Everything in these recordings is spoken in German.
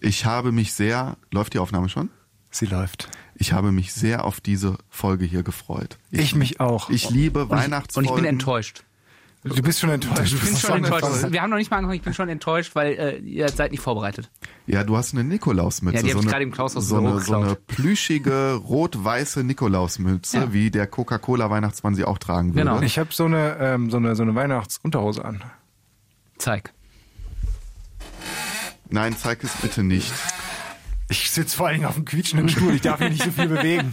Ich habe mich sehr, läuft die Aufnahme schon? Sie läuft. Ich habe mich sehr auf diese Folge hier gefreut. Ich, mich auch. Ich liebe Und ich, Weihnachtsfolgen. und ich bin enttäuscht. Du bist schon enttäuscht. Ich bin schon enttäuscht. Wir haben noch nicht mal angefangen, ich bin schon enttäuscht, weil äh, ihr seid nicht vorbereitet. Ja, du hast eine Nikolausmütze. Ja, die so ich eine, gerade im Klaus aus so, eine, so eine plüschige rot-weiße Nikolausmütze, Ja. wie der Coca-Cola-Weihnachtsmann sie auch tragen würde. Genau. Ich habe so eine, ähm, so eine, so eine Weihnachtsunterhose an. Zeig. Nein, zeig es bitte nicht. Ich sitze vor allen Dingen auf einem quietschenden Stuhl. Ich darf mich nicht so viel bewegen.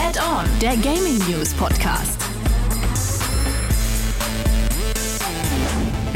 Add-on, der Gaming News Podcast.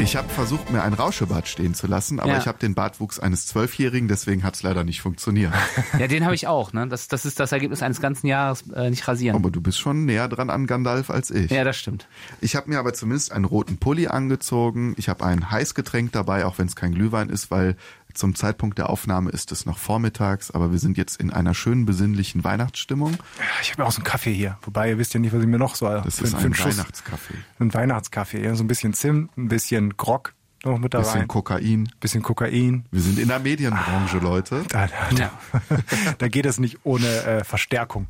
Ich habe versucht, mir ein Rauschebart stehen zu lassen, aber Ja. ich habe den Bartwuchs eines Zwölfjährigen, deswegen hat es leider nicht funktioniert. Ja, den habe ich auch. Ne? Das, das ist das Ergebnis eines ganzen Jahres äh, nicht rasieren. aber du bist schon näher dran an Gandalf als ich. Ja, das stimmt. Ich habe mir aber zumindest einen roten Pulli angezogen. Ich habe ein Heißgetränk dabei, auch wenn es kein Glühwein ist, weil zum Zeitpunkt der Aufnahme ist es noch vormittags, aber wir sind jetzt in einer schönen besinnlichen Weihnachtsstimmung. Ich habe ja auch so einen Kaffee hier. Wobei, ihr wisst ja nicht, was ich mir noch so Das für, ist für ein einen Schuss. Weihnachtskaffee. Ein Weihnachtskaffee. Ja, so ein bisschen Zimt, ein bisschen Grog noch mit da Bisschen rein. Kokain. bisschen Kokain. Wir sind in der Medienbranche, Leute. Da, da, da geht es nicht ohne äh, Verstärkung.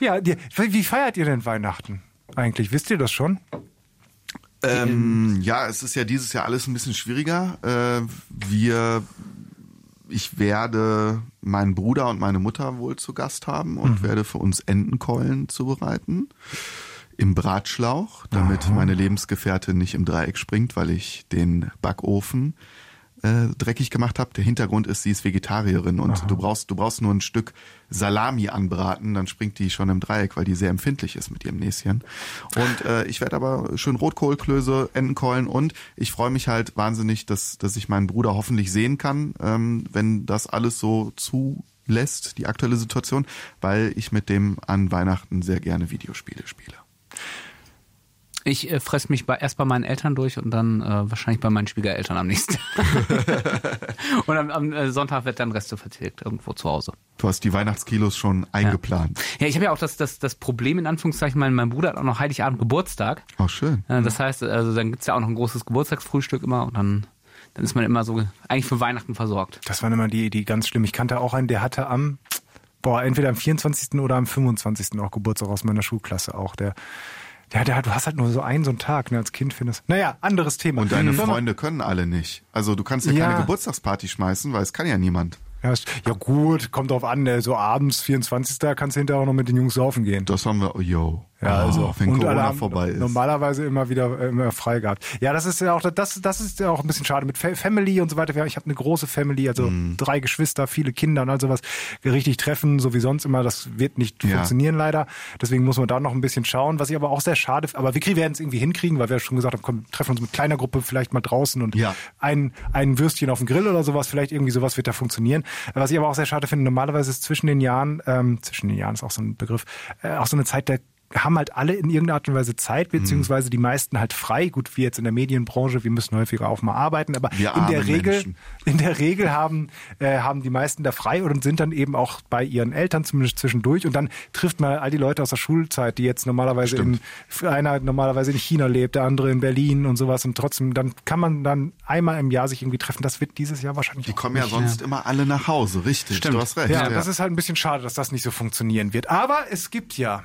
Ja, die, wie feiert ihr denn Weihnachten eigentlich? Wisst ihr das schon? Ähm, ja, es ist ja dieses Jahr alles ein bisschen schwieriger. Äh, wir, ich werde meinen Bruder und meine Mutter wohl zu Gast haben und werde für uns Entenkeulen zubereiten. Im Bratschlauch, damit meine Lebensgefährtin nicht im Dreieck springt, weil ich den Backofen äh, dreckig gemacht habe. Der Hintergrund ist, sie ist Vegetarierin und du brauchst du brauchst nur ein Stück Salami anbraten, dann springt die schon im Dreieck, weil die sehr empfindlich ist mit ihrem Näschen. Und äh, ich werde aber schön Rotkohlklöße, Entenkeulen und ich freue mich halt wahnsinnig, dass dass ich meinen Bruder hoffentlich sehen kann, ähm, wenn das alles so zulässt, die aktuelle Situation, weil ich mit dem an Weihnachten sehr gerne Videospiele spiele. Ich äh, fress mich bei, erst bei meinen Eltern durch und dann äh, wahrscheinlich bei meinen Schwiegereltern am nächsten. und am, am äh, Sonntag wird dann Reste vertilgt, irgendwo zu Hause. Du hast die Weihnachtskilos schon eingeplant. Ja, ich habe ja auch das, das, das Problem, in Anführungszeichen, mein, mein Bruder hat auch noch Heiligabend Geburtstag. Oh, schön. Äh, das heißt, also dann gibt's ja auch noch ein großes Geburtstagsfrühstück immer und dann, dann ist man immer so eigentlich für Weihnachten versorgt. Das waren immer die, die ganz schlimm. Ich kannte auch einen, der hatte am, boah, entweder am 24. oder am 25. auch Geburtstag aus meiner Schulklasse auch. Der, der, der, du hast halt nur so einen, so einen Tag, ne, als Kind findest. Naja, anderes Thema. Und deine Mhm. Freunde können alle nicht. Also du kannst ja, Ja. keine Geburtstagsparty schmeißen, weil es kann ja niemand. Ja, ja gut, kommt drauf an, ne, so abends, 24. kannst du hinterher auch noch mit den Jungs saufen gehen. Das haben wir, yo. Ja, also oh, wenn und Corona vorbei ist. normalerweise immer wieder äh, immer frei gehabt. Ja, das ist ja auch das das ist ja auch ein bisschen schade mit Fa- Family und so weiter. Ich habe eine große Family, also Mhm. drei Geschwister, viele Kinder und all sowas. Richtig treffen, so wie sonst immer, das wird nicht Ja. funktionieren leider. Deswegen muss man da noch ein bisschen schauen, was ich aber auch sehr schade, aber wir werden es irgendwie hinkriegen, weil wir schon gesagt haben, komm, treffen uns mit kleiner Gruppe vielleicht mal draußen und Ja. ein ein Würstchen auf dem Grill oder sowas, vielleicht irgendwie sowas wird da funktionieren. Was ich aber auch sehr schade finde, normalerweise ist zwischen den Jahren, ähm, zwischen den Jahren ist auch so ein Begriff, äh, auch so eine Zeit der haben halt alle in irgendeiner Art und Weise Zeit, Mhm. beziehungsweise die meisten halt frei. Gut, wie jetzt in der Medienbranche, wir müssen häufiger auch mal arbeiten, aber Wir in der Regel, Menschen. in der Regel haben, äh, haben die meisten da frei und sind dann eben auch bei ihren Eltern zumindest zwischendurch und dann trifft man all die Leute aus der Schulzeit, die jetzt normalerweise in, einer normalerweise in China lebt, der andere in Berlin und sowas und trotzdem, dann kann man dann einmal im Jahr sich irgendwie treffen. Das wird dieses Jahr wahrscheinlich Die auch kommen ja sonst immer alle nach Hause, richtig. Stimmt. Du hast recht. Ja, das ist halt ein bisschen schade, dass das nicht so funktionieren wird. Aber es gibt ja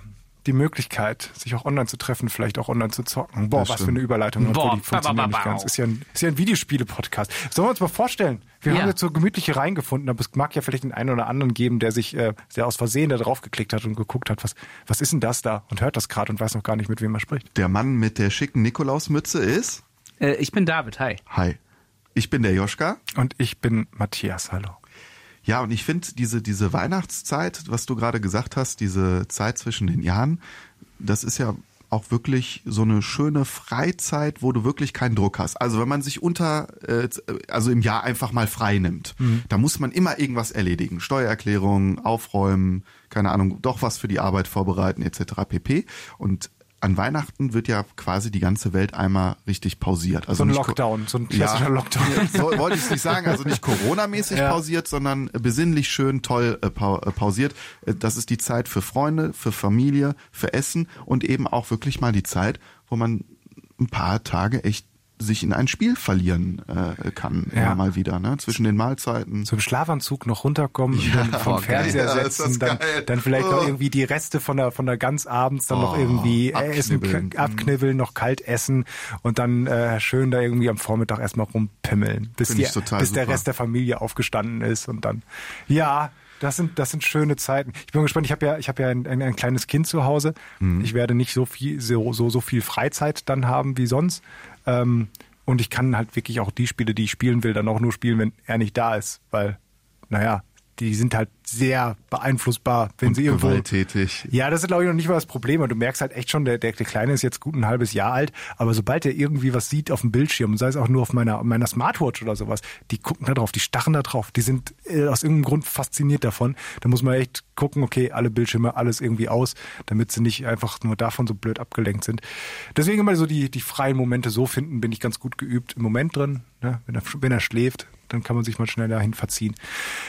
die Möglichkeit, sich auch online zu treffen, vielleicht auch online zu zocken. Boah, Das was für stimmt. eine Überleitung. Boah, obwohl die funktioniert nicht ganz. Ist ja ein, ist ja ein Videospiele-Podcast. Sollen wir uns mal vorstellen? Wir Ja. haben jetzt so gemütliche reingefunden, aber es mag ja vielleicht den einen oder anderen geben, der sich, äh, der aus Versehen da drauf geklickt hat und geguckt hat, was, was ist denn das da? Und hört das gerade und weiß noch gar nicht, mit wem er spricht. Der Mann mit der schicken Nikolausmütze ist. Äh, ich bin David, hi. Hi. Ich bin der Joschka. Und ich bin Matthias, hallo. Ja, und ich finde diese, diese Weihnachtszeit, was du gerade gesagt hast, diese Zeit zwischen den Jahren, das ist ja auch wirklich so eine schöne Freizeit, wo du wirklich keinen Druck hast. Also wenn man sich unter, äh, also im Jahr einfach mal frei nimmt, da muss man immer irgendwas erledigen. Steuererklärung, aufräumen, keine Ahnung, doch was für die Arbeit vorbereiten etc. pp. Und an Weihnachten wird ja quasi die ganze Welt einmal richtig pausiert. Also So ein Lockdown, so ein klassischer Lockdown. So wollte ich es nicht sagen, also nicht Corona-mäßig Ja. pausiert, sondern besinnlich schön toll äh, äh, pausiert. Äh, Das ist die Zeit für Freunde, für Familie, für Essen und eben auch wirklich mal die Zeit, wo man ein paar Tage echt sich in ein Spiel verlieren äh, kann, Ja. immer mal wieder, ne? Zwischen den Mahlzeiten. So im Schlafanzug noch runterkommen, Ja, dann vom oh, Fernseher. Ja, setzen, dann, dann vielleicht noch Oh. irgendwie die Reste von der von der Gans abends dann noch Oh, irgendwie äh, essen, abknibbeln. abknibbeln, noch kalt essen und dann äh, schön da irgendwie am Vormittag erstmal rumpimmeln, bis, die, bis der. Rest der Familie aufgestanden ist und dann ja. Das sind, das sind schöne Zeiten. Ich bin gespannt, ich habe ja, ich habe ja ein, ein, ein kleines Kind zu Hause. Mhm. Ich werde nicht so viel, so, so, so viel Freizeit dann haben wie sonst. Ähm, und ich kann halt wirklich auch die Spiele, die ich spielen will, dann auch nur spielen, wenn er nicht da ist. Weil, naja, die sind halt sehr beeinflussbar, wenn Und sie irgendwo. gewalttätig. Ja, das ist glaube ich noch nicht mal das Problem. Und du merkst halt echt schon, der, der, der Kleine ist jetzt gut ein halbes Jahr alt, aber sobald er irgendwie was sieht auf dem Bildschirm, sei es auch nur auf meiner, meiner Smartwatch oder sowas, die gucken da drauf, die starren da drauf, die sind äh, aus irgendeinem Grund fasziniert davon. Da muss man echt gucken, okay, alle Bildschirme, alles irgendwie aus, damit sie nicht einfach nur davon so blöd abgelenkt sind. Deswegen immer so die, die freien Momente so finden, bin ich ganz gut geübt im Moment drin. Ne? Wenn, er, wenn er schläft, dann kann man sich mal schnell dahin verziehen.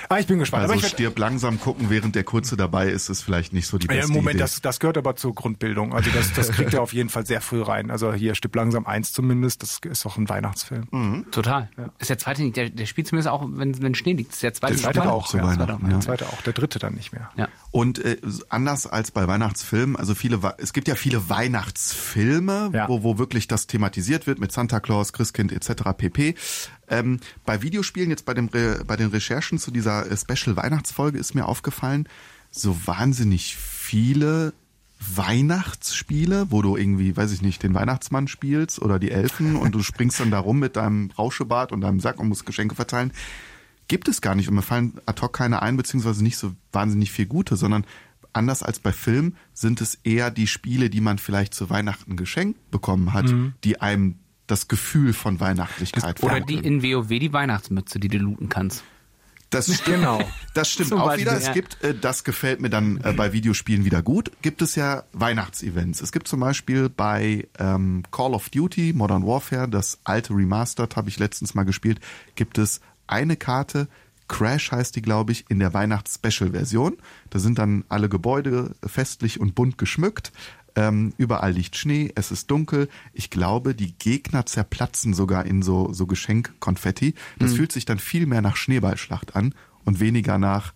Aber ich bin gespannt. Also aber ich werd- stirb langsam gucken, während der Kurze dabei ist, ist vielleicht nicht so die ja, beste im Moment, Idee. das, das gehört aber zur Grundbildung. Also das, das kriegt er auf jeden Fall sehr früh rein. Also hier Stipp langsam eins zumindest, das ist auch ein Weihnachtsfilm. Mhm. Total. Ist der zweite nicht, der, der spielt zumindest auch, wenn, wenn Schnee liegt. Ist der zweite Der zweite auch zu ja, Weihnachten, zweiter, ja. Der zweite auch, der dritte dann nicht mehr. Ja. Und äh, anders als bei Weihnachtsfilmen, also viele, es gibt ja viele Weihnachtsfilme, Ja. wo, wo wirklich das thematisiert wird mit Santa Claus, Christkind etc. pp. Ähm, bei Videospielen jetzt bei dem Re bei den Recherchen zu dieser äh, Special Weihnachtsfolge ist mir aufgefallen, so wahnsinnig viele Weihnachtsspiele, wo du irgendwie, weiß ich nicht, den Weihnachtsmann spielst oder die Elfen und du springst dann da rum mit deinem Rauschebart und deinem Sack und musst Geschenke verteilen gibt es gar nicht. Und mir fallen ad hoc keine ein, beziehungsweise nicht so wahnsinnig viel gute, sondern anders als bei Filmen sind es eher die Spiele, die man vielleicht zu Weihnachten geschenkt bekommen hat, die einem das Gefühl von Weihnachtlichkeit Oder die in WoW die Weihnachtsmütze, die du looten kannst. Das stimmt, Genau. Das stimmt Zum auch Beispiel, wieder. Es ja. gibt, äh, das gefällt mir dann äh, bei Videospielen wieder gut. Gibt es ja Weihnachtsevents. Es gibt zum Beispiel bei ähm, Call of Duty Modern Warfare, das alte Remastered, habe ich letztens mal gespielt, gibt es eine Karte. Crash heißt die, glaube ich, in der Weihnachts-Special-Version. Da sind dann alle Gebäude festlich und bunt geschmückt. Ähm, überall liegt Schnee, es ist dunkel. Ich glaube, die Gegner zerplatzen sogar in so, so Geschenkkonfetti. Das fühlt sich dann viel mehr nach Schneeballschlacht an und weniger nach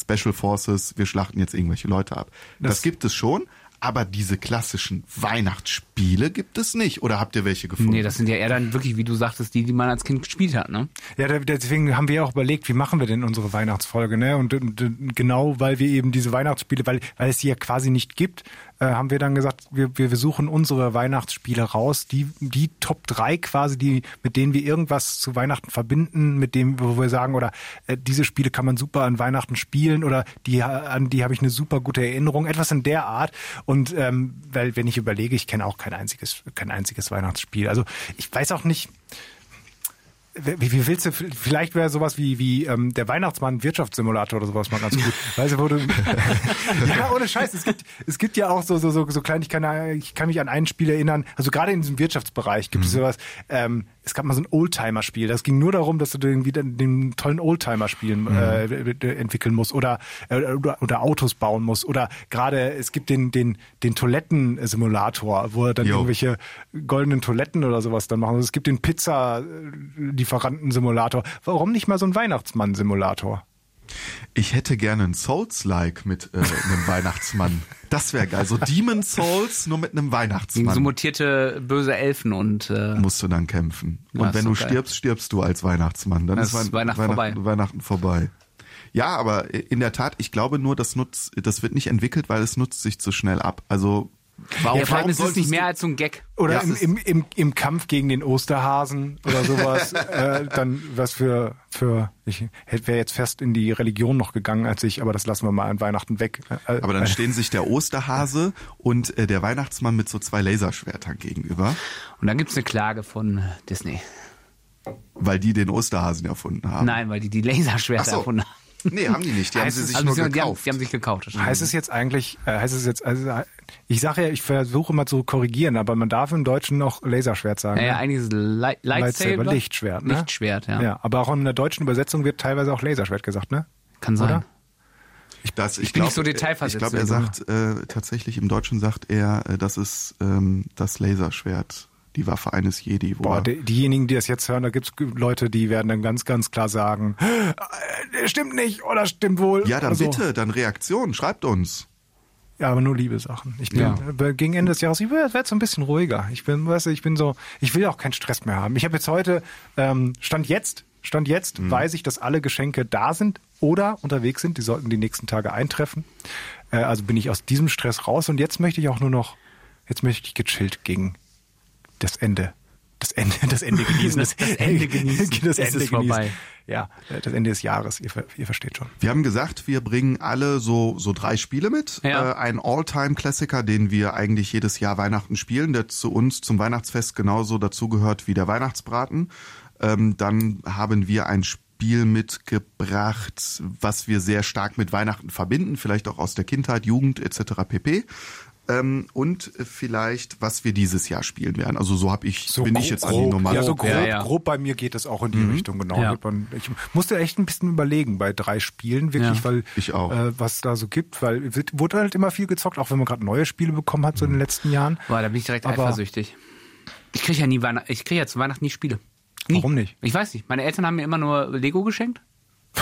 Special Forces, wir schlachten jetzt irgendwelche Leute ab. Das, Das- gibt es schon, aber diese klassischen Weihnachtsspiele gibt es nicht. Oder habt ihr welche gefunden? Nee, das sind ja eher dann wirklich, wie du sagtest, die, die man als Kind gespielt hat, ne? Ja, deswegen haben wir auch überlegt, wie machen wir denn unsere Weihnachtsfolge, ne? Und, und, genau, weil wir eben diese Weihnachtsspiele, weil, weil es die ja quasi nicht gibt, äh, haben wir dann gesagt, wir, wir, suchen unsere Weihnachtsspiele raus, die, die Top 3 quasi, die, mit denen wir irgendwas zu Weihnachten verbinden, mit dem, wo wir sagen, oder äh, diese Spiele kann man super an Weihnachten spielen oder die, an die habe ich eine super gute Erinnerung, etwas in der Art. Und ähm, weil, wenn ich überlege, ich kenne auch kein einziges, kein einziges Weihnachtsspiel. Also ich weiß auch nicht, wie, wie willst du, vielleicht wäre sowas wie, wie ähm, der Weihnachtsmann Wirtschaftssimulator oder sowas mal ganz gut. Weißt du, wo du, ja, ohne Scheiß, es gibt, es gibt ja auch so, so, so, so klein, ich kann, ich kann mich an ein Spiel erinnern, also gerade in diesem Wirtschaftsbereich gibt es sowas, ähm, es gab mal so ein Oldtimer-Spiel, das ging nur darum, dass du irgendwie den, den tollen Oldtimer spielen äh, entwickeln musst oder, äh, oder, oder Autos bauen musst oder gerade, es gibt den, den, den Toilettensimulator, wo er dann Jo. irgendwelche goldenen Toiletten oder sowas dann machen. Also es gibt den Pizza-Lieferanten-Simulator. Warum nicht mal so ein Weihnachtsmann-Simulator? Ich hätte gerne einen Souls-like mit äh, einem Weihnachtsmann. Das wäre geil. So Demon Souls, nur mit einem Gegen so Weihnachtsmann. mutierte böse Elfen und äh, musst du dann kämpfen. Ja, Und wenn du geil. stirbst, stirbst du als Weihnachtsmann. Dann Das ist, ist Weihn- Weihnachten Weihnachten, vorbei. Weihnachten vorbei. Ja, aber in der Tat, ich glaube nur, das nutzt, das wird nicht entwickelt, weil es nutzt sich zu schnell ab. Also warum, ja, vor allem warum ist es nicht mehr als so ein Gag. Oder Ja, im, es im, im, im Kampf gegen den Osterhasen oder sowas. äh, dann was für, für ich wäre jetzt fest in die Religion noch gegangen als ich, aber das lassen wir mal an Weihnachten weg. Äh, Aber dann stehen sich der Osterhase und äh, der Weihnachtsmann mit so zwei Laserschwertern gegenüber, Und dann gibt's eine Klage von Disney. weil die den Osterhasen erfunden haben. Nein, weil die die Laserschwerter so. erfunden haben. Nee, haben die nicht. Die haben Heißt sie es- sich also nur die haben- gekauft. Die haben sich gekauft. Heißt es jetzt eigentlich, äh, heißt es jetzt, also äh, ich sage ja, ich versuche immer zu korrigieren, aber man darf im Deutschen noch Laserschwert sagen. Naja, ne? eigentlich ist es Light Lightsaber, Lightsaber. Lichtschwert, ne? Lichtschwert, ja. ja, aber auch in der deutschen Übersetzung wird teilweise auch Laserschwert gesagt, ne? Kann sein. Oder? Das, ich bin glaub, nicht so detailversetzt Ich glaube, er sagt äh, tatsächlich im Deutschen sagt er, äh, das ist ähm, das Laserschwert. die Waffe eines Jedi. Wo Boah, die, diejenigen, die das jetzt hören, da gibt's Leute, die werden dann ganz, ganz klar sagen, "Äh, stimmt nicht oder stimmt wohl. ja, dann so. bitte, dann Reaktion, schreibt uns. Ja, aber nur Liebe-Sachen. Ich bin Ja. äh, gegen Ende des Jahres, ich werde so ein bisschen ruhiger. Ich bin, weißt du, ich bin so, ich will auch keinen Stress mehr haben. Ich habe jetzt heute, ähm, Stand jetzt, Stand jetzt Mhm. weiß ich, dass alle Geschenke da sind oder unterwegs sind. Die sollten die nächsten Tage eintreffen. Äh, also bin ich aus diesem Stress raus und jetzt möchte ich auch nur noch, jetzt möchte ich gechillt gegen das Ende. Das Ende, das Ende genießen. Das- das Ende genießen. Das Es Ende ist vorbei. Ja, äh, das Ende des Jahres. Ihr, ihr versteht schon. Wir haben gesagt, wir bringen alle so, so drei Spiele mit. Ja. Äh, ein All-Time-Klassiker, den wir eigentlich jedes Jahr Weihnachten spielen, der zu uns zum Weihnachtsfest genauso dazugehört wie der Weihnachtsbraten. Ähm, dann haben wir ein Spiel mitgebracht, was wir sehr stark mit Weihnachten verbinden, vielleicht auch aus der Kindheit, Jugend etc. pp. Ähm, und vielleicht, was wir dieses Jahr spielen werden. Also so habe ich, bin ich jetzt an die Nummer. Ja, so grob, Ja, ja. grob bei mir geht es auch in die Richtung, genau. Ja. Ich musste echt ein bisschen überlegen bei drei Spielen, wirklich, Ja. weil Ich auch. Äh, was da so gibt, weil es wird- wurde halt immer viel gezockt, auch wenn man gerade neue Spiele bekommen hat, so in den letzten Jahren. Boah, da bin ich direkt Aber- eifersüchtig. Ich kriege ja nie Weihnachten, ich kriege ja zu Weihnachten nie Spiele. Nie. Warum nicht? Ich weiß nicht. Meine Eltern haben mir immer nur Lego geschenkt.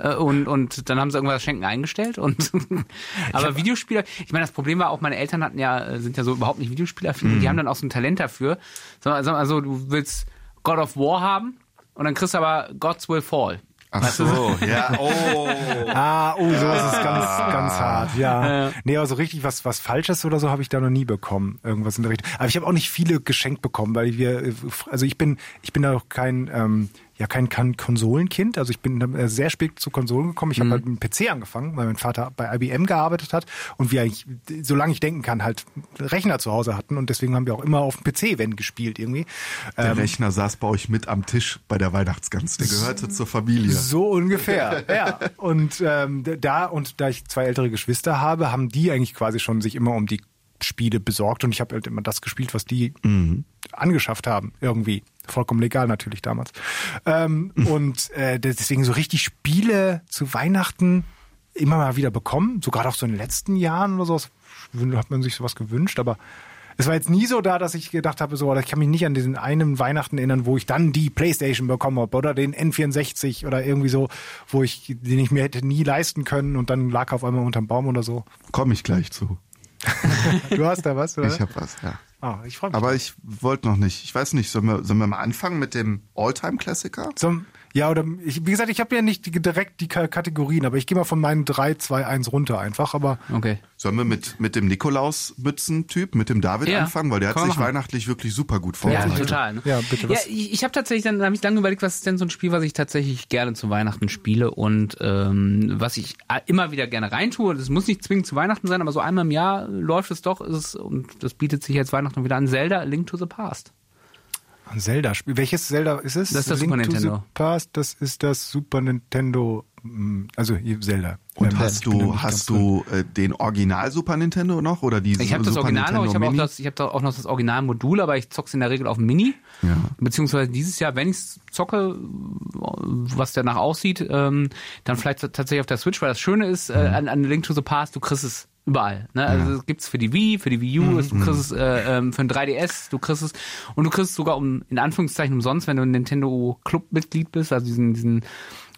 Äh, Und, und dann haben sie irgendwas Schenken eingestellt und aber Videospieler, ich meine, das Problem war auch, meine Eltern hatten ja, äh, sind ja so überhaupt nicht Videospielaffin, Mhm. die haben dann auch so ein Talent dafür. Mal, Also du willst God of War haben und dann kriegst du aber Gods Will Fall. Ach so, ja, oh. Ah, oh, sowas ist ganz, ganz hart, ja. Nee, also richtig was, was Falsches oder so habe ich da noch nie bekommen. Irgendwas in der Richtung. Aber ich habe auch nicht viele geschenkt bekommen, weil wir, also ich bin, ich bin da auch kein, ähm, ja, kein, kein Konsolenkind. Also ich bin äh, sehr spät zu Konsolen gekommen. Ich habe halt mit dem PC angefangen, weil mein Vater bei IBM gearbeitet hat und wir eigentlich, solange ich denken kann, halt Rechner zu Hause hatten und deswegen haben wir auch immer auf dem PC, wenn gespielt irgendwie. Der Rechner saß bei euch mit am Tisch bei der Weihnachtsgans. Der gehörte zur Familie. So ungefähr, ja. Und ähm, da und da ich zwei ältere Geschwister habe, haben die eigentlich quasi schon sich immer um die Spiele besorgt und ich habe halt immer das gespielt, was die angeschafft haben, irgendwie. Vollkommen legal natürlich damals. Ähm, und äh, deswegen so richtig Spiele zu Weihnachten immer mal wieder bekommen, so gerade auch so in den letzten Jahren oder so, das hat man sich sowas gewünscht, aber es war jetzt nie so da, dass ich gedacht habe, so, ich kann mich nicht an diesen einen Weihnachten erinnern, wo ich dann die Playstation bekommen habe oder den N64 oder irgendwie so, wo ich, den ich mir hätte nie leisten können und dann lag er auf einmal unterm Baum oder so. Komme ich gleich zu. Du hast da was, oder? Ich habe was, ja. ah, ich freue mich. Aber ich wollte noch nicht. Ich weiß nicht, sollen wir, sollen wir mal anfangen mit dem All-Time-Klassiker? so, ja, oder ich, wie gesagt, ich habe ja nicht die, direkt die Ka- Kategorien, aber ich gehe mal von meinen 3, 2, 1 runter einfach, aber Okay. Sollen wir mit, mit dem Nikolaus-Mützen-Typ, mit dem David Ja, anfangen? Weil der hat sich machen. weihnachtlich wirklich super gut Ja, vorbereitet. total. Ne? Ja, bitte, Ja, was? ich, ich habe tatsächlich dann habe ich lange überlegt, was ist denn so ein Spiel, was ich tatsächlich gerne zu Weihnachten spiele und ähm, was ich a- immer wieder gerne reintue. Das muss nicht zwingend zu Weihnachten sein, aber so einmal im Jahr läuft es doch. Ist es, und das bietet sich jetzt Weihnachten wieder an. Zelda: A Link to the Past. Ein Zelda-Spiel. Welches Zelda ist es? Das ist das Link Super to Nintendo. The Past, das ist das Super Nintendo, mm, also hier Zelda. Und Ähm, hast du, hast du äh, den Original Super Nintendo noch oder die Ich habe das Super Original noch, Nintendo ich habe auch, Mini? das, ich hab da auch noch das Originalmodul, aber ich zock's in der Regel auf Mini. Ja. Beziehungsweise dieses Jahr, wenn ich zocke, was danach aussieht, ähm, dann vielleicht tatsächlich auf der Switch, weil das Schöne ist, äh, an, an Link to the Past, du kriegst es überall. Ne? Also es gibt's für die Wii, für die Wii U, du kriegst es äh, ähm, für ein 3DS, du kriegst es und du kriegst es sogar um in Anführungszeichen umsonst, wenn du ein Nintendo Club Mitglied bist, also diesen diesen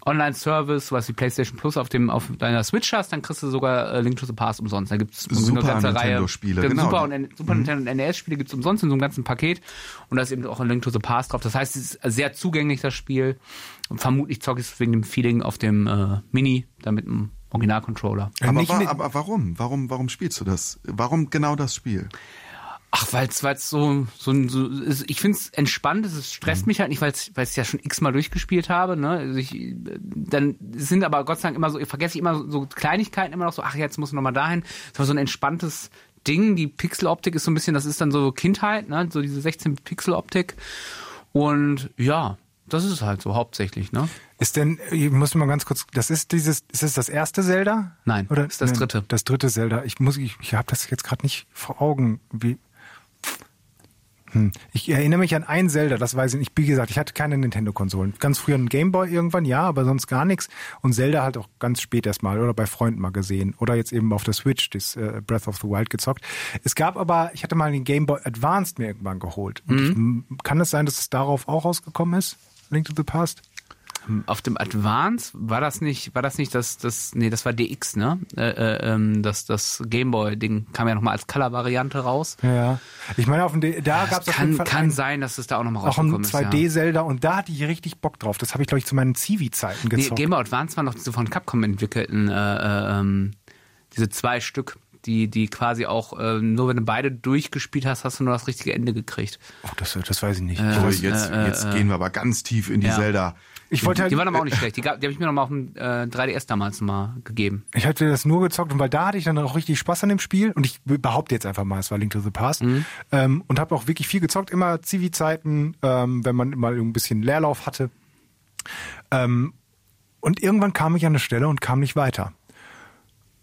Online-Service, was die PlayStation Plus auf dem auf deiner Switch hast, dann kriegst du sogar äh, Link to the Past umsonst. Da gibt's Super Nintendo-Spiele, Genau, genau. Super, und Super Nintendo und NES-Spiele gibt's umsonst in so einem ganzen Paket. Und da ist eben auch ein Link to the Past drauf. Das heißt, es ist sehr zugänglich, das Spiel. Und vermutlich zocke ich es wegen dem Feeling auf dem äh, Mini, da mit einem Original-Controller. Äh, Aber, nicht wa aber warum? Warum, warum spielst du das? Warum genau das Spiel? Ach, weil es so, so, ein- so ist, ich finde es entspannt, es Mhm. stresst mich halt nicht, weil ich ja schon x-mal durchgespielt habe. Ne? Also ich, dann sind aber Gott sei Dank immer so, ich vergesse ich immer so, so Kleinigkeiten immer noch so, ach, jetzt muss ich noch mal dahin. Das war so ein entspanntes Ding. Die Pixeloptik ist so ein bisschen, das ist dann so Kindheit, ne? so diese 16-Pixel-Optik. Und ja, das ist halt so hauptsächlich, ne? Ist denn, ich muss mal ganz kurz, das ist dieses, ist das das erste Zelda? Nein, Oder ist das Nein, dritte. Das dritte Zelda. Ich muss, ich, ich habe das jetzt gerade nicht vor Augen. Wie, Hm. Ich erinnere mich an ein Zelda, das weiß ich nicht. Wie gesagt, ich hatte keine Nintendo-Konsolen. Ganz früher ein Gameboy irgendwann, ja, aber sonst gar nichts. Und Zelda halt auch ganz spät erst mal oder bei Freunden mal gesehen. Oder jetzt eben auf der Switch, das äh, Breath of the Wild gezockt. Es gab aber, ich hatte mal den Gameboy Advanced mir irgendwann geholt. Und ich, kann es sein, dass es darauf auch rausgekommen ist? Link to the Past? Auf dem Advance war das nicht, war das nicht das, das, nee, das war DX, ne? Äh, äh, ähm, das, das Gameboy-Ding kam ja nochmal als Color-Variante raus. Ja, ja. Ich meine, auf dem D da gab es auf jeden Kann, Fall kann ein- sein, dass es da auch nochmal auch ein rausgekommen ist. ja. 2D-Zelda und da hatte ich richtig Bock drauf. Das habe ich, glaube ich, zu meinen Civi-Zeiten Nee, gezockt. Game Boy Advance waren noch diese von Capcom entwickelten, äh, äh, ähm, diese zwei Stück, die, die quasi auch, äh, nur wenn du beide durchgespielt hast, hast du nur das richtige Ende gekriegt. oh, das, das weiß ich nicht. Äh, das, jetzt äh, jetzt äh, gehen wir aber ganz tief in die ja. Zelda. ich wollte halt, Die waren aber auch nicht schlecht. Die, gab- die habe ich mir nochmal auf dem äh, 3DS damals mal gegeben. Ich hatte das nur gezockt und weil da hatte ich dann auch richtig Spaß an dem Spiel und ich behaupte jetzt einfach mal, es war Link to the Past ähm, und habe auch wirklich viel gezockt, immer Zivi-Zeiten, ähm, wenn man mal ein bisschen Leerlauf hatte. Ähm, und irgendwann kam ich an eine Stelle und kam nicht weiter.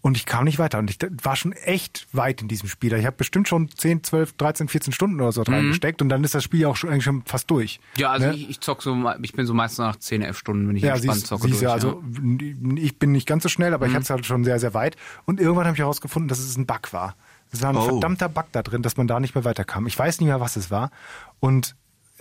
Und ich kam nicht weiter und ich war schon echt weit in diesem Spiel. Ich habe bestimmt schon 10, 12, 13, 14 Stunden oder so reingesteckt und dann ist das Spiel auch schon, eigentlich schon fast durch. Ja, also Ne? ich, ich zock so, ich bin so meistens nach 10, 11 Stunden, wenn ich Ja, entspannt siehst, zocke siehst durch. ja, also ich bin nicht ganz so schnell, aber ich hatte es halt schon sehr, sehr weit. Und irgendwann habe ich herausgefunden, dass es ein Bug war. Es war ein Oh. verdammter Bug da drin, dass man da nicht mehr weiterkam. Ich weiß nicht mehr, was es war. Und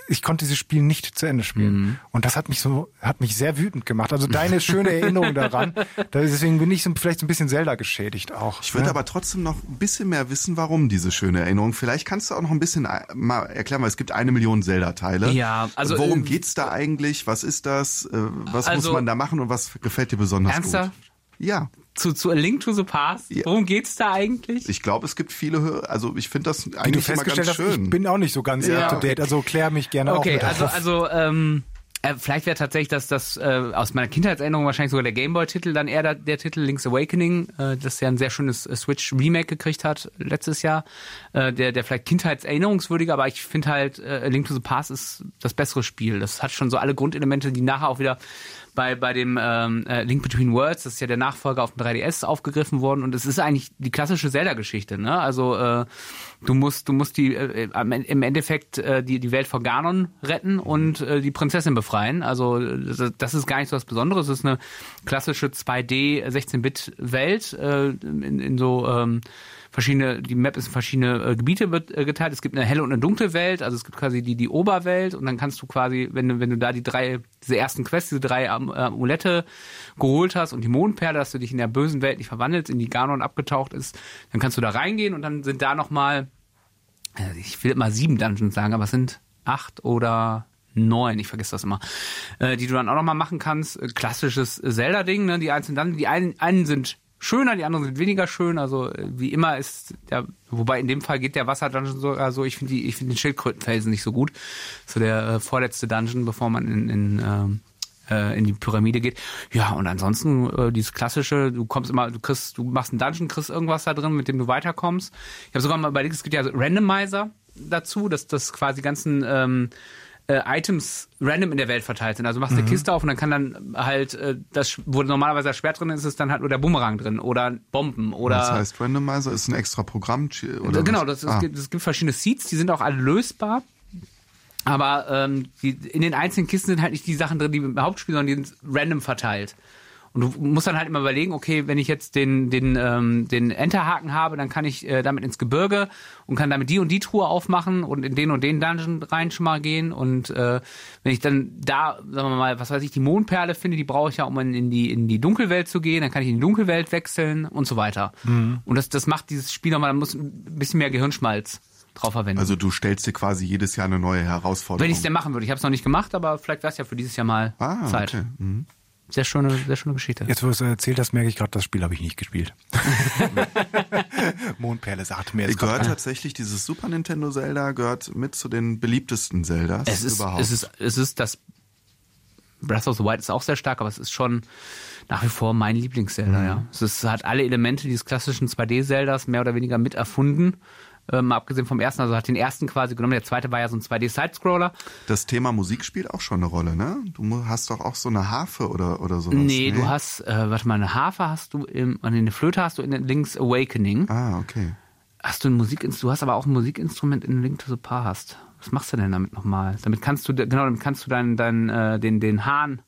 ich konnte dieses Spiel nicht zu Ende spielen. Und das hat mich so, hat mich sehr wütend gemacht. Also deine schöne Erinnerung daran. Da- Deswegen bin ich so, vielleicht so ein bisschen Zelda geschädigt auch. Ich würde ne? aber trotzdem noch ein bisschen mehr wissen, warum diese schöne Erinnerung. Vielleicht kannst du auch noch ein bisschen äh, mal erklären, weil es gibt eine Million Zelda-Teile. Ja, also, Worum äh, geht's da eigentlich? Was ist das? Äh, Was Also- muss man da machen und was gefällt dir besonders Ernsthaft? gut? Ja, Zu, zu A Link to the Past? Ja. Worum geht's da eigentlich? ich glaube, es gibt viele, Hö- also ich finde das eigentlich immer ganz hast, schön. ich bin auch nicht so ganz Ja. up to date. Also klär mich gerne auch Okay, mit also, auf. also ähm, äh, vielleicht wäre tatsächlich das, das äh, aus meiner Kindheitserinnerung wahrscheinlich sogar der Gameboy-Titel, dann eher der, der Titel Link's Awakening, äh, das ja ein sehr schönes äh, Switch-Remake gekriegt hat letztes Jahr, äh, der, der vielleicht kindheitserinnerungswürdiger, aber ich finde halt, äh, A Link to the Past ist das bessere Spiel. Das hat schon so alle Grundelemente, die nachher auch wieder bei, bei dem ähm, äh, Link Between Worlds, das ist ja der Nachfolger auf dem 3DS aufgegriffen worden und es ist eigentlich die klassische Zelda-Geschichte, ne? Also äh, du musst, du musst die äh, En- im Endeffekt äh, die, die Welt vor Ganon retten und äh, die Prinzessin befreien. Also das, das ist gar nicht so was Besonderes. Es ist eine klassische 2D 16-Bit-Welt äh, in, in so ähm, verschiedene, die Map ist in verschiedene äh, Gebiete äh, geteilt. Es gibt eine helle und eine dunkle Welt, also es gibt quasi die, die Oberwelt und dann kannst du quasi, wenn du, wenn du da die drei, diese ersten Quests, diese drei Am- äh, Amulette geholt hast und die Mondperle, dass du dich in der bösen Welt nicht verwandelst, in die Ganon abgetaucht ist, dann kannst du da reingehen und dann sind da nochmal, äh, ich will immer sieben Dungeons sagen, aber es sind acht oder neun, ich vergesse das immer, äh, die du dann auch nochmal machen kannst. Klassisches Zelda-Ding, ne? Die einzelnen Dungeons, die einen, einen sind schöner, die anderen sind weniger schön. Also äh, wie immer ist der, wobei in dem Fall geht der Wasser-Dungeon sogar so, ich finde ich finde den Schildkrötenfelsen nicht so gut. So der äh, vorletzte Dungeon, bevor man in, in ähm, äh, in die Pyramide geht. Ja, und ansonsten äh, dieses klassische, du kommst immer, du kriegst, du machst einen Dungeon, kriegst irgendwas da drin, mit dem du weiterkommst. Ich habe sogar mal überlegt, es gibt ja Randomizer dazu, dass das quasi ganzen ähm, äh, Items random in der Welt verteilt sind. Also du machst eine Kiste auf und dann kann dann halt äh, das, wo normalerweise das Schwert drin ist, ist dann halt nur der Bumerang drin oder Bomben oder das heißt, Randomizer ist ein extra Programm oder genau, das, es, Ah. gibt, es gibt verschiedene Seeds, die sind auch alle lösbar. Aber ähm, die, in den einzelnen Kisten sind halt nicht die Sachen drin, die im Hauptspiel, sondern die sind random verteilt. Und du musst dann halt immer überlegen, okay, wenn ich jetzt den, den, ähm, den Enterhaken habe, dann kann ich äh, damit ins Gebirge und kann damit die und die Truhe aufmachen und in den und den Dungeon rein schon mal gehen. Und äh, wenn ich dann da, sagen wir mal, was weiß ich, die Mondperle finde, die brauche ich ja, um in die, in die Dunkelwelt zu gehen, dann kann ich in die Dunkelwelt wechseln und so weiter. Und das, das macht dieses Spiel nochmal, da muss ein bisschen mehr Gehirnschmalz drauf verwenden. Also du stellst dir quasi jedes Jahr eine neue Herausforderung. wenn ich es denn machen würde. Ich habe es noch nicht gemacht, aber vielleicht wäre es ja für dieses Jahr mal ah, Zeit. okay. Mhm. Sehr schöne, sehr schöne Geschichte. Jetzt, wo du es erzählt hast, merke ich gerade, das Spiel habe ich nicht gespielt. Mondperle sagt mir jetzt Gehört gerade. tatsächlich dieses Super Nintendo Zelda gehört mit zu den beliebtesten Zeldas es ist, überhaupt. es ist, es ist das Breath of the Wild ist auch sehr stark, aber es ist schon nach wie vor mein Lieblings-Zelda, ja. Es ist, hat alle Elemente dieses klassischen 2D-Zeldas mehr oder weniger mit erfunden. Ähm, mal abgesehen vom ersten, also hat den ersten quasi genommen. Der zweite war ja so ein 2D-Side-Scroller. das Thema Musik spielt auch schon eine Rolle, ne? Du hast doch auch so eine Harfe oder oder sowas. Nee, du hast, äh, warte mal, eine Harfe hast du im, eine Flöte hast du in Link's Awakening. Ah, okay. Hast du ein Musikinstrument, du hast aber auch ein Musikinstrument in Link to the Past. Was machst du denn damit nochmal? Damit kannst du, genau, damit kannst du deinen, deinen, äh, den, den Hahn,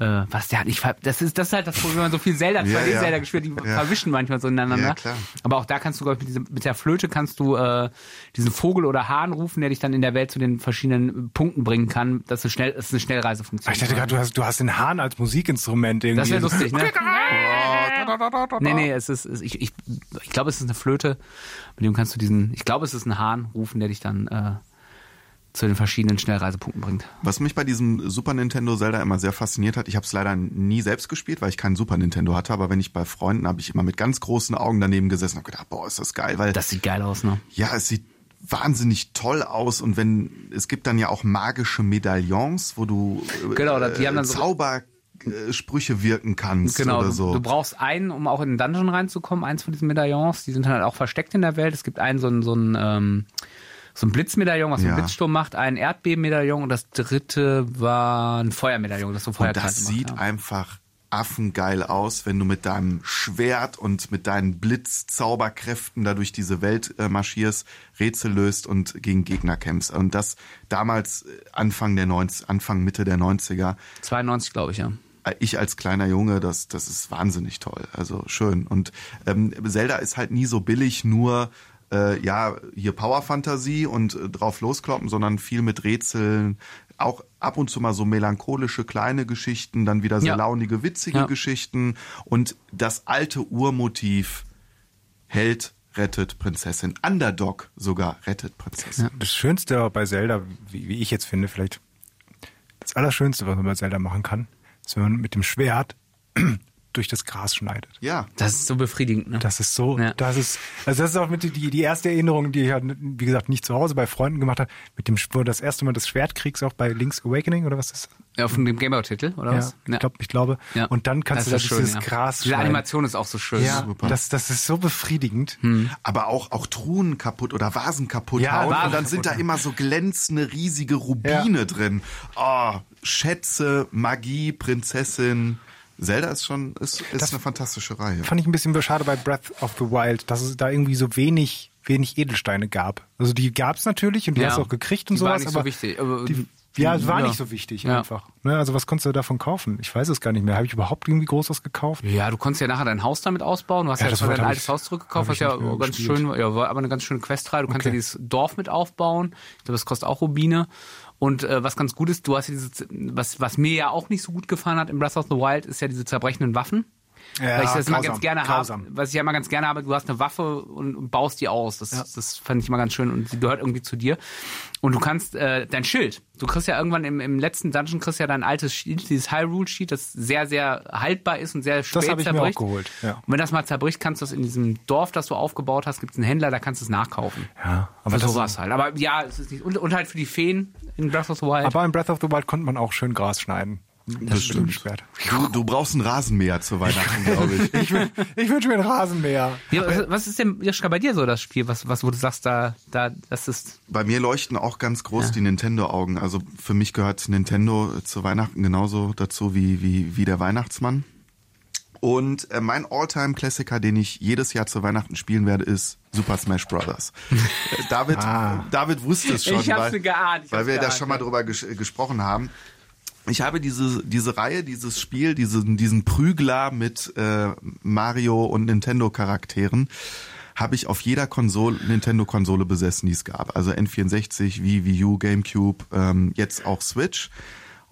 äh, was der hat, ich, ver- das ist, das ist halt das Problem, wenn man so viel Zelda, 2D Ja, ja. Zelda gespielt, die Ja. verwischen manchmal so ineinander. Ja, klar. Aber auch da kannst du, glaub ich, mit, diesem, mit der Flöte kannst du äh, diesen Vogel oder Hahn rufen, der dich dann in der Welt zu den verschiedenen Punkten bringen kann. Das ist schnell, das ist eine Schnellreisefunktion. Ich dachte gerade, du hast, du hast den Hahn als Musikinstrument irgendwie. Das wäre lustig, ne? Nee, nee, es ist, es- ich, ich, ich glaube, es ist eine Flöte, mit dem kannst du diesen, ich glaube, es ist ein Hahn rufen, der dich dann äh, zu den verschiedenen Schnellreisepunkten bringt. Was mich bei diesem Super Nintendo Zelda immer sehr fasziniert hat, ich habe es leider nie selbst gespielt, weil ich keinen Super Nintendo hatte, aber wenn ich bei Freunden habe ich immer mit ganz großen Augen daneben gesessen und gedacht, boah, ist das geil, weil Das sieht geil aus, ne? ja, es sieht wahnsinnig toll aus und wenn es gibt dann ja auch magische Medaillons, wo du äh, Genau, die haben dann so- Zaubersprüche wirken kannst Genau, oder du, so. du brauchst einen, um auch in den Dungeon reinzukommen, eins von diesen Medaillons. Die sind halt auch versteckt in der Welt. Es gibt einen, so ein, so ein, ähm, so ein Blitzmedaillon, was Ja. einen Blitzsturm macht, ein Erdbebenmedaillon und das dritte war ein Feuermedaillon, das so und Feuerkreise das macht. sieht ja. einfach affengeil aus, wenn du mit deinem Schwert und mit deinen Blitzzauberkräften da durch diese Welt äh, marschierst, Rätsel löst und gegen Gegner kämpfst. Und das damals äh, Anfang der 90, Anfang Mitte der 90er. 92, glaube ich, ja. Äh, Ich als kleiner Junge, das, das ist wahnsinnig toll. Also schön. Und ähm, Zelda ist halt nie so billig, nur äh, ja, hier Power-Fantasie und äh, drauf loskloppen, sondern viel mit Rätseln, auch ab und zu mal so melancholische kleine Geschichten, dann wieder sehr Ja. launige, witzige Ja. Geschichten und das alte Urmotiv Held rettet Prinzessin, Underdog sogar rettet Prinzessin. Das Schönste bei Zelda, wie, wie ich jetzt finde, vielleicht das Allerschönste, was man bei Zelda machen kann, ist, wenn man mit dem Schwert durch das Gras schneidet. Ja, Das ist so befriedigend, ne? Das ist so, Ja. das ist, also das ist auch mit die, die erste Erinnerung, die ich halt, wie gesagt, nicht zu Hause bei Freunden gemacht habe, mit dem, das erste Mal das Schwert kriegst, auch bei Link's Awakening oder was ist das? Ja, von dem Gameboy-Titel, oder was? Ja, ich, glaub, ich glaube. Ja. Und dann kannst Das du da ist dieses schön, ja. Gras schneiden. Animation ist auch so schön. Ja, Super. das, das ist so befriedigend. aber auch, auch Truhen kaputt oder Vasen kaputt Ja, hauen Vasen und dann sind da immer so glänzende, riesige Rubine drin. Oh, Schätze, Magie, Prinzessin. Zelda ist schon, ist, ist eine fantastische Reihe. Fand ich ein bisschen schade bei Breath of the Wild, dass es da irgendwie so wenig, wenig Edelsteine gab. Also die gab es natürlich und die Ja. hast du auch gekriegt und Die war sowas, nicht so aber wichtig, aber die, die- ja, es war ja. nicht so wichtig Ja. einfach. Ne, also was konntest du davon kaufen? Ich weiß es gar nicht mehr. Habe ich überhaupt irgendwie groß was gekauft? Ja, du konntest ja nachher dein Haus damit ausbauen. Du hast Ja, ja, das das dein altes ich- Haus zurückgekauft, was ja nicht ganz gespielt. schön, ja, war aber eine ganz schöne Questreihe. Du kannst Okay. ja dieses Dorf mit aufbauen. Ich glaube, das kostet auch Rubine. Und äh, was ganz gut ist, du hast ja dieses, was, was mir ja auch nicht so gut gefallen hat im Breath of the Wild, ist ja diese zerbrechenden Waffen. Ja, Weil ich das immer grausam, ganz gerne grausam. habe. Was ich ja immer ganz gerne habe, du hast eine Waffe und, und baust die aus. Das, das fand ich immer ganz schön und sie gehört irgendwie zu dir. Und du kannst äh, dein Schild. Du kriegst ja irgendwann im, im letzten Dungeon kriegst ja dein altes Schild, dieses Hyrule-Schild, das sehr, sehr haltbar ist und sehr spät hab ich mir zerbricht. auch geholt, ja. Und wenn das mal zerbricht, kannst du es in diesem Dorf, das du aufgebaut hast, gibt es einen Händler, da kannst du es nachkaufen. Ja, aber das sowas halt. Aber ja, es ist nicht. Und, und halt für die Feen in Breath of the Wild. Aber in Breath of the Wild konnte man auch schön Gras schneiden. Das stimmt. Schwert. Du, du brauchst einen Rasenmäher zu Weihnachten, glaube ich. Ich, wün- ich wünsche mir einen Rasenmäher. ja, was, was ist denn, Joschka, bei dir so das Spiel, was, was wo du sagst, da, da, das ist. Bei mir leuchten auch ganz groß die Nintendo-Augen. Also für mich gehört Nintendo zu Weihnachten genauso dazu wie, wie, wie der Weihnachtsmann. Und äh, mein All-Time-Klassiker, den ich jedes Jahr zu Weihnachten spielen werde, ist Super Smash Brothers. David, David wusste es schon, Ich hab's weil, geahnt, ich weil hab's wir da geahnt, schon mal ja. drüber ges gesprochen haben. Ich habe diese, diese Reihe, dieses Spiel, diesen, diesen Prügler mit äh, Mario und Nintendo-Charakteren, habe ich auf jeder Konsole, Nintendo-Konsole besessen, die es gab. Also N64, Wii, Wii U, GameCube, ähm, jetzt auch Switch.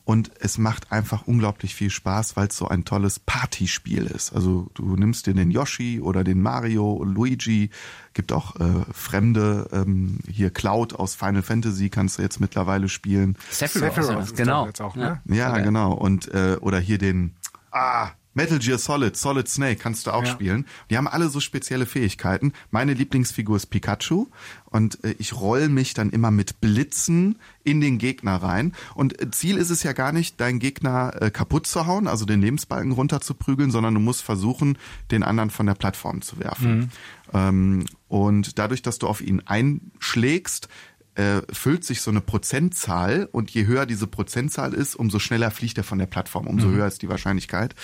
Und es macht einfach unglaublich viel Spaß, weil es so ein tolles Partyspiel ist. Also du nimmst dir den Yoshi oder den Mario, Luigi, gibt auch äh, fremde, ähm, hier Cloud aus Final Fantasy kannst du jetzt mittlerweile spielen. Sephiroth, Sephiroth genau. auch, ne? Ja, Okay. genau. Und äh, oder hier den ah Metal Gear Solid, Solid Snake kannst du auch Ja. spielen. Die haben alle so spezielle Fähigkeiten. Meine Lieblingsfigur ist Pikachu und äh, ich roll mich dann immer mit Blitzen in den Gegner rein. Und äh, Ziel ist es ja gar nicht, deinen Gegner äh, kaputt zu hauen, also den Lebensbalken runter zu prügeln, sondern du musst versuchen, den anderen von der Plattform zu werfen. Ähm, und dadurch, dass du auf ihn einschlägst, äh, füllt sich so eine Prozentzahl und je höher diese Prozentzahl ist, umso schneller fliegt er von der Plattform, umso höher ist die Wahrscheinlichkeit.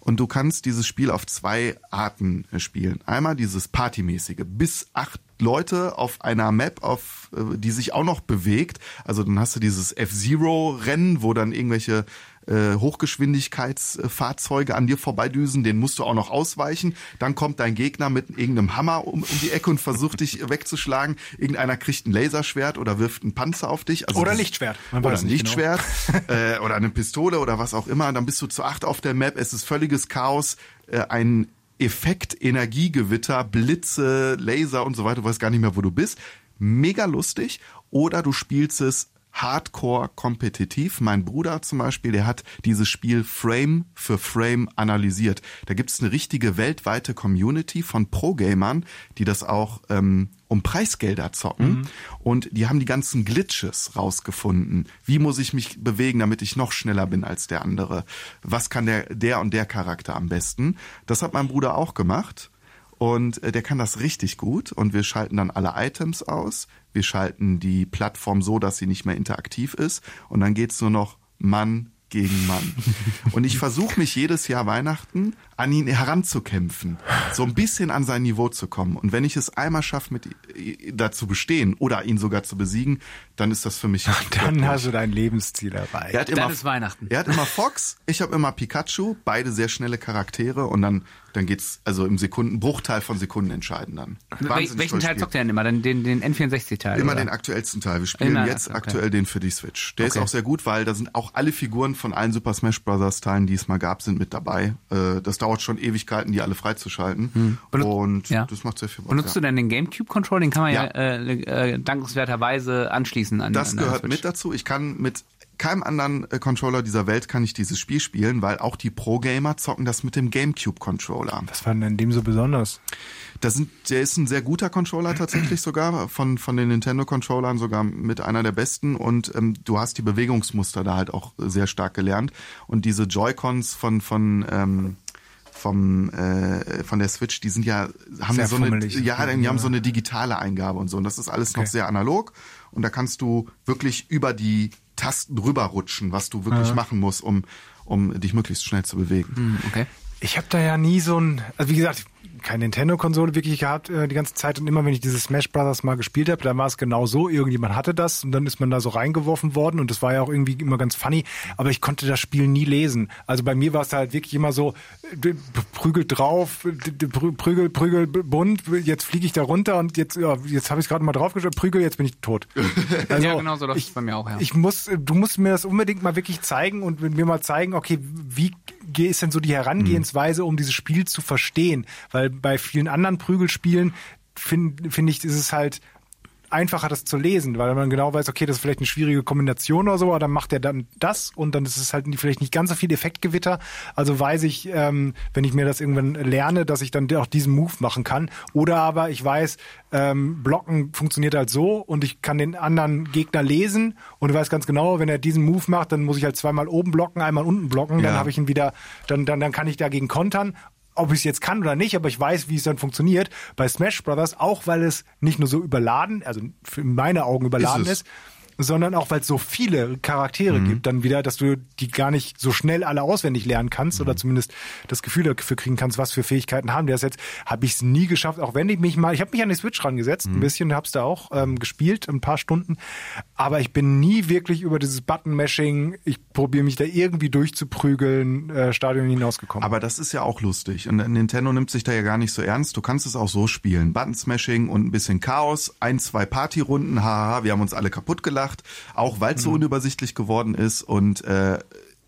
Und du kannst dieses Spiel auf zwei Arten äh, spielen. Einmal dieses Partymäßige, bis acht Leute auf einer Map, auf äh, die sich auch noch bewegt. Also dann hast du dieses F-Zero-Rennen, wo dann irgendwelche äh, Hochgeschwindigkeitsfahrzeuge an dir vorbeidüsen, den musst du auch noch ausweichen. Dann kommt dein Gegner mit irgendeinem Hammer um, um die Ecke und versucht dich wegzuschlagen. Irgendeiner kriegt ein Laserschwert oder wirft einen Panzer auf dich. Also Oder das- Lichtschwert. Man Oder weiß ein genau. Lichtschwert äh, oder eine Pistole oder was auch immer. Dann bist du zu acht auf der Map. Es ist völliges Chaos. Äh, ein Effekt, Energiegewitter, Blitze, Laser und so weiter. Du weißt gar nicht mehr, wo du bist. Mega lustig. Oder du spielst es hardcore kompetitiv. Mein Bruder zum Beispiel, der hat dieses Spiel Frame für Frame analysiert. Da gibt es eine richtige weltweite Community von Pro-Gamern, die das auch ähm, um Preisgelder zocken. Und die haben die ganzen Glitches rausgefunden. Wie muss ich mich bewegen, damit ich noch schneller bin als der andere? Was kann der, der und der Charakter am besten? Das hat mein Bruder auch gemacht. Und äh, der kann das richtig gut. Und wir schalten dann alle Items aus. Wir schalten die Plattform so, dass sie nicht mehr interaktiv ist. Und dann geht's nur noch Mann gegen Mann. Und ich versuche mich jedes Jahr Weihnachten an ihn heranzukämpfen, so ein bisschen an sein Niveau zu kommen. Und wenn ich es einmal schaffe, mit i- da zu bestehen oder ihn sogar zu besiegen, dann ist das für mich. Dann hast du dein Lebensziel erreicht. Er hat Dann immer, ist Weihnachten. Er hat immer Fox, ich habe immer Pikachu, beide sehr schnelle Charaktere und dann, dann geht's also im Sekunden, Bruchteil von Sekunden entscheiden dann. Wahnsinnig welchen Teil zockt ihr denn immer? Dann den, den N64-Teil? Immer oder? den aktuellsten Teil. Wir spielen Immer jetzt okay. aktuell den für die Switch. Der Okay. ist auch sehr gut, weil da sind auch alle Figuren von allen Super Smash Bros. Teilen, die es mal gab, sind mit dabei. Äh, Das dauert schon Ewigkeiten, die alle freizuschalten. Benut- Und Hm. ja. das macht sehr viel Bock. Benutzt ja. du denn den GameCube-Controller? Den kann man ja, Ja. äh, äh, dankenswerterweise anschließen an Das an gehört Switch. mit dazu. Ich kann mit keinem anderen äh, Controller dieser Welt kann ich dieses Spiel spielen, weil auch die Pro-Gamer zocken das mit dem GameCube-Controller. Was war denn an dem so besonders? Das sind, der ist ein sehr guter Controller tatsächlich sogar, von, von den Nintendo-Controllern sogar mit einer der besten und ähm, du hast die Bewegungsmuster da halt auch sehr stark gelernt und diese Joy-Cons von, von, ähm, vom, äh, von der Switch, die sind ja, haben Sehr ja so eine, ja, die haben so eine digitale Eingabe und so und das ist alles noch Okay. sehr analog und da kannst du wirklich über die Tasten rüberrutschen, was du wirklich machen musst, um, um dich möglichst schnell zu bewegen. Hm, Okay. Ich habe da ja nie so ein, also wie gesagt, keine Nintendo-Konsole wirklich gehabt äh, die ganze Zeit und immer wenn ich dieses Smash Brothers mal gespielt habe, dann war es genau so, irgendjemand hatte das und dann ist man da so reingeworfen worden und das war ja auch irgendwie immer ganz funny, aber ich konnte das Spiel nie lesen. Also bei mir war es halt wirklich immer so, äh, prügel drauf, prü- prügel, prügel, bunt, jetzt fliege ich da runter und jetzt, ja, jetzt habe ich es gerade mal draufgeschaut, prügel, jetzt bin ich tot. Also, Ja, genau so läuft ich, es bei mir auch, ja. Ich muss, du musst mir das unbedingt mal wirklich zeigen und mir mal zeigen, okay, wie ist denn so die Herangehensweise, um dieses Spiel zu verstehen? Weil bei vielen anderen Prügelspielen finde find ich, ist es halt einfacher, das zu lesen, weil man genau weiß, okay, das ist vielleicht eine schwierige Kombination oder so, aber dann macht er dann das und dann ist es halt vielleicht nicht ganz so viel Effektgewitter. Also weiß ich, ähm, wenn ich mir das irgendwann lerne, dass ich dann auch diesen Move machen kann. Oder aber ich weiß, ähm, Blocken funktioniert halt so und ich kann den anderen Gegner lesen und weiß ganz genau, wenn er diesen Move macht, dann muss ich halt zweimal oben blocken, einmal unten blocken, dann Ja. habe ich ihn wieder, dann, dann, dann kann ich dagegen kontern ob ich es jetzt kann oder nicht, aber ich weiß, wie es dann funktioniert. Bei Smash Brothers, auch weil es nicht nur so überladen, also für meine Augen überladen Ist ist, sondern auch weil es so viele Charaktere gibt, dann wieder, dass du die gar nicht so schnell alle auswendig lernen kannst oder zumindest das Gefühl dafür kriegen kannst, was für Fähigkeiten haben. Das jetzt habe ich es nie geschafft, auch wenn ich mich mal, ich habe mich an die Switch rangesetzt, ein bisschen, hab's da auch ähm, gespielt, ein paar Stunden, aber ich bin nie wirklich über dieses Button-Mashing, ich probiere mich da irgendwie durchzuprügeln, äh, Stadion hinausgekommen. Aber das ist ja auch lustig. Und Nintendo nimmt sich da ja gar nicht so ernst. Du kannst es auch so spielen. Button Smashing und ein bisschen Chaos. Ein, zwei Partyrunden. Haha, wir haben uns alle kaputt gelacht. Auch weil es so unübersichtlich geworden ist. Und äh,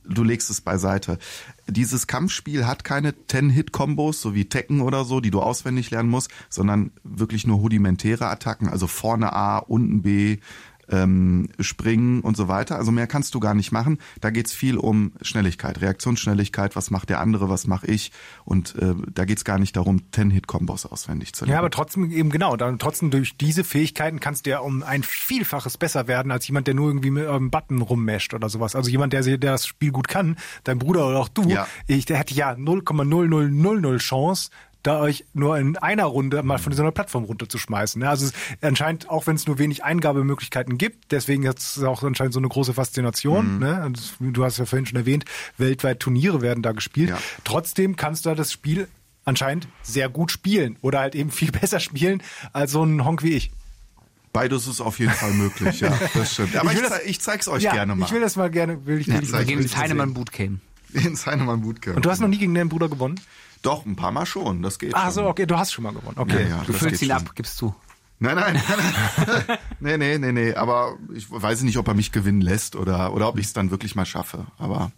du legst es beiseite. Dieses Kampfspiel hat keine 10-Hit-Kombos, so wie Tekken oder so, die du auswendig lernen musst, sondern wirklich nur rudimentäre Attacken. Also vorne A, unten B, ähm, springen und so weiter. Also mehr kannst du gar nicht machen. Da geht's viel um Schnelligkeit, Reaktionsschnelligkeit, was macht der andere, was mache ich. Und äh, da geht's gar nicht darum, 10-Hit-Kombos auswendig zu lernen. Ja, aber trotzdem eben genau. Dann trotzdem durch diese Fähigkeiten kannst du ja um ein Vielfaches besser werden als jemand, der nur irgendwie mit einem Button rummescht oder sowas. Also jemand, der, der das Spiel gut kann, dein Bruder oder auch du, Ja. ich, der hätte ja 0,0000 Chance, da euch nur in einer Runde mal von so einer Plattform runterzuschmeißen. Ne? Also es, anscheinend, auch wenn es nur wenig Eingabemöglichkeiten gibt, deswegen hat es auch anscheinend so eine große Faszination. Ne? Und du hast ja vorhin schon erwähnt, weltweit Turniere werden da gespielt. Ja. Trotzdem kannst du da das Spiel anscheinend sehr gut spielen oder halt eben viel besser spielen als so ein Honk wie ich. Beides ist auf jeden Fall möglich, ja, das stimmt. Aber Ich ich, will das- ich zeig's euch ja, gerne mal. ich will das mal gerne, will ich, will Ja, Wir ich gehen will ins das Heinemann. Bootcamp. Ins Heinemann Bootcamp. Und du hast noch nie gegen deinen Bruder gewonnen? Doch, ein paar Mal schon, das geht Ah, schon. so, okay, du hast schon mal gewonnen. Okay. Ja, ja, Du füllst ihn schon. ab, gibst du. Nein, nein, nein, nein. nee, nee, nee, nee. Aber ich weiß nicht, ob er mich gewinnen lässt oder, oder ob ich es dann wirklich mal schaffe. Aber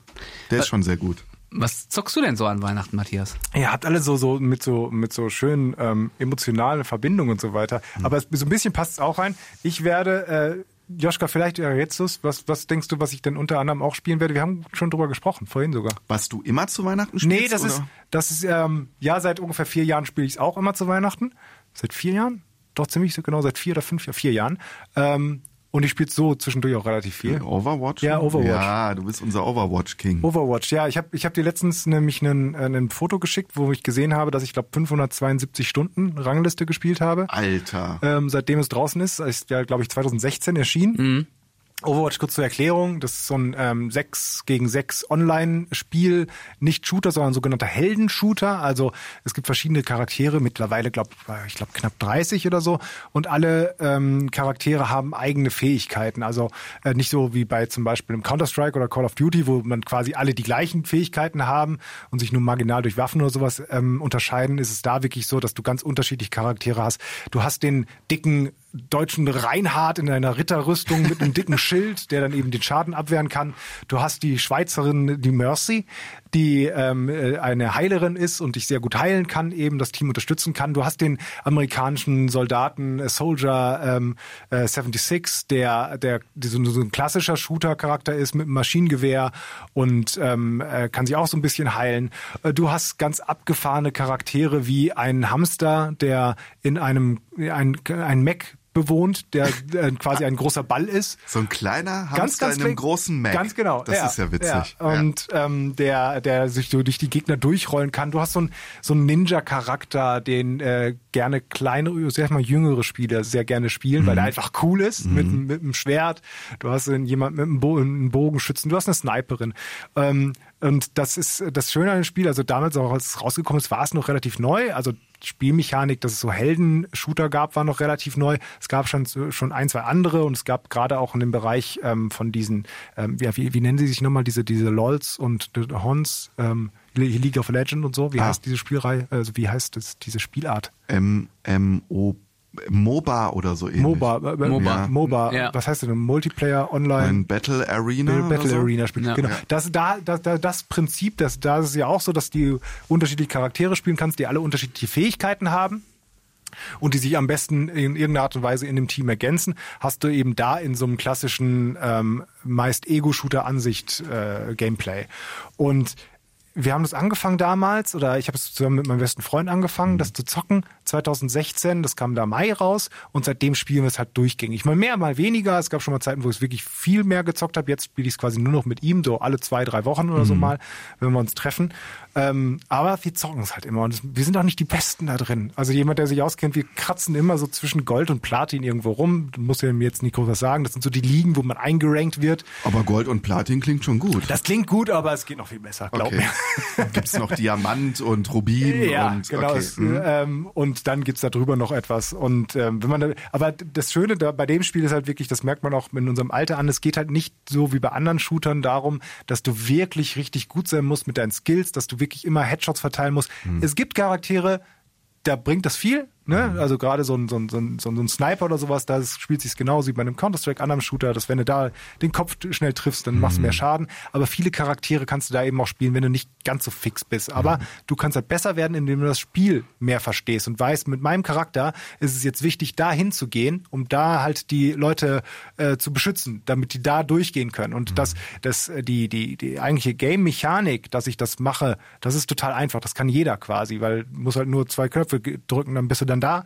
der ist schon sehr gut. Was zockst du denn so an Weihnachten, Matthias? Ihr habt alle so, so mit so mit so schönen ähm, emotionalen Verbindungen und so weiter. Hm. Aber es, so ein bisschen passt es auch rein. Ich werde, äh, Joschka, vielleicht errätst was, was denkst du, was ich denn unter anderem auch spielen werde? Wir haben schon drüber gesprochen, vorhin sogar. Was du immer zu Weihnachten spielst? Nee, das oder? ist, das ist, ähm, ja, seit ungefähr vier Jahren spiele ich es auch immer zu Weihnachten. Seit vier Jahren? Doch ziemlich so genau, seit vier oder fünf, ja, vier Jahren. Ähm, und ich spiele so zwischendurch auch relativ viel. Overwatch? Ja, Overwatch. Ja, du bist unser Overwatch-King. Overwatch, ja. Ich habe ich hab dir letztens nämlich einen, äh, ein Foto geschickt, wo ich gesehen habe, dass ich glaube 572 Stunden Rangliste gespielt habe. Alter. Ähm, seitdem es draußen ist, ist ja glaube ich 2016 erschienen. Overwatch kurz zur Erklärung, das ist so ein ähm, 6 gegen 6 Online-Spiel, nicht Shooter, sondern sogenannter Heldenshooter. Also es gibt verschiedene Charaktere, mittlerweile glaube ich glaube knapp 30 oder so und alle ähm, Charaktere haben eigene Fähigkeiten. Also äh, nicht so wie bei zum Beispiel im Counter-Strike oder Call of Duty, wo man quasi alle die gleichen Fähigkeiten haben und sich nur marginal durch Waffen oder sowas ähm, unterscheiden, ist es da wirklich so, dass du ganz unterschiedliche Charaktere hast. Du hast den dicken deutschen Reinhard in einer Ritterrüstung mit einem dicken Schild, der dann eben den Schaden abwehren kann. Du hast die Schweizerin, die Mercy, die ähm, äh, eine Heilerin ist und dich sehr gut heilen kann, eben das Team unterstützen kann. Du hast den amerikanischen Soldaten äh, Soldier ähm, äh, 76, der der so, so ein klassischer Shooter-Charakter ist mit einem Maschinengewehr und ähm, äh, kann sich auch so ein bisschen heilen. Äh, Du hast ganz abgefahrene Charaktere wie ein Hamster, der in einem ein, ein Mac bewohnt, der äh, quasi ein großer Ball ist. So ein kleiner Hamster Ganz, ganz in einem großen Mac. Ganz genau. Das ist ja witzig. Ja. Und Ähm, der, der sich so durch die Gegner durchrollen kann. Du hast so einen so einen Ninja-Charakter, den äh, gerne kleinere, sag mal jüngere Spieler sehr gerne spielen, Mhm. weil der einfach cool ist mit, mit einem Schwert. Du hast einen, jemand mit einem, Bo einen Bogenschützen. Du hast eine Sniperin. Ähm, und das ist das Schöne an dem Spiel. Also damals auch als es rausgekommen ist, war es noch relativ neu. Also Spielmechanik, dass es so Helden-Shooter gab, war noch relativ neu. Es gab schon, schon ein, zwei andere und es gab gerade auch in dem Bereich ähm, von diesen, ähm, ja, wie, wie nennen sie sich nochmal, diese, diese LOLs und the Hons, ähm, League of Legends und so. Wie Ah. heißt diese Spielreihe, also wie heißt das, diese Spielart? M M O MOBA oder so ähnlich. MOBA, äh, äh, MOBA. MOBA, Ja. was heißt denn? Multiplayer, Online? Ein Battle Arena. Battle so? Arena spielt. Ja. Genau. Ja. Das, da, da, da, das Prinzip, das, da ist es ja auch so, dass die unterschiedliche Charaktere spielen kannst, die alle unterschiedliche Fähigkeiten haben und die sich am besten in irgendeiner Art und Weise in dem Team ergänzen, hast du eben da in so einem klassischen, ähm, meist Ego-Shooter-Ansicht äh, Gameplay. Und wir haben das angefangen damals, oder ich habe es zusammen mit meinem besten Freund angefangen, das zu zocken, 2016, das kam da Mai raus und seitdem spielen wir es halt durchgängig. Mal mehr, mal weniger. Es gab schon mal Zeiten, wo ich es wirklich viel mehr gezockt habe. Jetzt spiele ich es quasi nur noch mit ihm, so alle zwei, drei Wochen oder so mal, wenn wir uns treffen. Ähm, aber wir zocken es halt immer und wir sind auch nicht die Besten da drin. Also jemand, der sich auskennt, wir kratzen immer so zwischen Gold und Platin irgendwo rum. Du musst ja mir jetzt nicht groß was sagen. Das sind so die Ligen, wo man eingerankt wird. Aber Gold und Platin klingt schon gut. Das klingt gut, aber es geht noch viel besser, glaub okay. mir. Gibt's noch Diamant und Rubin Ja, und genau. okay. Es, hm. ähm, und dann gibt's da drüber noch etwas. Und ähm, wenn man, da, aber das Schöne da bei dem Spiel ist halt wirklich, das merkt man auch in unserem Alter an. Es geht halt nicht so wie bei anderen Shootern darum, dass du wirklich richtig gut sein musst mit deinen Skills, dass du wirklich immer Headshots verteilen musst. Es gibt Charaktere, da bringt das viel. Ne? Also gerade so ein, so, ein, so, ein, so ein Sniper oder sowas, da spielt sich genauso wie bei einem Counter-Strike, anderem Shooter, dass wenn du da den Kopf schnell triffst, dann machst du mehr Schaden. Aber viele Charaktere kannst du da eben auch spielen, wenn du nicht ganz so fix bist. Aber du kannst halt besser werden, indem du das Spiel mehr verstehst und weißt, mit meinem Charakter ist es jetzt wichtig, da hinzugehen, um da halt die Leute äh, zu beschützen, damit die da durchgehen können. Und das, das, äh, die, die, die eigentliche Game-Mechanik, dass ich das mache, das ist total einfach. Das kann jeder quasi, weil du musst halt nur zwei Knöpfe drücken, dann bist du dann da.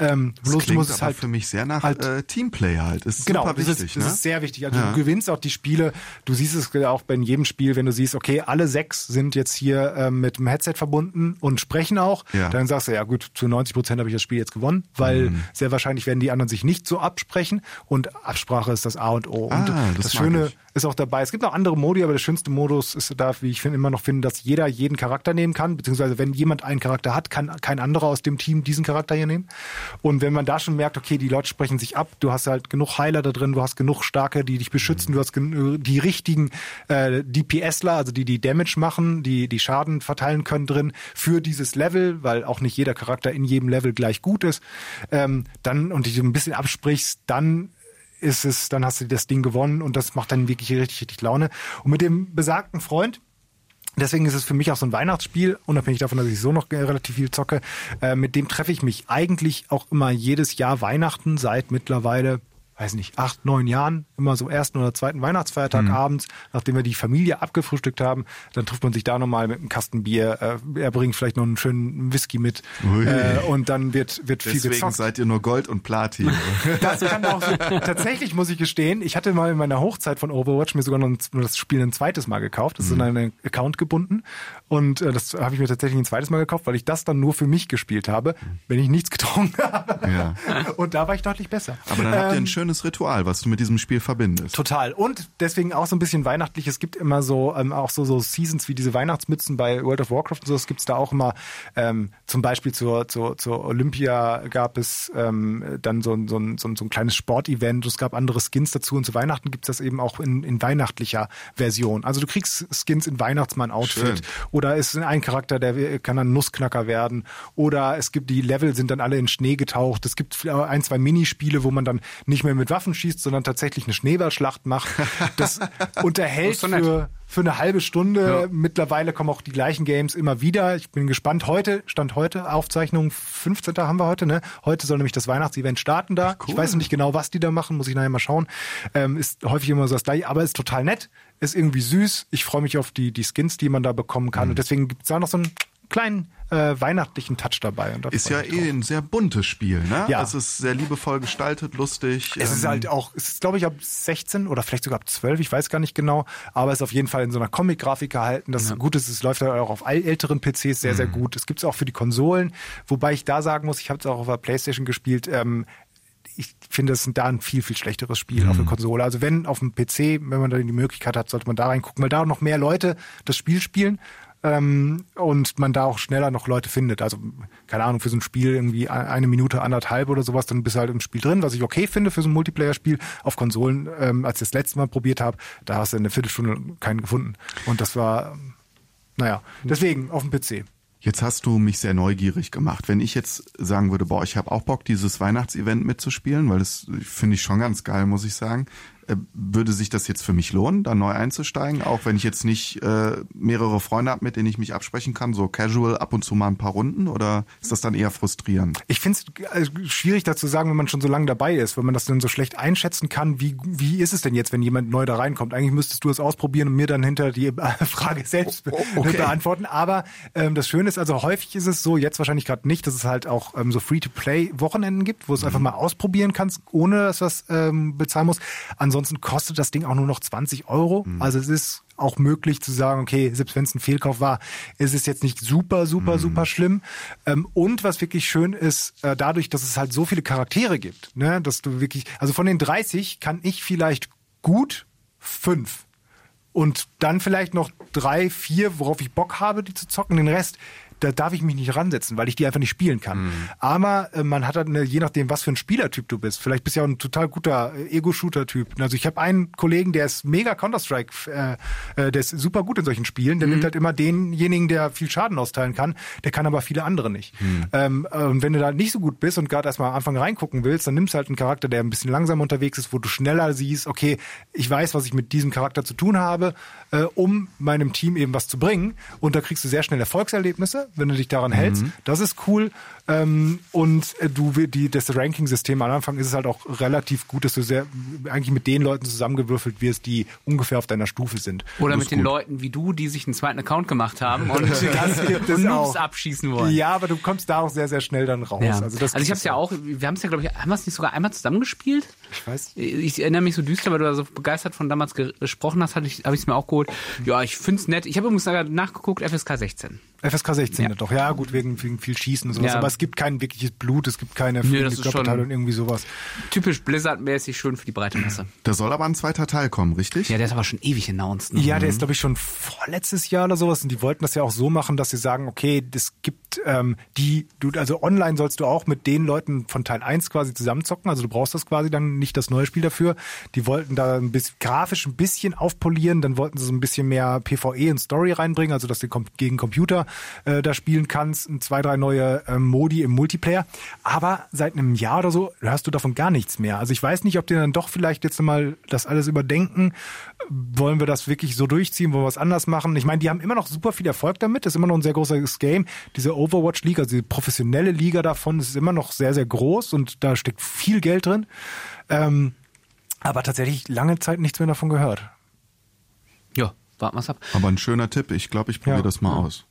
Ähm, bloß das klingt muss es halt für mich sehr nach halt, äh, Teamplay halt. Ist genau, super wichtig. Das ist, ne? das ist sehr wichtig. Also ja. du gewinnst auch die Spiele. Du siehst es auch bei jedem Spiel, wenn du siehst, okay, alle sechs sind jetzt hier äh, mit dem Headset verbunden und sprechen auch. Ja. Dann sagst du, ja gut, zu 90 Prozent habe ich das Spiel jetzt gewonnen, weil mhm. sehr wahrscheinlich werden die anderen sich nicht so absprechen. Und Absprache ist das A und O. Ah, und das, das Schöne ich. ist auch dabei. Es gibt noch andere Modi, aber der schönste Modus ist da, wie ich finde, immer noch finden, dass jeder jeden Charakter nehmen kann, beziehungsweise wenn jemand einen Charakter hat, kann kein anderer aus dem Team diesen Charakter hier nehmen. Und wenn man da schon merkt, okay, die Leute sprechen sich ab, du hast halt genug Heiler da drin, du hast genug Starke, die dich beschützen, du hast die richtigen äh, DPSler, also die die Damage machen, die die Schaden verteilen können drin für dieses Level, weil auch nicht jeder Charakter in jedem Level gleich gut ist. Ähm, dann und dich ein bisschen absprichst, dann ist es, dann hast du das Ding gewonnen und das macht dann wirklich richtig, richtig Laune. Und mit dem besagten Freund, Deswegen ist es für mich auch so ein Weihnachtsspiel, unabhängig davon, dass ich so noch relativ viel zocke. Äh, mit dem treffe ich mich eigentlich auch immer jedes Jahr Weihnachten seit mittlerweile weiß nicht, acht, neun Jahren, immer so ersten oder zweiten Weihnachtsfeiertag mhm. abends, nachdem wir die Familie abgefrühstückt haben, dann trifft man sich da nochmal mit einem Kasten Bier. Äh, er bringt vielleicht noch einen schönen Whisky mit äh, und dann wird, wird viel Deswegen gezockt. seid ihr nur Gold und Platin. das kann auch so. Tatsächlich muss ich gestehen, ich hatte mal in meiner Hochzeit von Overwatch mir sogar noch das Spiel ein zweites Mal gekauft. Das ist mhm. in einen Account gebunden und äh, das habe ich mir tatsächlich ein zweites Mal gekauft, weil ich das dann nur für mich gespielt habe, wenn ich nichts getrunken habe. Ja. Und da war ich deutlich besser. Aber dann ähm, habt ihr ein ähm, schönes Ritual, was du mit diesem Spiel verbindest. Total. Und deswegen auch so ein bisschen weihnachtlich. Es gibt immer so ähm, auch so, so Seasons wie diese Weihnachtsmützen bei World of Warcraft und so. Das gibt's da auch immer. Ähm, zum Beispiel zur, zur, zur Olympia gab es ähm, dann so, so, ein, so, ein, so ein kleines Sportevent. Es gab andere Skins dazu. Und zu Weihnachten gibt's das eben auch in, in weihnachtlicher Version. Also du kriegst Skins in Weihnachtsmann-Outfit. Oder ist ein Charakter, der kann dann Nussknacker werden. Oder es gibt die Level sind dann alle in Schnee getaucht. Es gibt ein, zwei Minispiele, wo man dann nicht mehr mit Waffen schießt, sondern tatsächlich eine Schneeballschlacht macht. Das unterhält das für, für eine halbe Stunde. Ja. Mittlerweile kommen auch die gleichen Games immer wieder. Ich bin gespannt. Heute, Stand heute, Aufzeichnung 15. haben wir heute, ne? Heute soll nämlich das Weihnachtsevent starten da. Cool. Ich weiß noch nicht genau, was die da machen, muss ich nachher mal schauen. Ähm, ist häufig immer so das gleiche, aber ist total nett, ist irgendwie süß. Ich freue mich auf die, die Skins, die man da bekommen kann. Mhm. Und deswegen gibt es da noch so einen kleinen äh, weihnachtlichen Touch dabei. ist ja eh ein sehr buntes Spiel, ne? Ja. Es ist sehr liebevoll gestaltet, lustig. Es ähm ist halt auch, es ist glaube ich ab 16 oder vielleicht sogar ab 12, ich weiß gar nicht genau, aber es ist auf jeden Fall in so einer Comic-Grafik gehalten. Das ja. gut ist, es läuft ja auch auf älteren PCs sehr, sehr mhm. gut. Es gibt es auch für die Konsolen, wobei ich da sagen muss, ich habe es auch auf der Playstation gespielt, ähm, ich finde, es ist da ein viel, viel schlechteres Spiel mhm. auf der Konsole. Also wenn auf dem PC, wenn man da die Möglichkeit hat, sollte man da reingucken, weil da noch mehr Leute das Spiel spielen ähm, und man da auch schneller noch Leute findet. Also, keine Ahnung, für so ein Spiel irgendwie eine Minute, anderthalb oder sowas, dann bist du halt im Spiel drin, was ich okay finde für so ein Multiplayer-Spiel. Auf Konsolen, ähm, als ich das letzte Mal probiert habe, da hast du in einer Viertelstunde keinen gefunden. Und das war, naja, deswegen auf dem PC. Jetzt hast du mich sehr neugierig gemacht. Wenn ich jetzt sagen würde, boah, ich habe auch Bock, dieses Weihnachtsevent mitzuspielen, weil das finde ich schon ganz geil, muss ich sagen. Äh, würde sich das jetzt für mich lohnen, da neu einzusteigen, auch wenn ich jetzt nicht äh, mehrere Freunde habe, mit denen ich mich absprechen kann, so casual ab und zu mal ein paar Runden oder ist das dann eher frustrierend? Ich finde es äh, schwierig dazu sagen, wenn man schon so lange dabei ist, wenn man das dann so schlecht einschätzen kann, wie, wie ist es denn jetzt, wenn jemand neu da reinkommt? Eigentlich müsstest du es ausprobieren und mir dann hinter die Frage selbst oh, okay. beantworten. Aber ähm, das Schöne ist, also häufig ist es so, jetzt wahrscheinlich gerade nicht, dass es halt auch ähm, so Free-to-Play-Wochenenden gibt, wo es mhm. einfach mal ausprobieren kannst, ohne dass du was ähm, bezahlen musst. Ansonsten Ansonsten kostet das Ding auch nur noch 20 Euro. Mhm. Also es ist auch möglich zu sagen, okay, selbst wenn es ein Fehlkauf war, ist es jetzt nicht super, super, mhm. super schlimm. Ähm, und was wirklich schön ist, äh, dadurch, dass es halt so viele Charaktere gibt, ne, dass du wirklich, also von den 30 kann ich vielleicht gut fünf und dann vielleicht noch drei, vier, worauf ich Bock habe, die zu zocken. Den Rest, da darf ich mich nicht ransetzen, weil ich die einfach nicht spielen kann. Mhm. Aber äh, man hat halt eine, je nachdem, was für ein Spielertyp du bist. Vielleicht bist du ja auch ein total guter äh, Ego-Shooter-Typ. Also ich habe einen Kollegen, der ist mega Counter-Strike, äh, äh, der ist super gut in solchen Spielen. Der mhm. nimmt halt immer denjenigen, der viel Schaden austeilen kann. Der kann aber viele andere nicht. Mhm. Ähm, äh, und wenn du da nicht so gut bist und gerade erstmal am Anfang reingucken willst, dann nimmst du halt einen Charakter, der ein bisschen langsam unterwegs ist, wo du schneller siehst, okay, ich weiß, was ich mit diesem Charakter zu tun habe, äh, um meinem Team eben was zu bringen. Und da kriegst du sehr schnell Erfolgserlebnisse, wenn du dich daran hältst. Das ist cool. Ähm, und äh, du die das Ranking-System am Anfang ist es halt auch relativ gut, dass du sehr eigentlich mit den Leuten zusammengewürfelt wirst, die ungefähr auf deiner Stufe sind. Oder mit den gut. Leuten wie du, die sich einen zweiten Account gemacht haben und, es und Noobs abschießen wollen. Ja, aber du kommst da auch sehr, sehr schnell dann raus. Ja. Also, Also, ich habe es ja auch, wir haben es ja, glaube ich, haben wir es nicht sogar einmal zusammengespielt? Ich weiß. Ich erinnere mich so düster, weil du da so begeistert von damals ge- gesprochen hast, habe ich es mir auch geholt. Ja, ich find's nett. Ich habe übrigens nachgeguckt, FSK 16. FSK 16 Ja. doch. Ja, gut, wegen, wegen viel Schießen und sowas. Ja. Aber es gibt kein wirkliches Blut, es gibt keine schon- Körperteile und irgendwie sowas. Typisch Blizzard-mäßig, schön für die breite Masse. Da soll aber ein zweiter Teil kommen, richtig? Ja, der ist aber schon ewig announced. Ne? Ja, der ist, glaube ich, schon vorletztes Jahr oder sowas. Und die wollten das ja auch so machen, dass sie sagen, okay, es gibt ähm, die, du, also online sollst du auch mit den Leuten von Teil 1 quasi zusammenzocken. Also du brauchst das quasi dann nicht das neue Spiel dafür. Die wollten da ein bisschen grafisch ein bisschen aufpolieren, dann wollten sie so ein bisschen mehr PvE und Story reinbringen, also dass du gegen Computer äh, da spielen kannst, zwei, drei neue ähm, Modi im Multiplayer. Aber seit einem Jahr oder so hörst du davon gar nichts mehr. Also ich weiß nicht, ob die dann doch vielleicht jetzt mal das alles überdenken. Wollen wir das wirklich so durchziehen? Wollen wir was anders machen? Ich meine, die haben immer noch super viel Erfolg damit. Das ist immer noch ein sehr großes Game. Diese Overwatch League, also die professionelle Liga davon, ist immer noch sehr, sehr groß und da steckt viel Geld drin. Ähm, aber tatsächlich lange Zeit nichts mehr davon gehört. Ja, warten wir's ab. Aber ein schöner Tipp. Ich glaube, ich probiere Ja. das mal aus.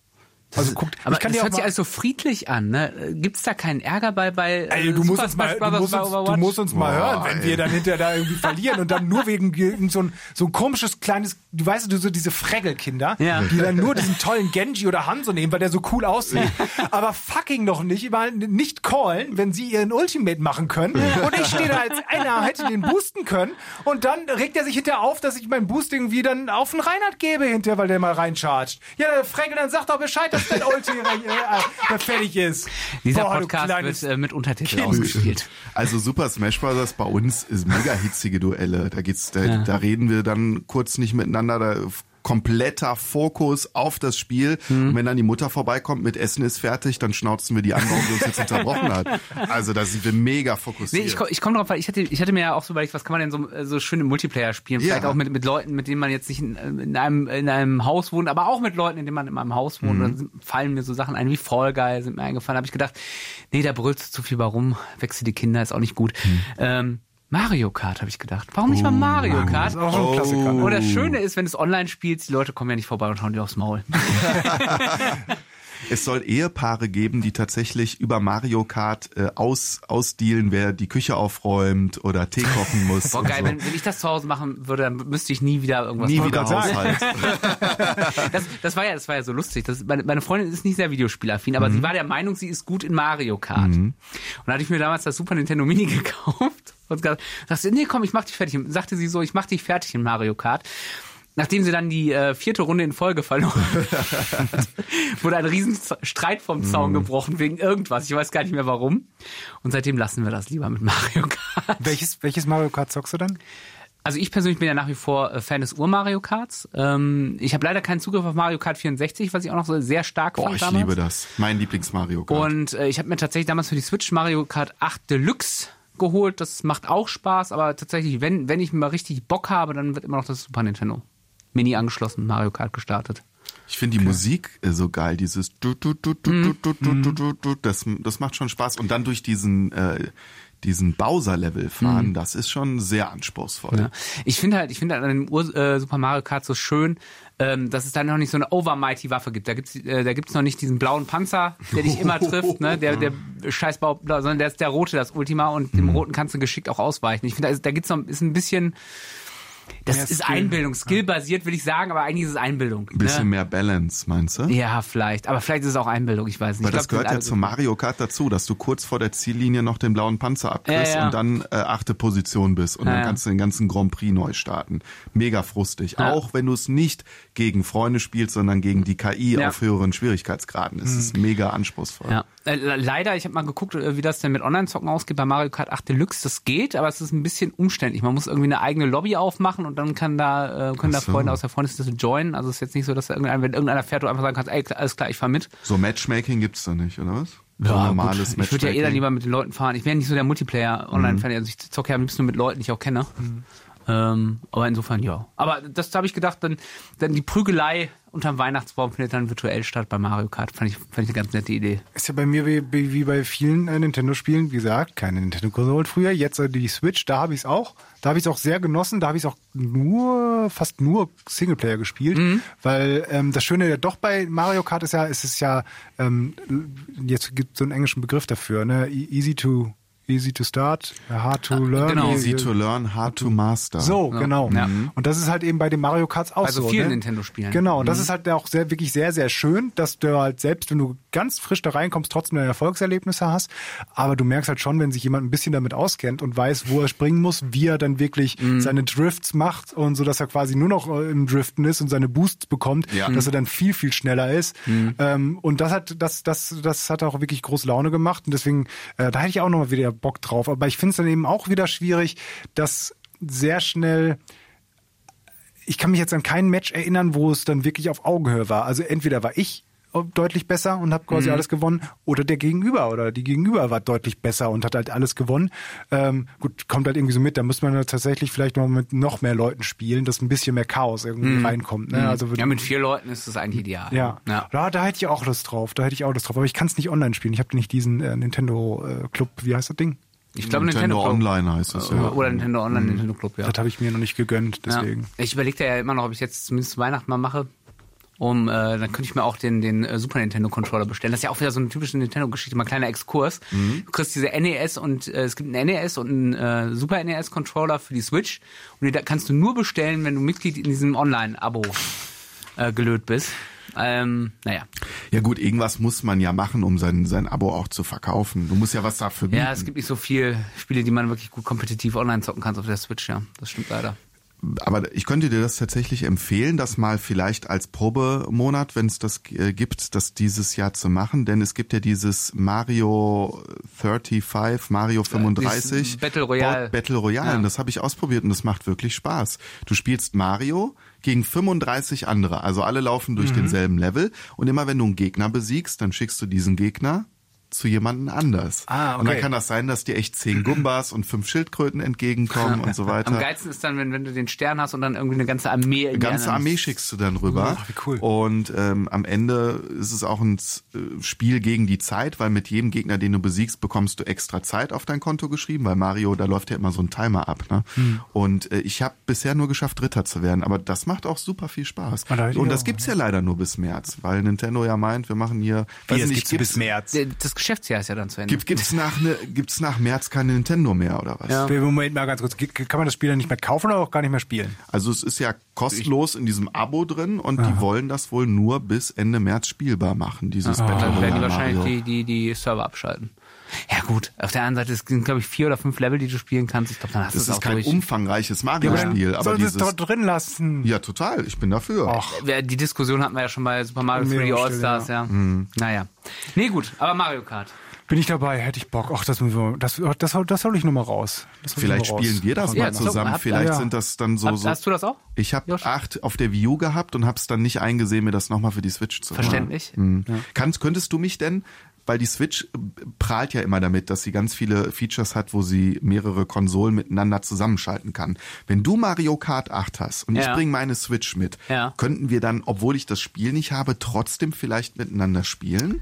Also guckt, Aber ich kann das hört sich alles so friedlich an, ne? Gibt's da keinen Ärger bei, bei äh, Ey, du, musst uns mal, du, musst uns, du musst uns mal hören, wenn ey. wir dann hinterher da irgendwie verlieren und dann nur wegen so ein, so ein komisches kleines, du weißt du, so diese Freggelkinder, Ja. die dann nur diesen tollen Genji oder Hanzo nehmen, weil der so cool aussieht, aber fucking noch nicht, mal nicht callen, wenn sie ihren Ultimate machen können und ich stehe da als einer, hätte den boosten können und dann regt er sich hinterher auf, dass ich mein Boost irgendwie dann auf den Reinhard gebe hinterher, weil der mal reinchargt. Ja, der Freggel, dann sagt doch Bescheid, dein Ulti äh, äh, fertig ist. Dieser Boah, Podcast wird äh, mit Untertitel Kind. ausgespielt. Also Super Smash Bros. bei uns ist mega hitzige Duelle. Da geht's, da, da reden wir dann kurz nicht miteinander. Da kompletter Fokus auf das Spiel. Mhm. Und wenn dann die Mutter vorbeikommt mit Essen ist fertig, dann schnauzen wir die an, warum sie uns jetzt unterbrochen hat. Also da sind wir mega Nee, fokussiert. ich, komm- ich komme drauf, weil ich hatte, ich hatte mir ja auch so überlegt, was kann man denn so, äh, so schön im Multiplayer spielen? Vielleicht Ja. auch mit, mit Leuten, mit denen man jetzt nicht in, in, einem, in einem Haus wohnt, aber auch mit Leuten, in denen man in einem Haus wohnt. Und dann fallen mir so Sachen ein wie Fall Guy, sind mir eingefallen. habe ich gedacht, nee, da brüllst du zu viel warum, wechsel die Kinder, ist auch nicht gut. Ähm, Mario Kart, habe ich gedacht. Warum nicht mal Mario Kart? Das ist auch schon ein Klassiker. Ne? Und das Schöne ist, wenn du es online spielst, die Leute kommen ja nicht vorbei und schauen dir aufs Maul. Es soll Ehepaare geben, die tatsächlich über Mario Kart äh, aus, ausdealen, wer die Küche aufräumt oder Tee kochen muss. Boah, geil, so. wenn, wenn ich das zu Hause machen würde, dann müsste ich nie wieder irgendwas Nie wieder. Haushalt. Das, das war ja, das war ja so lustig. Das, meine, meine Freundin ist nicht sehr videospielaffin, aber sie war der Meinung, sie ist gut in Mario Kart. Und da hatte ich mir damals das Super Nintendo Mini gekauft und sagte, nee, komm, ich mach dich fertig. Sagte sie so, ich mach dich fertig in Mario Kart. Nachdem sie dann die äh, vierte Runde in Folge verloren hat, wurde ein riesen Z- Streit vom Zaun gebrochen wegen irgendwas. Ich weiß gar nicht mehr warum. Und seitdem lassen wir das lieber mit Mario Kart. Welches, welches Mario Kart zockst du dann? Also ich persönlich bin ja nach wie vor äh, Fan des Ur-Mario Karts. Ähm, ich habe leider keinen Zugriff auf Mario Kart 64, was ich auch noch so sehr stark Boah, fand ich damals. liebe das. Mein Lieblings-Mario Kart. Und äh, ich habe mir tatsächlich damals für die Switch Mario Kart 8 Deluxe geholt. Das macht auch Spaß, aber tatsächlich, wenn, wenn ich mal richtig Bock habe, dann wird immer noch das Super Nintendo Mini angeschlossen, Mario Kart gestartet. Ich finde die Musik äh, so geil, dieses du, du, du, du, du, du, du, du, du, das, das macht schon Spaß. Und dann durch diesen, äh, diesen Bowser-Level fahren, das ist schon sehr anspruchsvoll. Ja. Ich finde halt, ich finde halt an dem Ur äh, Super Mario Kart so schön, ähm, dass es da noch nicht so eine Overmighty Waffe gibt. Da gibt's, äh, da gibt's noch nicht diesen blauen Panzer, der dich immer trifft, ne? Der, der Scheißbau, sondern der ist der rote, das Ultima, und Mhm. dem roten kannst du geschickt auch ausweichen. Ich finde, da, ist- da gibt's noch ist ein bisschen. Das ist Skill. Einbildung, skillbasiert will ich sagen, aber eigentlich ist es Einbildung. Ein bisschen ne? mehr Balance, meinst du? Ja, vielleicht. Aber vielleicht ist es auch Einbildung, ich weiß nicht. Weil Ich das glaub, gehört ja zum Mario Kart dazu, dass du kurz vor der Ziellinie noch den blauen Panzer abkriegst Ja, ja. und dann äh, achte Position bist und Ja, dann kannst du den ganzen Grand Prix neu starten. Mega frustig. Ja. Auch wenn du es nicht gegen Freunde spielst, sondern gegen die KI Ja. auf höheren Schwierigkeitsgraden. Es ist mega anspruchsvoll. Ja. Äh, le- leider, ich habe mal geguckt, äh, wie das denn mit Online-Zocken ausgeht bei Mario Kart 8 Deluxe. Das geht, aber es ist ein bisschen umständlich. Man muss irgendwie eine eigene Lobby aufmachen und dann kann da, äh, können da Ach so. Freunde aus der Freundesliste joinen. Also es ist jetzt nicht so, dass da irgendeiner, wenn irgendeiner fährt, du einfach sagen kannst, ey, alles klar, ich fahr mit. So Matchmaking gibt's da nicht, oder was? So Ja, normales gut. Ich würde ja eh dann lieber mit den Leuten fahren. Ich wäre nicht so der Multiplayer-Online-Fan. Also ich zocke ja am liebsten nur mit Leuten, die ich auch kenne. Ähm, aber insofern ja. Aber das habe ich gedacht, dann, dann die Prügelei unterm Weihnachtsbaum findet dann virtuell statt bei Mario Kart. Fand ich, fand ich eine ganz nette Idee. Ist ja bei mir wie, wie bei vielen äh, Nintendo-Spielen, wie gesagt, keine Nintendo-Konsolen früher, jetzt äh, die Switch, da habe ich es auch. Da habe ich es auch sehr genossen, da habe ich es auch nur, fast nur Singleplayer gespielt, weil ähm, das Schöne ja doch bei Mario Kart ist ja, es ist ja, ähm, jetzt gibt es so einen englischen Begriff dafür, ne? E- Easy to Easy to start, hard to learn. genau. Easy to learn, hard to master. So, genau. Ja. Und das ist halt eben bei den Mario Karts auch Also so. vielen ne? Nintendo-Spielen. Genau, und das ist halt auch sehr, wirklich sehr, sehr schön, dass du halt selbst, wenn du ganz frisch da reinkommst, trotzdem deine Erfolgserlebnisse hast. Aber du merkst halt schon, wenn sich jemand ein bisschen damit auskennt und weiß, wo er springen muss, wie er dann wirklich seine Drifts macht und so, dass er quasi nur noch äh, im Driften ist und seine Boosts bekommt, Ja. dass er dann viel, viel schneller ist. Ähm, und das hat, das, das, das hat auch wirklich große Laune gemacht. Und deswegen, äh, da hätte ich auch noch mal wieder Bock drauf. Aber ich finde es dann eben auch wieder schwierig, dass sehr schnell ich kann mich jetzt an kein Match erinnern, wo es dann wirklich auf Augenhöhe war. Also entweder war ich deutlich besser und habe quasi alles gewonnen oder der Gegenüber oder die Gegenüber war deutlich besser und hat halt alles gewonnen. Ähm, gut, kommt halt irgendwie so mit, da muss man halt tatsächlich vielleicht noch mit noch mehr Leuten spielen, dass ein bisschen mehr Chaos irgendwie reinkommt. Ne? Also Ja, mit vier Leuten ist das eigentlich ideal. ja. ja. Da, da hätte ich auch Lust drauf. Da hätte ich auch Lust drauf. Aber ich kann es nicht online spielen. Ich habe nicht diesen äh, Nintendo äh, Club, wie heißt das Ding? Ich glaube Nintendo, Nintendo, Club. Online heißt es, Äh, ja. Oder Nintendo Online, Nintendo Club, ja. Das habe ich mir noch nicht gegönnt, deswegen. Ja. Ich überlege ja immer noch, ob ich jetzt zumindest zu Weihnachten mal mache. Um, äh, dann könnte ich mir auch den, den äh, Super Nintendo Controller bestellen. Das ist ja auch wieder so eine typische Nintendo-Geschichte, mal ein kleiner Exkurs. Mhm. Du kriegst diese NES und äh, es gibt einen NES und einen äh, Super NES Controller für die Switch und die da kannst du nur bestellen, wenn du Mitglied in diesem Online-Abo äh, gelöt bist. Ähm, naja. Ja gut, irgendwas muss man ja machen, um sein, sein Abo auch zu verkaufen. Du musst ja was dafür bieten. Ja, es gibt nicht so viele Spiele, die man wirklich gut kompetitiv online zocken kann auf der Switch, ja. Das stimmt leider. Aber ich könnte dir das tatsächlich empfehlen, das mal vielleicht als Probemonat, wenn es das äh, gibt, das dieses Jahr zu machen. Denn es gibt ja dieses Mario 35, Mario 35. dieses Battle Royale. Battle Royale. Ja. Das habe ich ausprobiert und das macht wirklich Spaß. Du spielst Mario gegen 35 andere. Also alle laufen Mhm. durch denselben Level. Und immer wenn du einen Gegner besiegst, dann schickst du diesen Gegner zu jemandem anders. Ah, Und dann okay. kann das sein, dass dir echt zehn Gumbas und fünf Schildkröten entgegenkommen und so weiter. Am geilsten ist dann, wenn, wenn du den Stern hast und dann irgendwie eine ganze Armee. Eine ganze Armee schickst du dann rüber. Ach, wie cool. Und ähm, am Ende ist es auch ein äh, Spiel gegen die Zeit, weil mit jedem Gegner, den du besiegst, bekommst du extra Zeit auf dein Konto geschrieben, weil Mario, da läuft ja immer so ein Timer ab. Ne? Hm. Und äh, ich habe bisher nur geschafft, Dritter zu werden, aber das macht auch super viel Spaß. Und das gibt's ja leider nur bis März, weil Nintendo ja meint, wir machen hier. weiß es nicht, gibt's bis März. Das Geschäftsjahr ist ja dann zu Ende. Gibt, gibt's nach ne, gibt's nach März keine Nintendo mehr oder was? Ja. Moment mal ganz kurz. Kann man das Spiel dann nicht mehr kaufen oder auch gar nicht mehr spielen? Also es ist ja kostenlos in diesem Abo drin und die wollen das wohl nur bis Ende März spielbar machen, dieses Battle Dann werden die Royale wahrscheinlich die, die, die Server abschalten. Ja gut, auf der anderen Seite es sind glaube ich vier oder fünf Level, die du spielen kannst. Ich glaube, dann hast du Das es ist auch kein durch. umfangreiches Mario-Spiel, aber Sollen sie es dieses... doch drin lassen? Ja, total, ich bin dafür. Ach, Wer- Die Diskussion hatten wir ja schon bei Super Mario An 3 mehrerer All-Stars, Stelle, ja. Mhm. Naja. Nee, gut, aber Mario Kart. bin ich dabei, hätte ich Bock. Ach, das, müssen wir, das, das, das hol ich noch mal raus. Das hol ich Vielleicht noch mal raus. spielen wir das Ja, mal so, zusammen. habt- Vielleicht ja. sind das dann so... Hast, so hast du das auch? ich habe acht auf der Wii U gehabt und habe es dann nicht eingesehen, mir das nochmal für die Switch zu holen. Verständlich. Mhm. Kannst, könntest du mich denn, weil die Switch äh, prahlt ja immer damit, dass sie ganz viele Features hat, wo sie mehrere Konsolen miteinander zusammenschalten kann. Wenn du Mario Kart 8 hast und ich Ja. bringe meine Switch mit, Ja. könnten wir dann, obwohl ich das Spiel nicht habe, trotzdem vielleicht miteinander spielen?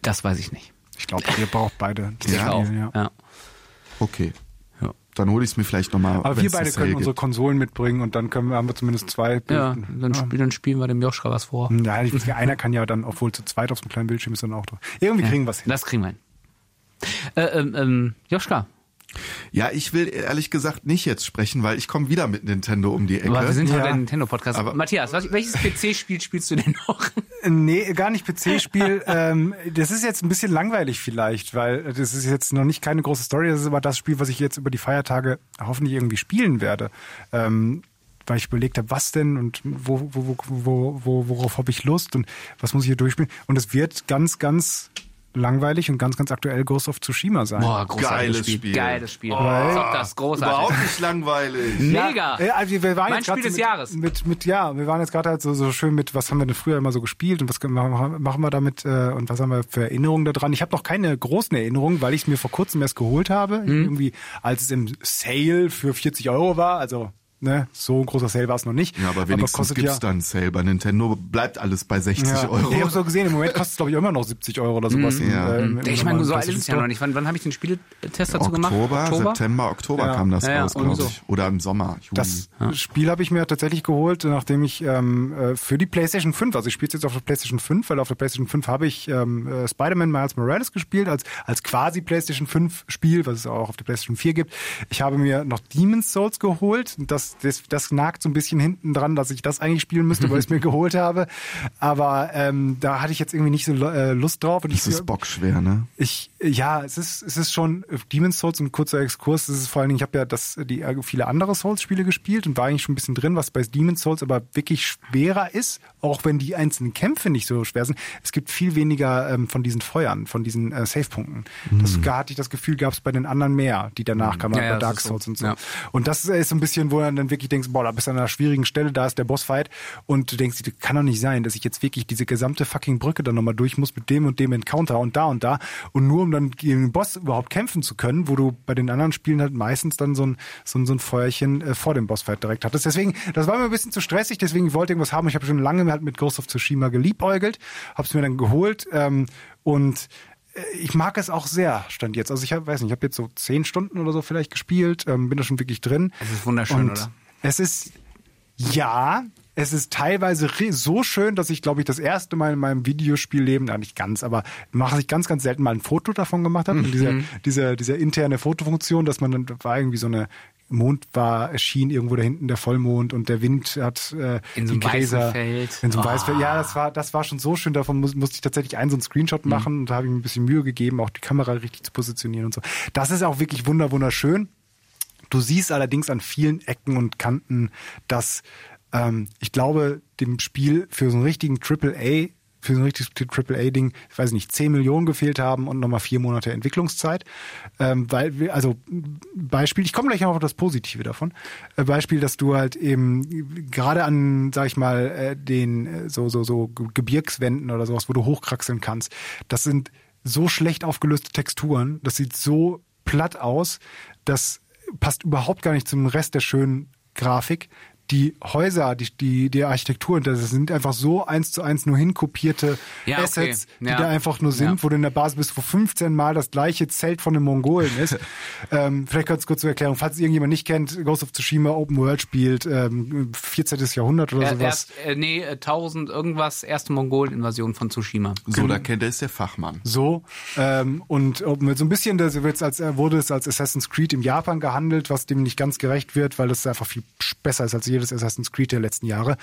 Das weiß ich nicht. Ich glaube, ihr braucht beide. Ja. Ich auch. Ja. Ja. Okay. Ja. Dann hole ich es mir vielleicht nochmal. Aber wir beide können unsere Konsolen mitbringen und dann können wir, haben wir zumindest zwei. Ja, dann, spiel, dann spielen wir dem Joschka was vor. Ja, ich, einer kann ja dann, obwohl zu zweit auf so einem kleinen Bildschirm ist, dann auch drauf. Irgendwie kriegen wir es hin. Das kriegen wir hin. Äh, ähm, ähm, Joschka, Ja, ich will ehrlich gesagt nicht jetzt sprechen, weil ich komme wieder mit Nintendo um die Ecke. aber wir sind Ja. heute ein Nintendo-Podcast. Aber- Matthias, was, welches PC-Spiel spielst du denn noch? Nee, gar nicht PC-Spiel. ähm, das ist jetzt ein bisschen langweilig vielleicht, weil das ist jetzt noch nicht keine große Story. Das ist aber das Spiel, was ich jetzt über die Feiertage hoffentlich irgendwie spielen werde. Ähm, weil ich überlegt habe, was denn und wo, wo, wo, wo, worauf habe ich Lust und was muss ich hier durchspielen. Und es wird ganz, ganz langweilig und ganz, ganz aktuell Ghost of Tsushima sein. Boah, großartiges Geiles Spiel. Spiel. Geiles Spiel. Weil- Zock das, großartig. Überhaupt nicht langweilig. Mega. Ja, also wir waren Mein jetzt Spiel so des mit, Jahres. Mit, mit, ja, wir waren jetzt gerade halt so, so schön mit, was haben wir denn früher immer so gespielt und was machen wir damit äh, und was haben wir für Erinnerungen daran. Ich habe noch keine großen Erinnerungen, weil ich es mir vor kurzem erst geholt habe. Mhm. Irgendwie, als es im Sale für 40 Euro war, also ne, so ein großer Sale war es noch nicht. Ja, aber wenigstens kostet gibt's ja, dann Sale. Bei Nintendo bleibt alles bei 60 ja, Euro. Ich habe so gesehen, im Moment kostet es glaube ich immer noch 70 Euro oder sowas. im, Ja. äh, im, im Ich meine, so alt ist es ja noch nicht. Wann, wann habe ich den Spieltest dazu gemacht? Oktober, September, Oktober Ja. kam das raus, glaube so. ich. Oder im Sommer, Juli. Das Spiel habe ich mir tatsächlich geholt, nachdem ich ähm, äh, für die PlayStation 5, also ich spiele jetzt auf der PlayStation 5, weil auf der PlayStation 5 habe ich ähm, äh, Spider-Man Miles Morales gespielt, als, als quasi PlayStation 5 Spiel, was es auch auf der PlayStation 4 gibt. Ich habe mir noch Demon's Souls geholt. Und Das, das, das nagt so ein bisschen hinten dran, dass ich das eigentlich spielen müsste, weil ich es mir geholt habe. Aber ähm, da hatte ich jetzt irgendwie nicht so äh, Lust drauf. Und das ich, ist bockschwer, ne? ich, ja, es ist, es ist schon äh, Demon's Souls ein kurzer Exkurs. Es ist vor allen Dingen, ich habe ja das, die äh, viele andere Souls-Spiele gespielt und war eigentlich schon ein bisschen drin, was bei Demon's Souls aber wirklich schwerer ist, auch wenn die einzelnen Kämpfe nicht so schwer sind. Es gibt viel weniger ähm, von diesen Feuern, von diesen äh, Save-Punkten. Das da hatte ich das Gefühl, gab es bei den anderen mehr, die danach kamen, Ja, ja, bei das Dark ist so. Souls und so. Ja. Und das ist so ein bisschen, wo du dann wirklich denkst, boah, da bist du an einer schwierigen Stelle, da ist der Bossfight und du denkst, das kann doch nicht sein, dass ich jetzt wirklich diese gesamte fucking Brücke dann nochmal durch muss mit dem und dem Encounter und da und da und nur um dann gegen den Boss überhaupt kämpfen zu können, wo du bei den anderen Spielen halt meistens dann so ein, so ein, so ein Feuerchen äh, vor dem Bossfight direkt hattest. Deswegen, das war mir ein bisschen zu stressig, deswegen ich wollte irgendwas haben. Ich habe schon lange halt mit Ghost of Tsushima geliebäugelt, hab's mir dann geholt ähm, und ich mag es auch sehr, stand jetzt. Also ich hab, weiß nicht, ich habe jetzt so zehn Stunden oder so vielleicht gespielt, ähm, bin da schon wirklich drin. Es ist wunderschön, Und oder? Es ist, ja, es ist teilweise so schön, dass ich, glaube ich, das erste Mal in meinem Videospielleben, na nicht ganz, aber mache ich ganz, ganz selten mal ein Foto davon gemacht habe. Und diese, Mhm. diese, diese interne Fotofunktion, dass man dann, da war irgendwie so eine Mond war, erschien irgendwo da hinten der Vollmond und der Wind hat äh, In so einem Gräser. Feld. In so einem Oh. weißen Feld. Ja, das war, das war schon so schön. Davon muss, musste ich tatsächlich einen so einen Screenshot machen und da habe ich mir ein bisschen Mühe gegeben, auch die Kamera richtig zu positionieren und so. Das ist auch wirklich wunder, wunderschön. Du siehst allerdings an vielen Ecken und Kanten, dass ähm, ich glaube, dem Spiel für so einen richtigen AAA, für so ein richtiges AAA-Ding, ich weiß nicht, 10 Millionen gefehlt haben und nochmal vier Monate Entwicklungszeit. Ähm, weil wir, also Beispiel, ich komme gleich noch auf das Positive davon. Äh, Beispiel, dass du halt eben gerade an, sag ich mal, äh, den äh, so, so, so Gebirgswänden oder sowas, wo du hochkraxeln kannst, das sind so schlecht aufgelöste Texturen, das sieht so platt aus, das passt überhaupt gar nicht zum Rest der schönen Grafik. Die Häuser, die, die, die Architektur, das sind einfach so eins zu eins nur hinkopierte Ja, okay. Assets, die Ja. da einfach nur sind, Ja. wo du in der Basis bist, wo 15 Mal das gleiche Zelt von den Mongolen ist. ähm, vielleicht ganz kurz zur Erklärung, falls es irgendjemand nicht kennt, Ghost of Tsushima Open World spielt, ähm, 14. Jahrhundert oder Er, sowas. erst, äh, nee, äh, 1000 irgendwas, erste Mongolen-Invasion von Tsushima. So, da kennt er ist der Fachmann. So, ähm, und Open World so ein bisschen, das wird's als, äh, wurde es als Assassin's Creed im Japan gehandelt, was dem nicht ganz gerecht wird, weil das einfach viel besser ist als jedes Assassin's Creed der letzten Jahre.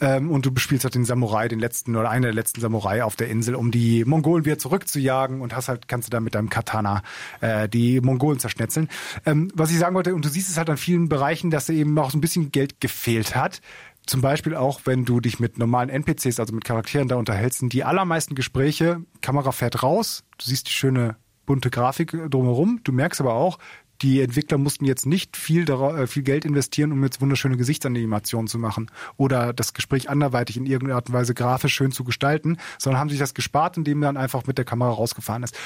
Ähm, und du bespielst halt den Samurai, den letzten oder einen der letzten Samurai auf der Insel, um die Mongolen wieder zurückzujagen und hast halt, kannst du dann mit deinem Katana äh, die Mongolen zerschnetzeln. Ähm, was ich sagen wollte, und du siehst es halt an vielen Bereichen, dass da eben auch so ein bisschen Geld gefehlt hat. Zum Beispiel auch, wenn du dich mit normalen NPCs, also mit Charakteren da unterhältst, sind die allermeisten Gespräche, Kamera fährt raus, du siehst die schöne bunte Grafik drumherum, du merkst aber auch, die Entwickler mussten jetzt nicht viel, äh, viel Geld investieren, um jetzt wunderschöne Gesichtsanimationen zu machen oder das Gespräch anderweitig in irgendeiner Art und Weise grafisch schön zu gestalten, sondern haben sich das gespart, indem man einfach mit der Kamera rausgefahren ist.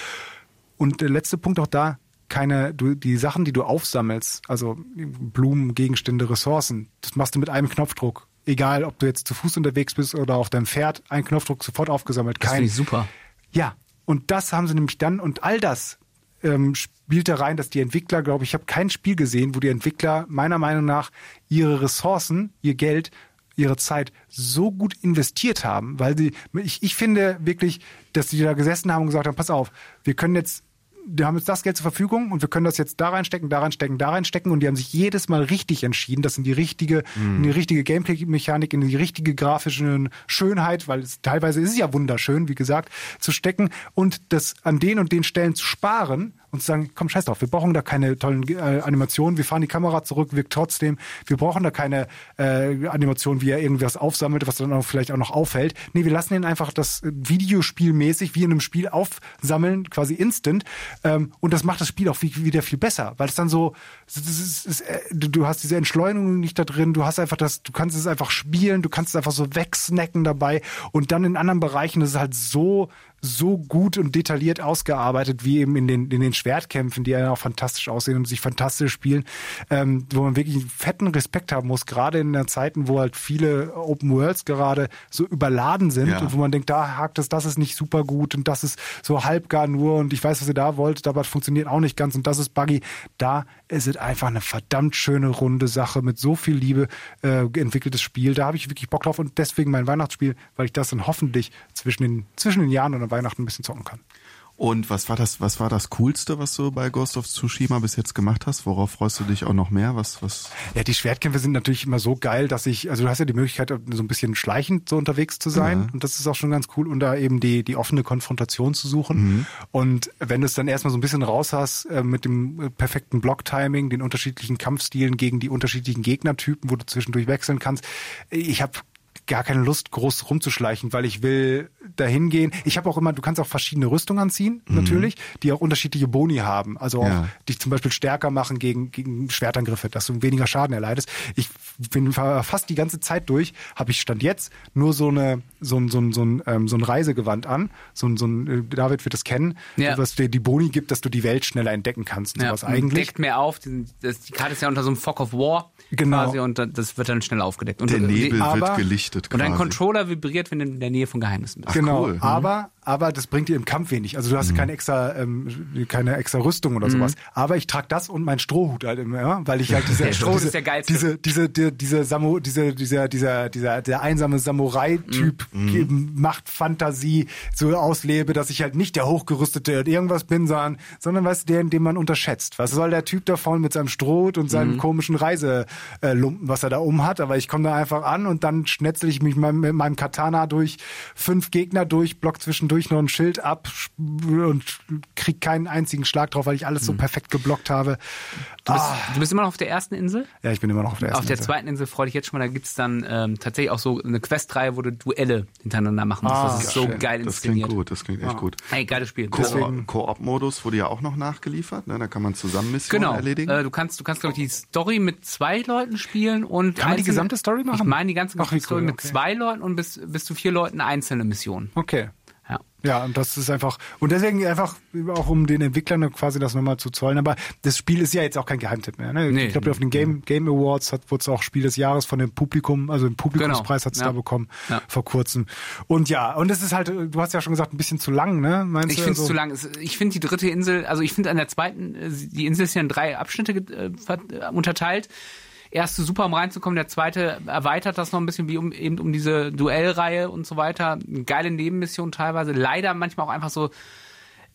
Und der letzte Punkt auch da, keine, du, die Sachen, die du aufsammelst, also Blumen, Gegenstände, Ressourcen, das machst du mit einem Knopfdruck. Egal, ob du jetzt zu Fuß unterwegs bist oder auf deinem Pferd, ein Knopfdruck sofort aufgesammelt. Das Kein, finde ich super. ja, und das haben sie nämlich dann, und all das ähm, spielt da rein, dass die Entwickler, glaube ich, ich habe kein Spiel gesehen, wo die Entwickler meiner Meinung nach ihre Ressourcen, ihr Geld, ihre Zeit so gut investiert haben, weil sie, ich, ich finde wirklich, dass die da gesessen haben und gesagt haben, pass auf, wir können jetzt wir haben jetzt das Geld zur Verfügung und wir können das jetzt da reinstecken, da reinstecken, da reinstecken und die haben sich jedes Mal richtig entschieden, das in die richtige, in die richtige Gameplay-Mechanik, in die richtige grafische Schönheit, weil es teilweise ist es ja wunderschön, wie gesagt, zu stecken und das an den und den Stellen zu sparen und zu sagen, komm, scheiß drauf, wir brauchen da keine tollen äh, Animationen, wir fahren die Kamera zurück, wirkt trotzdem, wir brauchen da keine äh, Animation, wie er irgendwas aufsammelt, was dann auch vielleicht auch noch auffällt. Nee, wir lassen ihn einfach das Videospielmäßig wie in einem Spiel aufsammeln, quasi instant. Ähm, und das macht das Spiel auch wieder viel besser, weil es dann so, ist, ist, äh, du hast diese Entschleunigung nicht da drin, du hast einfach das, du kannst es einfach spielen, du kannst es einfach so wegsnacken dabei und dann in anderen Bereichen ist es halt so so gut und detailliert ausgearbeitet, wie eben in den, in den Schwertkämpfen, die ja auch fantastisch aussehen und sich fantastisch spielen, ähm, wo man wirklich einen fetten Respekt haben muss, gerade in der Zeiten, wo halt viele Open Worlds gerade so überladen sind ja. und wo man denkt, da hakt es, das ist nicht super gut und das ist so halbgar nur und ich weiß, was ihr da wollt, aber es funktioniert auch nicht ganz und das ist buggy. Da ist es einfach eine verdammt schöne, runde Sache mit so viel Liebe äh, entwickeltes Spiel. Da habe ich wirklich Bock drauf und deswegen mein Weihnachtsspiel, weil ich das dann hoffentlich zwischen den, zwischen den Jahren und Weihnachten ein bisschen zocken kann. Und was war das, was war das Coolste, was du bei Ghost of Tsushima bis jetzt gemacht hast? Worauf freust du dich auch noch mehr? Was, was? Ja, die Schwertkämpfe sind natürlich immer so geil, dass ich, also du hast ja die Möglichkeit, so ein bisschen schleichend so unterwegs zu sein. Ja. Und das ist auch schon ganz cool, und da eben die, die offene Konfrontation zu suchen. Mhm. Und wenn du es dann erstmal so ein bisschen raus hast, äh, mit dem perfekten Block-Timing, den unterschiedlichen Kampfstilen gegen die unterschiedlichen Gegnertypen, wo du zwischendurch wechseln kannst. Ich habe gar keine Lust, groß rumzuschleichen, weil ich will dahin gehen. Ich habe auch immer, du kannst auch verschiedene Rüstungen anziehen, mhm. natürlich, die auch unterschiedliche Boni haben. Also auch ja. dich zum Beispiel stärker machen gegen, gegen Schwertangriffe, dass du weniger Schaden erleidest. Ich bin fast die ganze Zeit durch, habe ich Stand jetzt nur so eine so ein, so ein, so ein, ähm, so ein Reisegewand an. So ein, so ein, äh, David wird das kennen, ja. was dir die Boni gibt, dass du die Welt schneller entdecken kannst. Und ja, sowas eigentlich. Deckt mehr auf. Die, das, die Karte ist ja unter so einem Fog of War genau. quasi und das wird dann schnell aufgedeckt. Und der Nebel aber, wird gelichtet quasi. Und dein Controller vibriert, wenn du in der Nähe von Geheimnissen bist. Ach, genau, cool. aber aber das bringt dir im Kampf wenig. Also du hast mhm. keine extra ähm, keine extra Rüstung oder mhm. sowas. Aber ich trage das und meinen Strohhut halt immer, ja? weil ich halt diese der Stroh ist der geilste. diese diese diese diese Samu, diese dieser dieser dieser der einsame Samurai Typ mhm. Macht Fantasie so auslebe, dass ich halt nicht der hochgerüstete irgendwas bin, sondern sondern was der, den man unterschätzt. Was soll der Typ da vorne mit seinem Strohhut und seinem mhm. komischen Reiselumpen, was er da um hat, aber ich komme da einfach an und dann schnetzel ich mich mit meinem Katana durch fünf Gegner durch, block zwischendurch noch ein Schild ab und krieg keinen einzigen Schlag drauf, weil ich alles so mhm. perfekt geblockt habe. Du bist, ah. du bist immer noch auf der ersten Insel? Ja, ich bin immer noch auf der ersten Insel. Auf der zweiten Insel freue ich jetzt schon mal, da gibt's dann ähm, tatsächlich auch so eine Questreihe, wo du Duelle hintereinander machen musst. Ah, das ist so schön. geil inszeniert. Das klingt gut, das klingt echt ah. gut. Hey, geiles Spiel. Koop-Modus wurde ja auch noch nachgeliefert, ne? da kann man zusammen Missionen genau. erledigen. Äh, du kannst, du kannst glaube ich die Story mit zwei Leuten spielen und kann man die gesamte Story machen? Ich meine die ganze Ach, Story cool, okay. zwei Leuten und bis, bis zu vier Leuten einzelne Missionen. Okay. Ja, und das ist einfach, und deswegen einfach auch um den Entwicklern quasi das nochmal zu zollen. Aber das Spiel ist ja jetzt auch kein Geheimtipp mehr. Ne? Nee, ich glaube, auf den Game, Game Awards hat wurde es auch Spiel des Jahres von dem Publikum, also den Publikumspreis genau. hat es ja. da bekommen ja. vor kurzem. Und ja, und es ist halt, du hast ja schon gesagt, ein bisschen zu lang, ne? Meinst ich finde es also? zu lang. Ich finde die dritte Insel, also ich finde an der zweiten, äh, die Insel ist ja in drei Abschnitte äh, unterteilt erste super, um reinzukommen. Der zweite erweitert das noch ein bisschen, wie um, eben um diese Duellreihe und so weiter. Eine geile Nebenmission teilweise. Leider manchmal auch einfach so,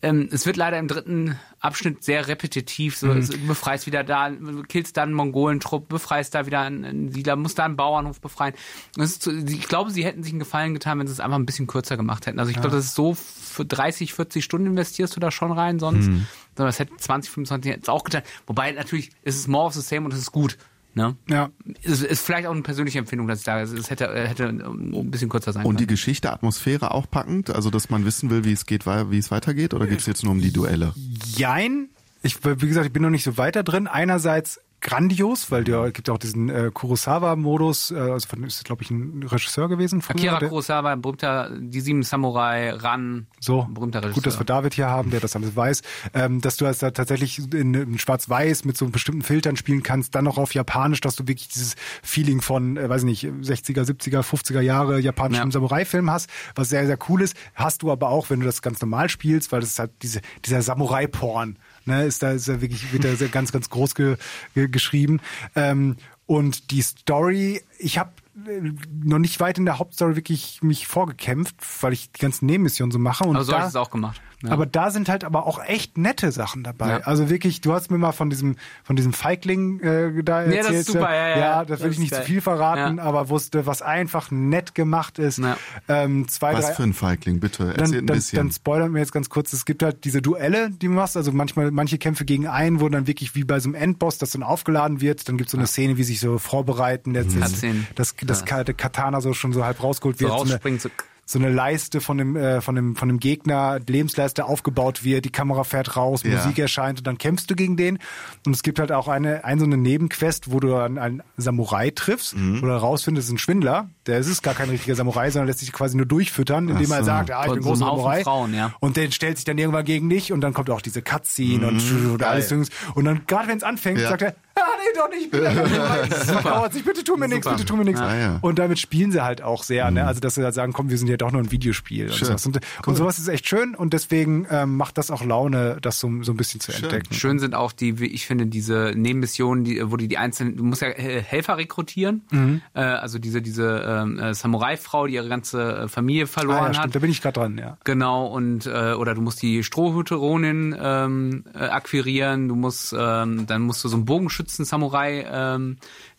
ähm, es wird leider im dritten Abschnitt sehr repetitiv. So, mhm. du befreist wieder da, killst dann einen Mongolentrupp, befreist da wieder einen Siedler, musst da einen Bauernhof befreien. Zu, ich glaube, sie hätten sich einen Gefallen getan, wenn sie es einfach ein bisschen kürzer gemacht hätten. Also ich ja. glaube, das ist so für 30, 40 Stunden investierst du da schon rein sonst. Mhm. Sondern das hätte 20, 25 hätte es auch getan. Wobei natürlich ist es more of the same und es ist gut. Ne? Ja. Ist, ist vielleicht auch eine persönliche Empfindung, dass ich da, es hätte, hätte ein bisschen kürzer sein Und können. die Geschichte, Atmosphäre auch packend, also dass man wissen will, wie es geht, wie es weitergeht, oder geht es jetzt nur um die Duelle? Jein. Ich, wie gesagt, ich bin noch nicht so weiter drin. Einerseits grandios, weil der gibt ja auch diesen äh, Kurosawa-Modus, äh, also von, ist glaube ich ein Regisseur gewesen. Früher, Akira Kurosawa, berühmter, die sieben Samurai, Ran, so, berühmter Regisseur. Gut, dass wir David hier haben, der das alles weiß, ähm, dass du also tatsächlich in, in Schwarz-Weiß mit so bestimmten Filtern spielen kannst, dann noch auf Japanisch, dass du wirklich dieses Feeling von, äh, weiß nicht, 60er, 70er, 50er Jahre japanischen ja. Samurai-Film hast, was sehr, sehr cool ist. Hast du aber auch, wenn du das ganz normal spielst, weil das ist halt diese, dieser Samurai-Porn ne, ist da, ist da wirklich, wird da sehr ganz, ganz groß ge, ge, geschrieben. Ähm, und die Story, ich habe äh, noch nicht weit in der Hauptstory wirklich mich vorgekämpft, weil ich die ganzen Nebenmissionen so mache. Und Aber so habe da, ich es auch gemacht. Ja. aber da sind halt aber auch echt nette Sachen dabei. Ja. Also wirklich, du hast mir mal von diesem von diesem Feigling äh, da das erzählt. ist super, ja, ja. ja das will Das ich nicht zu viel verraten, Ja. aber wusste, was einfach nett gemacht ist. Ja. Ähm, zwei, Was drei, für ein Feigling, bitte. Erzähl dann, ein dann, bisschen. dann spoilern wir jetzt ganz kurz. Es gibt halt diese Duelle, die du machst. Also manchmal, manche Kämpfe gegen einen, wo dann wirklich wie bei so einem Endboss, das dann aufgeladen wird. Dann gibt es so eine Szene, wie sich so vorbereiten, das, das, Cutscene. das, das Katana so schon so halb rausgeholt so wird. So eine, rausspringen, so, so eine Leiste von dem, äh, von dem, von dem Gegner, Lebensleiste aufgebaut wird, die Kamera fährt raus, Ja. Musik erscheint und dann kämpfst du gegen den. Und es gibt halt auch eine, ein so eine Nebenquest, wo du dann einen Samurai triffst Mhm. oder rausfindest, es ist ein Schwindler. Der ist es gar kein richtiger Samurai, sondern lässt sich quasi nur durchfüttern, indem Ach er so. sagt, ah, ich Von bin so großer Samurai. Frauen, ja. Und der stellt sich dann irgendwann gegen dich und dann kommt auch diese Cutscene und, und geil. alles. Und dann, gerade wenn es anfängt, Ja. sagt er, ah, nee, doch nicht, ich bin dauert sich, bitte tu mir nichts, bitte tu mir nichts. Ja, ja. Und damit spielen sie halt auch sehr, ne? Also, dass sie halt sagen, komm, wir sind ja doch nur ein Videospiel. Und, Schön. sowas. Und, und sowas ist echt schön und deswegen ähm, macht das auch Laune, das so, so ein bisschen zu entdecken. Schön sind auch die, wie ich finde, diese Nebenmissionen, die, wo die die einzelnen, du musst ja äh, Helfer rekrutieren, Mhm. äh, also diese diese äh, Samurai-Frau, die ihre ganze äh, Familie Ah, verloren ja, hat. stimmt, da bin ich gerade dran, ja. Genau, und äh, oder du musst die Strohhüteronin ähm, äh, akquirieren, du musst, ähm, dann musst du so einen Bogenschützen-Samurai ähm,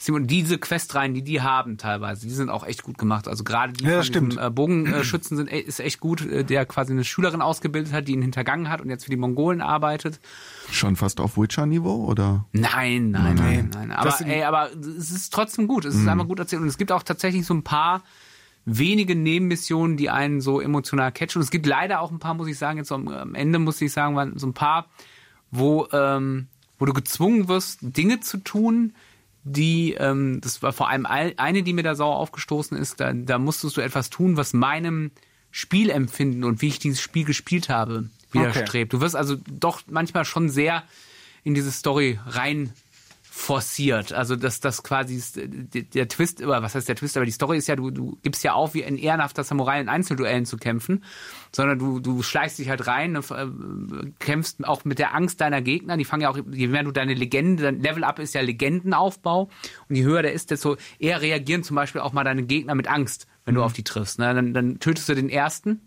und diese Questreihen, die die haben teilweise, die sind auch echt gut gemacht. Also gerade die Ja, diesem, äh, Bogenschützen sind e- ist echt gut, äh, der quasi eine Schülerin ausgebildet hat, die ihn hintergangen hat und jetzt für die Mongolen arbeitet. Schon fast auf Witcher-Niveau, oder? Nein, nein, nein, nein. Aber, Das sind- ey, aber es ist trotzdem gut. Es ist einfach gut erzählt. Und es gibt auch tatsächlich so ein paar wenige Nebenmissionen, die einen so emotional catchen. Und es gibt leider auch ein paar, muss ich sagen, jetzt so am, am Ende muss ich sagen, waren so ein paar, wo, ähm, wo du gezwungen wirst, Dinge zu tun, die, ähm, das war vor allem all- eine, die mir da sauer aufgestoßen ist, da, da musstest du etwas tun, was meinem Spielempfinden und wie ich dieses Spiel gespielt habe, widerstrebt. Du wirst also doch manchmal schon sehr in diese Story rein forciert. Also dass das quasi ist, äh, der, Twist, oder was heißt der Twist, aber die Story ist ja, du, du gibst ja auf, wie ein ehrenhafter Samurai in Einzelduellen zu kämpfen, sondern du, du schleichst dich halt rein, äh, kämpfst auch mit der Angst deiner Gegner. Die fangen ja auch, je mehr du deine Legende, dein Level-Up ist ja Legendenaufbau und je höher der ist, desto eher reagieren zum Beispiel auch mal deine Gegner mit Angst, wenn du auf die triffst. Ne? Dann, dann tötest du den ersten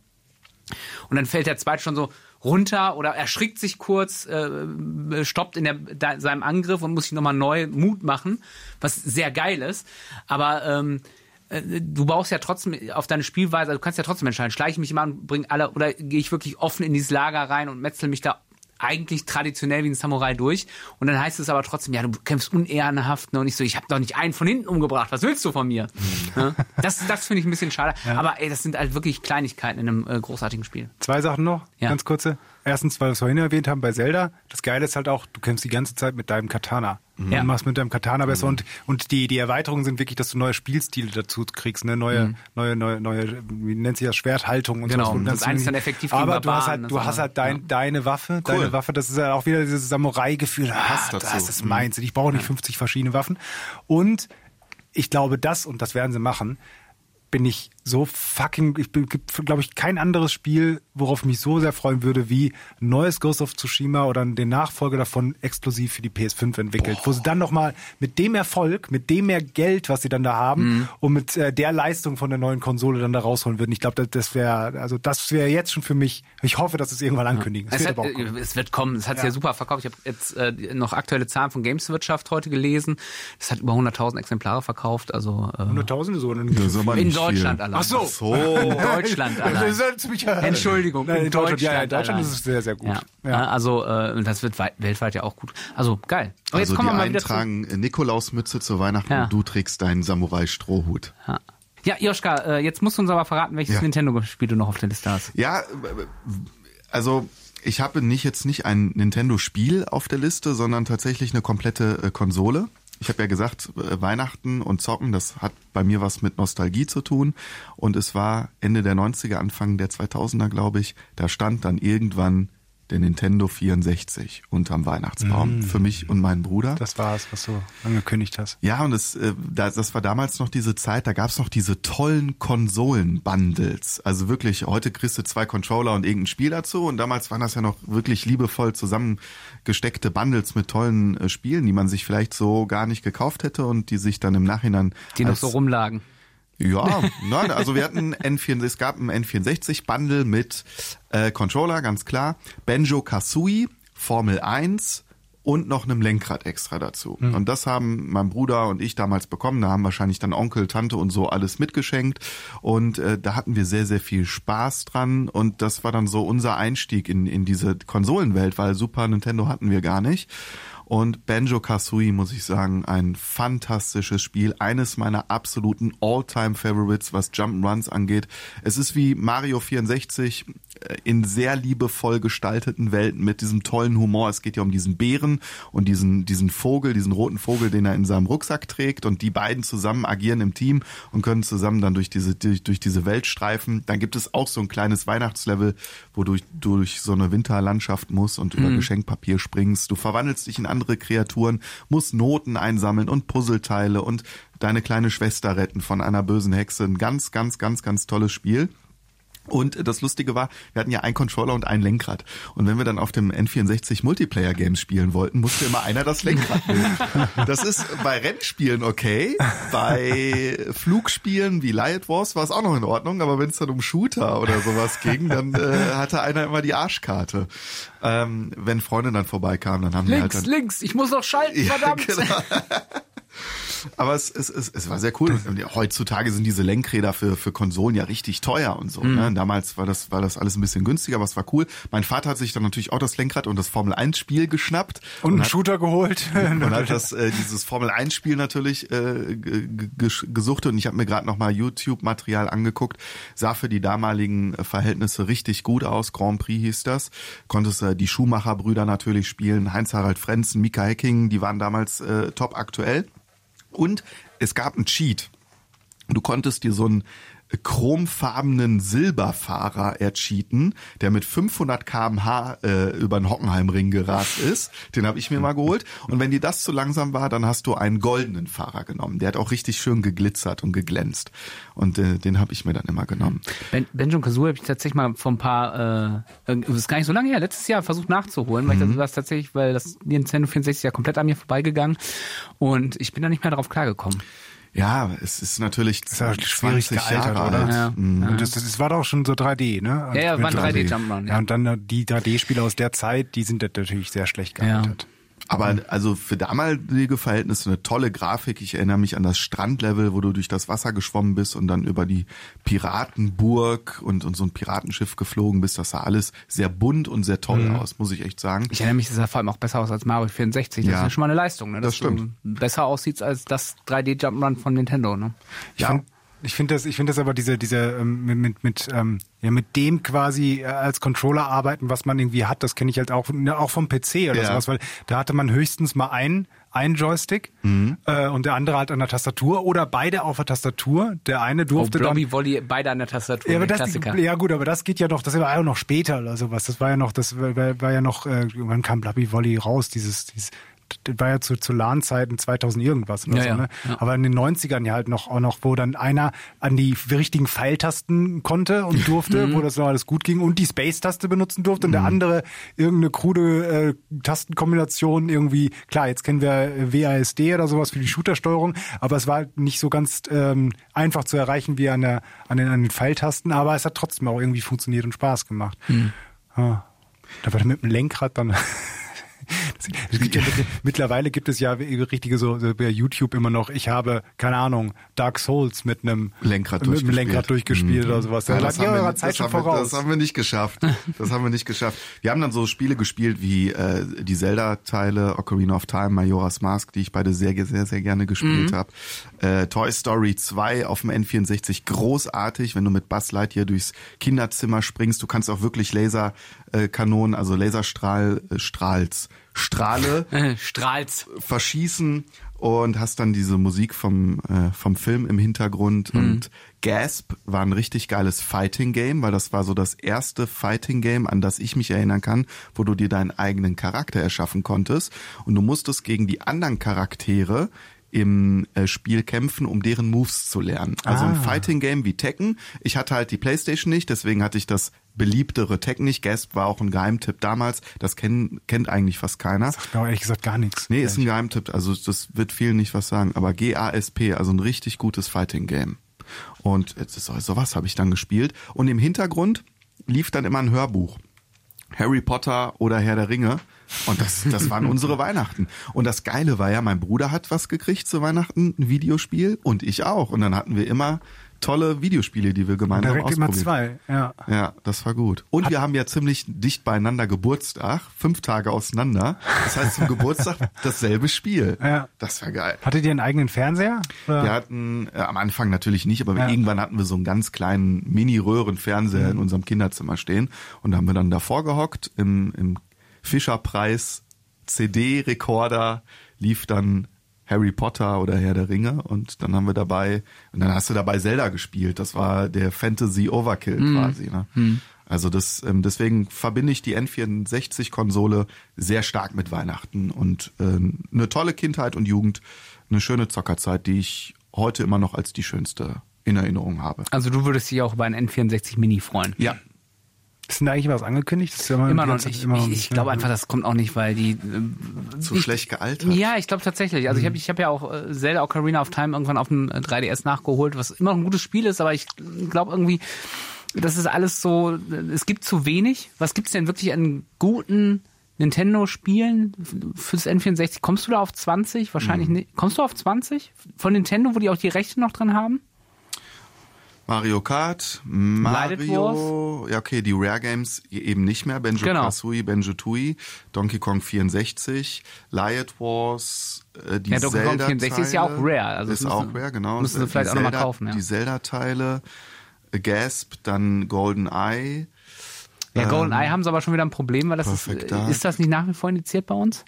und dann fällt der zweite schon so runter oder erschrickt sich kurz, äh, stoppt in der, da, seinem Angriff und muss sich nochmal neu Mut machen, was sehr geil ist. Aber ähm, äh, du baust ja trotzdem auf deine Spielweise, also du kannst ja trotzdem entscheiden, schleiche ich mich immer an, bring alle oder gehe ich wirklich offen in dieses Lager rein und metzel mich da eigentlich traditionell wie ein Samurai durch und dann heißt es aber trotzdem, ja, du kämpfst unehrenhaft ne? und ich so, ich habe doch nicht einen von hinten umgebracht, was willst du von mir? Ne? Das, das finde ich ein bisschen schade, aber ey, das sind halt wirklich Kleinigkeiten in einem äh, großartigen Spiel. Zwei Sachen noch, Ja. ganz kurze. Erstens, weil wir es vorhin erwähnt haben, bei Zelda, das Geile ist halt auch, du kämpfst die ganze Zeit mit deinem Katana. Ja. Du machst mit deinem Katana besser und, und die, die Erweiterungen sind wirklich, dass du neue Spielstile dazu kriegst, ne? neue, neue, neue, neue, wie nennt sich das, Schwerthaltung und Genau, wo du das eine ist dann effektiv Aber du hast halt, das du hast halt dein, Ja. deine Waffe, deine Waffe, das ist ja auch wieder dieses Samurai-Gefühl. Ah, dazu. das ist meins. Ich brauche nicht 50 verschiedene Waffen. Und ich glaube, das, und das werden sie machen, bin ich so fucking, ich bin, gibt, glaube ich, kein anderes Spiel, worauf ich mich so sehr freuen würde, wie ein neues Ghost of Tsushima oder den Nachfolger davon exklusiv für die PS5 entwickelt, wo sie dann nochmal mit dem Erfolg, mit dem mehr Geld, was sie dann da haben Mhm. und mit äh, der Leistung von der neuen Konsole dann da rausholen würden. Ich glaube, das, das wäre, also das wäre jetzt schon für mich, ich hoffe, dass es irgendwann ankündigen. Es, wird hat, aber auch kommen. äh, es wird kommen, es hat Ja. ja super verkauft. Ich habe jetzt äh, noch aktuelle Zahlen von Gameswirtschaft heute gelesen. Es hat über 100.000 Exemplare verkauft, also äh, Hunderttausende so. In nicht Deutschland viel. allein. Ach so. Ach so. In Deutschland allein. Entschuldigung, Nein, in Deutschland, ja, ja, in Deutschland allein. ist es sehr, sehr gut. Ja. Ja. Also äh, das wird weit, weltweit ja auch gut. Also geil. Aber Also jetzt kommen die wir mal einen wieder tragen Nikolausmütze zu Weihnachten Ja. und du trägst deinen Samurai-Strohhut. Ja, ja Joschka, äh, jetzt musst du uns aber verraten, welches Ja. Nintendo-Spiel du noch auf der Liste hast. Ja, also ich habe nicht jetzt nicht ein Nintendo-Spiel auf der Liste, sondern tatsächlich eine komplette äh, Konsole. Ich habe ja gesagt, äh, Weihnachten und Zocken, das hat bei mir was mit Nostalgie zu tun. Und es war Ende der 90er, Anfang der 2000er, glaube ich. Da stand dann irgendwann der Nintendo 64 unterm Weihnachtsbaum für mich und meinen Bruder. Das war es, was du angekündigt hast. Ja, und das, äh, das, das war damals noch diese Zeit, da gab's noch diese tollen Konsolen-Bundles. Also wirklich, heute kriegst du zwei Controller und irgendein Spiel dazu. Und damals waren das ja noch wirklich liebevoll zusammengesteckte Bundles mit tollen äh, Spielen, die man sich vielleicht so gar nicht gekauft hätte und die sich dann im Nachhinein Die noch so rumlagen. Ja, nein, also wir hatten N64, es gab ein N64-Bundle mit äh, Controller, ganz klar, Benjo Kazooie, Formel 1 und noch einem Lenkrad extra dazu. Mhm. Und das haben mein Bruder und ich damals bekommen. Da haben wahrscheinlich dann Onkel, Tante und so alles mitgeschenkt. Und äh, da hatten wir sehr, sehr viel Spaß dran. Und das war dann so unser Einstieg in, in diese Konsolenwelt, weil Super Nintendo hatten wir gar nicht. Und Banjo Kazooie, muss ich sagen, ein fantastisches Spiel. Eines meiner absoluten All-Time-Favorites, was Jump'n'Runs angeht. Es ist wie Mario 64 äh, in sehr liebevoll gestalteten Welten mit diesem tollen Humor. Es geht ja um diesen Bären und diesen, diesen Vogel, diesen roten Vogel, den er in seinem Rucksack trägt. Und die beiden zusammen agieren im Team und können zusammen dann durch diese, durch, durch diese Welt streifen. Dann gibt es auch so ein kleines Weihnachtslevel, wo du durch so eine Winterlandschaft musst und über mhm. Geschenkpapier springst. Du verwandelst dich in andere Kreaturen, musst Noten einsammeln und Puzzleteile und deine kleine Schwester retten von einer bösen Hexe. Ein ganz, ganz, ganz, ganz tolles Spiel. Und das Lustige war, wir hatten ja einen Controller und ein Lenkrad. Und wenn wir dann auf dem N64 Multiplayer Games spielen wollten, musste immer einer das Lenkrad nehmen. Das ist bei Rennspielen okay. Bei Flugspielen wie Light Wars war es auch noch in Ordnung. Aber wenn es dann um Shooter oder sowas ging, dann äh, hatte einer immer die Arschkarte. Ähm, wenn Freunde dann vorbeikamen, dann haben links, die halt dann... Links, ich muss noch schalten, ja, verdammt. Genau. Aber es, es, es, es war sehr cool. Heutzutage sind diese Lenkräder für, für Konsolen ja richtig teuer und so. Mhm. Ne? Damals war das, war das alles ein bisschen günstiger, aber es war cool. Mein Vater hat sich dann natürlich auch das Lenkrad und das Formel 1 Spiel geschnappt. Und, und einen hat, Shooter geholt. und hat das, äh, dieses Formel 1 Spiel natürlich äh, gesucht und ich habe mir gerade nochmal YouTube-Material angeguckt. Sah für die damaligen Verhältnisse richtig gut aus. Grand Prix hieß das. Konntest äh, die Schumacher-Brüder natürlich spielen. Heinz-Harald Frenzen, Mika Hecking, die waren damals äh, top aktuell. Und es gab einen Cheat. Du konntest dir so einen chromfarbenen Silberfahrer ercheaten, der mit 500 kmh äh, über den Hockenheimring gerast ist. Den habe ich mir mal geholt. Und wenn dir das zu langsam war, dann hast du einen goldenen Fahrer genommen. Der hat auch richtig schön geglitzert und geglänzt. Und äh, den habe ich mir dann immer genommen. Ben, Benjamin Kazoo habe ich tatsächlich mal vor ein paar, äh, das ist gar nicht so lange her, letztes Jahr versucht nachzuholen, weil mhm. ich das tatsächlich, weil das Nintendo 64 ja komplett an mir vorbeigegangen und ich bin da nicht mehr drauf klargekommen. Ja, es ist natürlich das ist ja schwierig gealtert, Jahre oder? Ja. Mhm. Und das, das war doch schon so 3D, ne? Ja, ja, war ein 3D Jumpman. Ja. ja, und dann die 3D-Spiele aus der Zeit, die sind natürlich sehr schlecht gealtert. Ja. Aber also für damalige Verhältnisse eine tolle Grafik. Ich erinnere mich an das Strandlevel, wo du durch das Wasser geschwommen bist und dann über die Piratenburg und, und so ein Piratenschiff geflogen bist. Das sah alles sehr bunt und sehr toll mhm. aus, muss ich echt sagen. Ich erinnere mich, das sah vor allem auch besser aus als Mario 64. Das ja. ist schon mal eine Leistung, ne? Dass das stimmt. besser aussieht als das 3D Jump'n'Run von Nintendo, ne? Ich ja. Find, ich finde das, ich finde das aber diese, diese ähm, mit, mit, mit ähm, ja, mit dem quasi äh, als Controller arbeiten, was man irgendwie hat. Das kenne ich halt auch, ne, auch vom PC oder ja. sowas, weil da hatte man höchstens mal einen, einen Joystick mhm. äh, und der andere halt an der Tastatur oder beide auf der Tastatur. Der eine durfte oh, Blobby, dann Volley, beide an der Tastatur. Ja, aber das, ja gut, aber das geht ja noch, das war ja noch später oder sowas. Das war ja noch, das war, war ja noch, äh, wann kam Blobby Volley raus? Dieses, dieses das war ja zu, zu LAN-Zeiten 2000 irgendwas oder ja, so, ne? Ja. Aber in den 90ern ja halt noch, auch noch, wo dann einer an die richtigen Pfeiltasten konnte und durfte, wo das noch alles gut ging und die Space-Taste benutzen durfte und der mhm. andere irgendeine krude äh, Tastenkombination irgendwie, klar, jetzt kennen wir WASD oder sowas für die Shooter-Steuerung, aber es war nicht so ganz ähm, einfach zu erreichen wie an, der, an, den, an den Pfeiltasten, aber es hat trotzdem auch irgendwie funktioniert und Spaß gemacht. Mhm. Ja. Da war mit dem Lenkrad dann es gibt ja, mittlerweile gibt es ja richtige so, so bei YouTube immer noch, ich habe, keine Ahnung, Dark Souls mit einem Lenkrad mit durchgespielt, Lenkrad durchgespielt mhm. oder sowas. Ja, das, haben wir, Zeit das, haben wir, das haben wir nicht geschafft. Das haben wir nicht geschafft. Wir haben dann so Spiele gespielt wie äh, die Zelda-Teile, Ocarina of Time, Majora's Mask, die ich beide sehr, sehr, sehr gerne gespielt mhm. habe. Äh, Toy Story 2 auf dem N64, großartig, wenn du mit Buzz Lightyear durchs Kinderzimmer springst. Du kannst auch wirklich Laserkanonen, äh, also Laserstrahl, äh, Strahls Strahle Strahls verschießen und hast dann diese Musik vom äh, vom Film im Hintergrund mhm. und Gasp war ein richtig geiles Fighting Game, weil das war so das erste Fighting Game, an das ich mich erinnern kann, wo du dir deinen eigenen Charakter erschaffen konntest und du musstest gegen die anderen Charaktere im äh, Spiel kämpfen, um deren Moves zu lernen. Also ah. ein Fighting Game wie Tekken. Ich hatte halt die Playstation nicht, deswegen hatte ich das beliebtere Tekken nicht. Gasp war auch ein Geheimtipp damals. Das kenn, kennt eigentlich fast keiner. Das sagt mir ehrlich gesagt gar nichts. Nee, ist ein Geheimtipp. Also das wird vielen nicht was sagen. Aber GASP, also ein richtig gutes Fighting Game. Und so, sowas habe ich dann gespielt. Und im Hintergrund lief dann immer ein Hörbuch. Harry Potter oder Herr der Ringe. Und das, das waren unsere Weihnachten. Und das Geile war ja, mein Bruder hat was gekriegt zu Weihnachten, ein Videospiel und ich auch. Und dann hatten wir immer tolle Videospiele, die wir gemeinsam Direkt ausprobiert immer zwei, ja. Ja, das war gut. Und wir haben ja ziemlich dicht beieinander Geburtstag, fünf Tage auseinander. Das heißt zum Geburtstag dasselbe Spiel. Ja. Das war geil. Hattet ihr einen eigenen Fernseher? Oder? Wir hatten äh, am Anfang natürlich nicht, aber Ja. irgendwann hatten wir so einen ganz kleinen Mini-Röhren-Fernseher in unserem Kinderzimmer stehen und da haben wir dann davor gehockt im, im Fischerpreis CD-Rekorder lief dann Harry Potter oder Herr der Ringe und dann haben wir dabei und dann hast du dabei Zelda gespielt. Das war der Fantasy Overkill quasi. Ne? Also das ähm, deswegen verbinde ich die N64-Konsole sehr stark mit Weihnachten und äh, eine tolle Kindheit und Jugend, eine schöne Zockerzeit, die ich heute immer noch als die schönste in Erinnerung habe. Also du würdest dich auch über einen N64 Mini freuen. Ja, Ist denn da eigentlich was angekündigt? Das ist ja Immer die noch nicht. Immer Ich, ich glaube ne? einfach, das kommt auch nicht, weil die äh, zu ich- schlecht gealtert. Ja, ich glaube tatsächlich. Also ich habe ich hab ja auch äh, Zelda Ocarina of Time irgendwann auf dem äh, 3DS nachgeholt, was immer noch ein gutes Spiel ist, aber ich glaube irgendwie, das ist alles so, äh, es gibt zu wenig. Was gibt's denn wirklich an guten Nintendo-Spielen fürs N64? Kommst du da auf 20? Wahrscheinlich nicht. Kommst du auf 20? Von Nintendo, wo die auch die Rechte noch drin haben? Mario Kart, Mario, ja okay, die Rare Games eben nicht mehr, Benjo Genau. Kazooie, Benjo Tooie, Donkey Kong 64, Light Wars, äh, die Ja, Donkey Kong Zelda 64 ist ja auch Rare, also ist das auch müssen- Rare, genau. müssen sie Die vielleicht auch noch mal Zelda- kaufen, ja. Die Zelda-Teile, äh, Gasp, dann Golden Eye, Ja, Golden Eye haben sie aber schon wieder ein Problem, weil das ist, ist das nicht nach wie vor indiziert bei uns?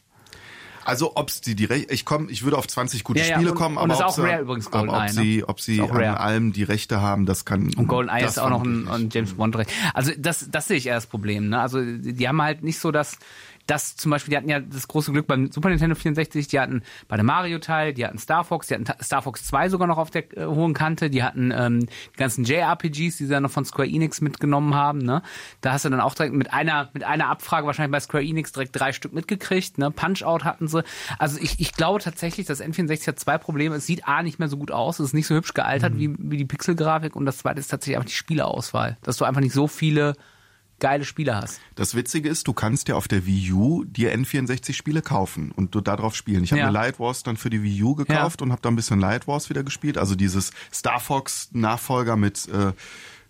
Also ob's die direkt, ich komm, ich würde auf 20 gute Ja, ja, Spiele und- kommen, und aber ist ob auch sie, Rare übrigens, aber ob ne? sie, ob sie an Rare. allem die Rechte haben, das kann. Und GoldenEye ist auch noch ein, ein James Bond Recht. Also das, das sehe ich eher das Problem. Ne? Also die die haben halt nicht so das, das zum Beispiel, die hatten ja das große Glück beim Super Nintendo 64, die hatten bei dem Mario-Teil, die hatten Star Fox, die hatten Ta- Star Fox 2 sogar noch auf der äh, hohen Kante, die hatten ähm, die ganzen JRPGs, die sie dann noch von Square Enix mitgenommen haben. Ne? Da hast du dann auch direkt mit einer, mit einer Abfrage wahrscheinlich bei Square Enix direkt drei Stück mitgekriegt. Ne? Punch-Out hatten sie. Also ich, ich glaube tatsächlich, das N64 hat zwei Probleme. Es sieht A nicht mehr so gut aus, es ist nicht so hübsch gealtert wie, wie die Pixelgrafik und das zweite ist tatsächlich einfach die Spieleauswahl. Dass du einfach nicht so viele geile Spiele hast. Das Witzige ist, du kannst ja auf der Wii U dir N64-Spiele kaufen und du darauf spielen. Ich habe Ja. mir Light Wars dann für die Wii U gekauft und habe da ein bisschen Light Wars wieder gespielt. Also dieses Star Fox-Nachfolger mit äh,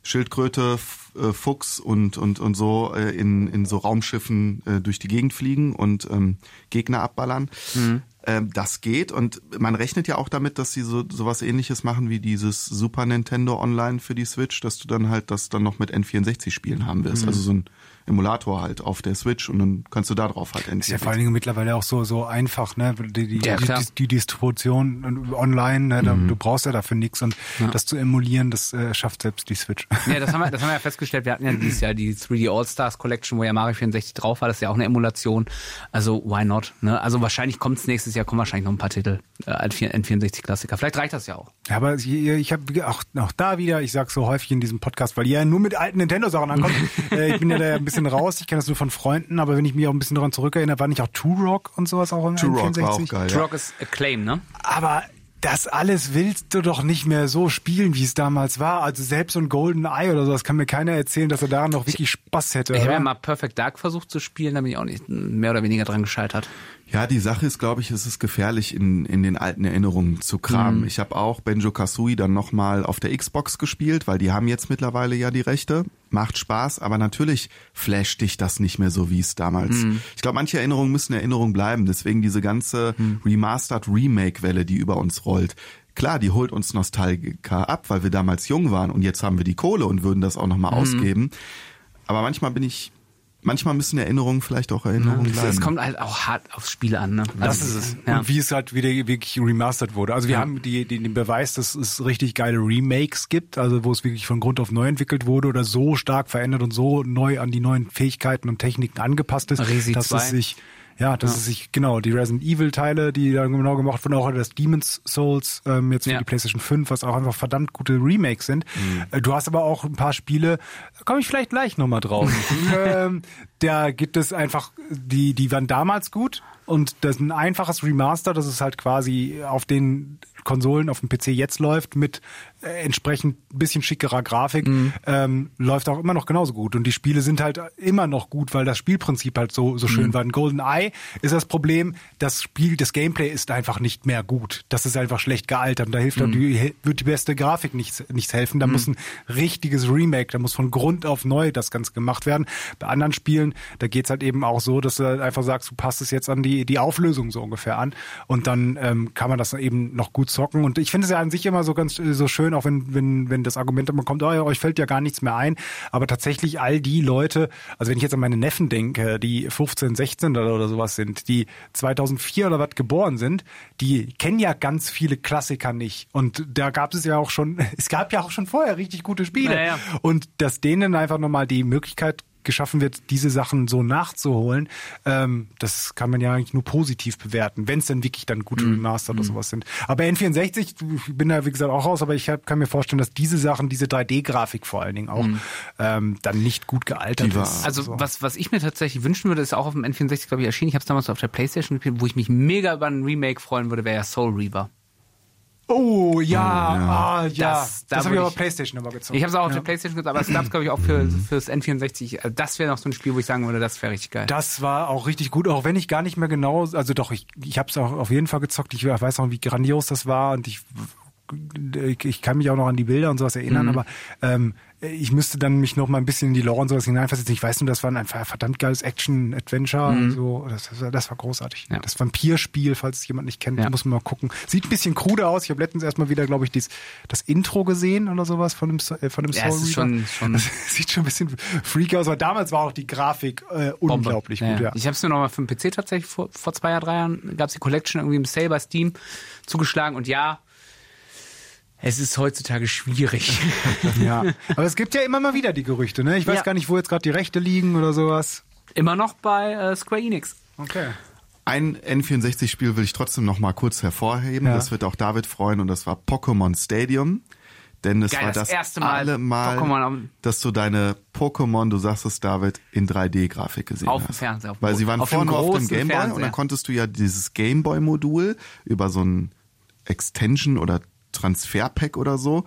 Schildkröte, äh, Fuchs und, und, und so äh, in, in so Raumschiffen äh, durch die Gegend fliegen und ähm, Gegner abballern. Ähm, das geht und man rechnet ja auch damit, dass sie so sowas ähnliches machen wie dieses Super Nintendo Online für die Switch, dass du dann halt das dann noch mit N64 Spielen haben wirst. Also so ein Emulator halt auf der Switch und dann kannst du da drauf halt N64. Ist ja vor allen Dingen mittlerweile auch so, so einfach, ne? Die, die, Ja, die, die, die Distribution online, ne? Da, du brauchst ja dafür nichts und das zu emulieren, das äh, schafft selbst die Switch. Ja, das haben, wir, das haben wir ja festgestellt. Wir hatten ja dieses Jahr die 3D All-Stars Collection, wo ja Mario 64 drauf war. Das ist ja auch eine Emulation. Also, why not? Ne? Also, wahrscheinlich kommt es nächstes Jahr, kommen wahrscheinlich noch ein paar Titel äh, als N64-Klassiker. Vielleicht reicht das ja auch. Ja, aber ich, ich habe auch, auch da wieder, ich sag so häufig in diesem Podcast, weil ihr ja nur mit alten Nintendo-Sachen ankommt. äh, ich bin ja da ein bisschen raus, ich kenne das nur von Freunden, aber wenn ich mich auch ein bisschen daran zurückerinnere, war nicht auch Turok und sowas auch im Turok N64? war auch geil. Ja. Turok ist Acclaim, ne? Aber das alles willst du doch nicht mehr so spielen, wie es damals war. Also selbst so ein Golden Eye oder so, das kann mir keiner erzählen, dass er daran noch wirklich Spaß hätte. Ich habe ja mal Perfect Dark versucht zu spielen, da bin ich auch nicht mehr oder weniger dran gescheitert. Ja, die Sache ist, glaube ich, es ist gefährlich, in, in den alten Erinnerungen zu kramen. Ich habe auch Benjo Kazooie dann nochmal auf der Xbox gespielt, weil die haben jetzt mittlerweile ja die Rechte. Macht Spaß, aber natürlich flasht dich das nicht mehr so, wie es damals. Ich glaube, manche Erinnerungen müssen Erinnerungen bleiben. Deswegen diese ganze Remastered Remake-Welle, die über uns rollt. Klar, die holt uns Nostalgiker ab, weil wir damals jung waren und jetzt haben wir die Kohle und würden das auch nochmal ausgeben. Aber manchmal bin ich, manchmal müssen Erinnerungen vielleicht auch Erinnerungen bleiben. Es kommt halt auch hart aufs Spiel an, ne? Das Also, ist es. Ja. Und wie es halt wieder wirklich remastered wurde. Also wir haben die, die, den Beweis, dass es richtig geile Remakes gibt, also wo es wirklich von Grund auf neu entwickelt wurde oder so stark verändert und so neu an die neuen Fähigkeiten und Techniken angepasst ist, Resi dass 2. es sich ja, dass es sich, genau, die Resident Evil Teile, die da genau gemacht wurden, auch das Demon's Souls, ähm, jetzt für Ja. die PlayStation 5, was auch einfach verdammt gute Remakes sind. Äh, Du hast aber auch ein paar Spiele, da komme ich vielleicht gleich nochmal drauf. ähm, da gibt es einfach, die, die waren damals gut und das ist ein einfaches Remaster, das ist halt quasi auf den Konsolen, auf dem PC jetzt läuft, mit entsprechend ein bisschen schickerer Grafik, Mhm. ähm, läuft auch immer noch genauso gut. Und die Spiele sind halt immer noch gut, weil das Spielprinzip halt so, so Mhm. schön war. In GoldenEye ist das Problem, das Spiel, das Gameplay ist einfach nicht mehr gut. Das ist einfach schlecht gealtert. Und da hilft Mhm. auch die, wird die beste Grafik nichts, nichts helfen. Da muss ein richtiges Remake, da muss von Grund auf neu das Ganze gemacht werden. Bei anderen Spielen, da geht's halt eben auch so, dass du halt einfach sagst, du passt es jetzt an die, die Auflösung so ungefähr an. Und dann ähm, kann man das eben noch gut zocken. Und ich finde es ja an sich immer so ganz äh, so schön, auch wenn, wenn, wenn das Argument immer kommt, oh, ja, euch fällt ja gar nichts mehr ein. Aber tatsächlich all die Leute, also wenn ich jetzt an meine Neffen denke, die 15, 16 oder, oder sowas sind, die 2004 oder was geboren sind, die kennen ja ganz viele Klassiker nicht. Und da gab es ja auch schon, es gab ja auch schon vorher richtig gute Spiele. Ja, ja. Und dass denen einfach nochmal die Möglichkeit geschaffen wird, diese Sachen so nachzuholen, ähm, das kann man ja eigentlich nur positiv bewerten, wenn es denn wirklich dann gute Mhm. Remaster oder sowas sind. Aber N64, ich bin da wie gesagt auch raus, aber ich hab, kann mir vorstellen, dass diese Sachen, diese 3D-Grafik vor allen Dingen auch, ähm, dann nicht gut gealtert ist. Mhm. Also So. was, was ich mir tatsächlich wünschen würde, ist auch auf dem N64, glaube ich, erschienen. Ich habe es damals auf der Playstation gespielt, wo ich mich mega über ein Remake freuen würde, wäre ja Soul Reaver. Oh ja, ah, ja. Das- Das, da habe ich aber Playstation aber gezogen. Ich habe es auch auf ja. der Playstation gespielt, aber es gab es, glaube ich, auch für, fürs N64. Also Das wäre noch so ein Spiel, wo ich sagen würde, das wäre richtig geil. Das war auch richtig gut, auch wenn ich gar nicht mehr genau, also doch, ich, ich habe es auch auf jeden Fall gezockt. Ich weiß noch, wie grandios das war und ich, ich, ich kann mich auch noch an die Bilder und sowas erinnern, Mhm. aber ähm, ich müsste dann mich noch mal ein bisschen in die Lore und sowas hineinversetzen. Ich weiß nur, das war ein verdammt geiles Action-Adventure. So, das, das, war- großartig. Mhm. Ja. Das Vampirspiel, falls es jemand nicht kennt, Ja. muss man mal gucken. Sieht ein bisschen krude aus. Ich habe letztens erstmal wieder, glaube ich, dies, das Intro gesehen oder sowas von dem, äh, von dem Ja, Soul schon- schon- Das sieht schon ein bisschen freaky aus, aber damals war auch die Grafik äh, Bombe. unglaublich gut. Ja. Ich habe es nur noch mal für den PC tatsächlich vor, vor zwei Jahren, drei Jahren gab es die Collection irgendwie im Sale bei Steam zugeschlagen und ja, es ist heutzutage schwierig. Ja, aber es gibt ja immer mal wieder die Gerüchte, ne? Ich weiß Ja. gar nicht, wo jetzt gerade die Rechte liegen oder sowas. Immer noch bei äh, Square Enix. Okay. Ein N64-Spiel will ich trotzdem noch mal kurz hervorheben. Ja. Das wird auch David freuen und das war Pokémon Stadium. Denn es Geil, war das das, erste Mal alle Mal, dass du deine Pokémon, du sagst es David, in 3D-Grafik gesehen Auf dem hast. Fernseher, auf Weil dem- sie waren auf dem vorne auf dem Gameboy und dann konntest du ja dieses Gameboy-Modul über so ein Extension oder Transferpack oder so,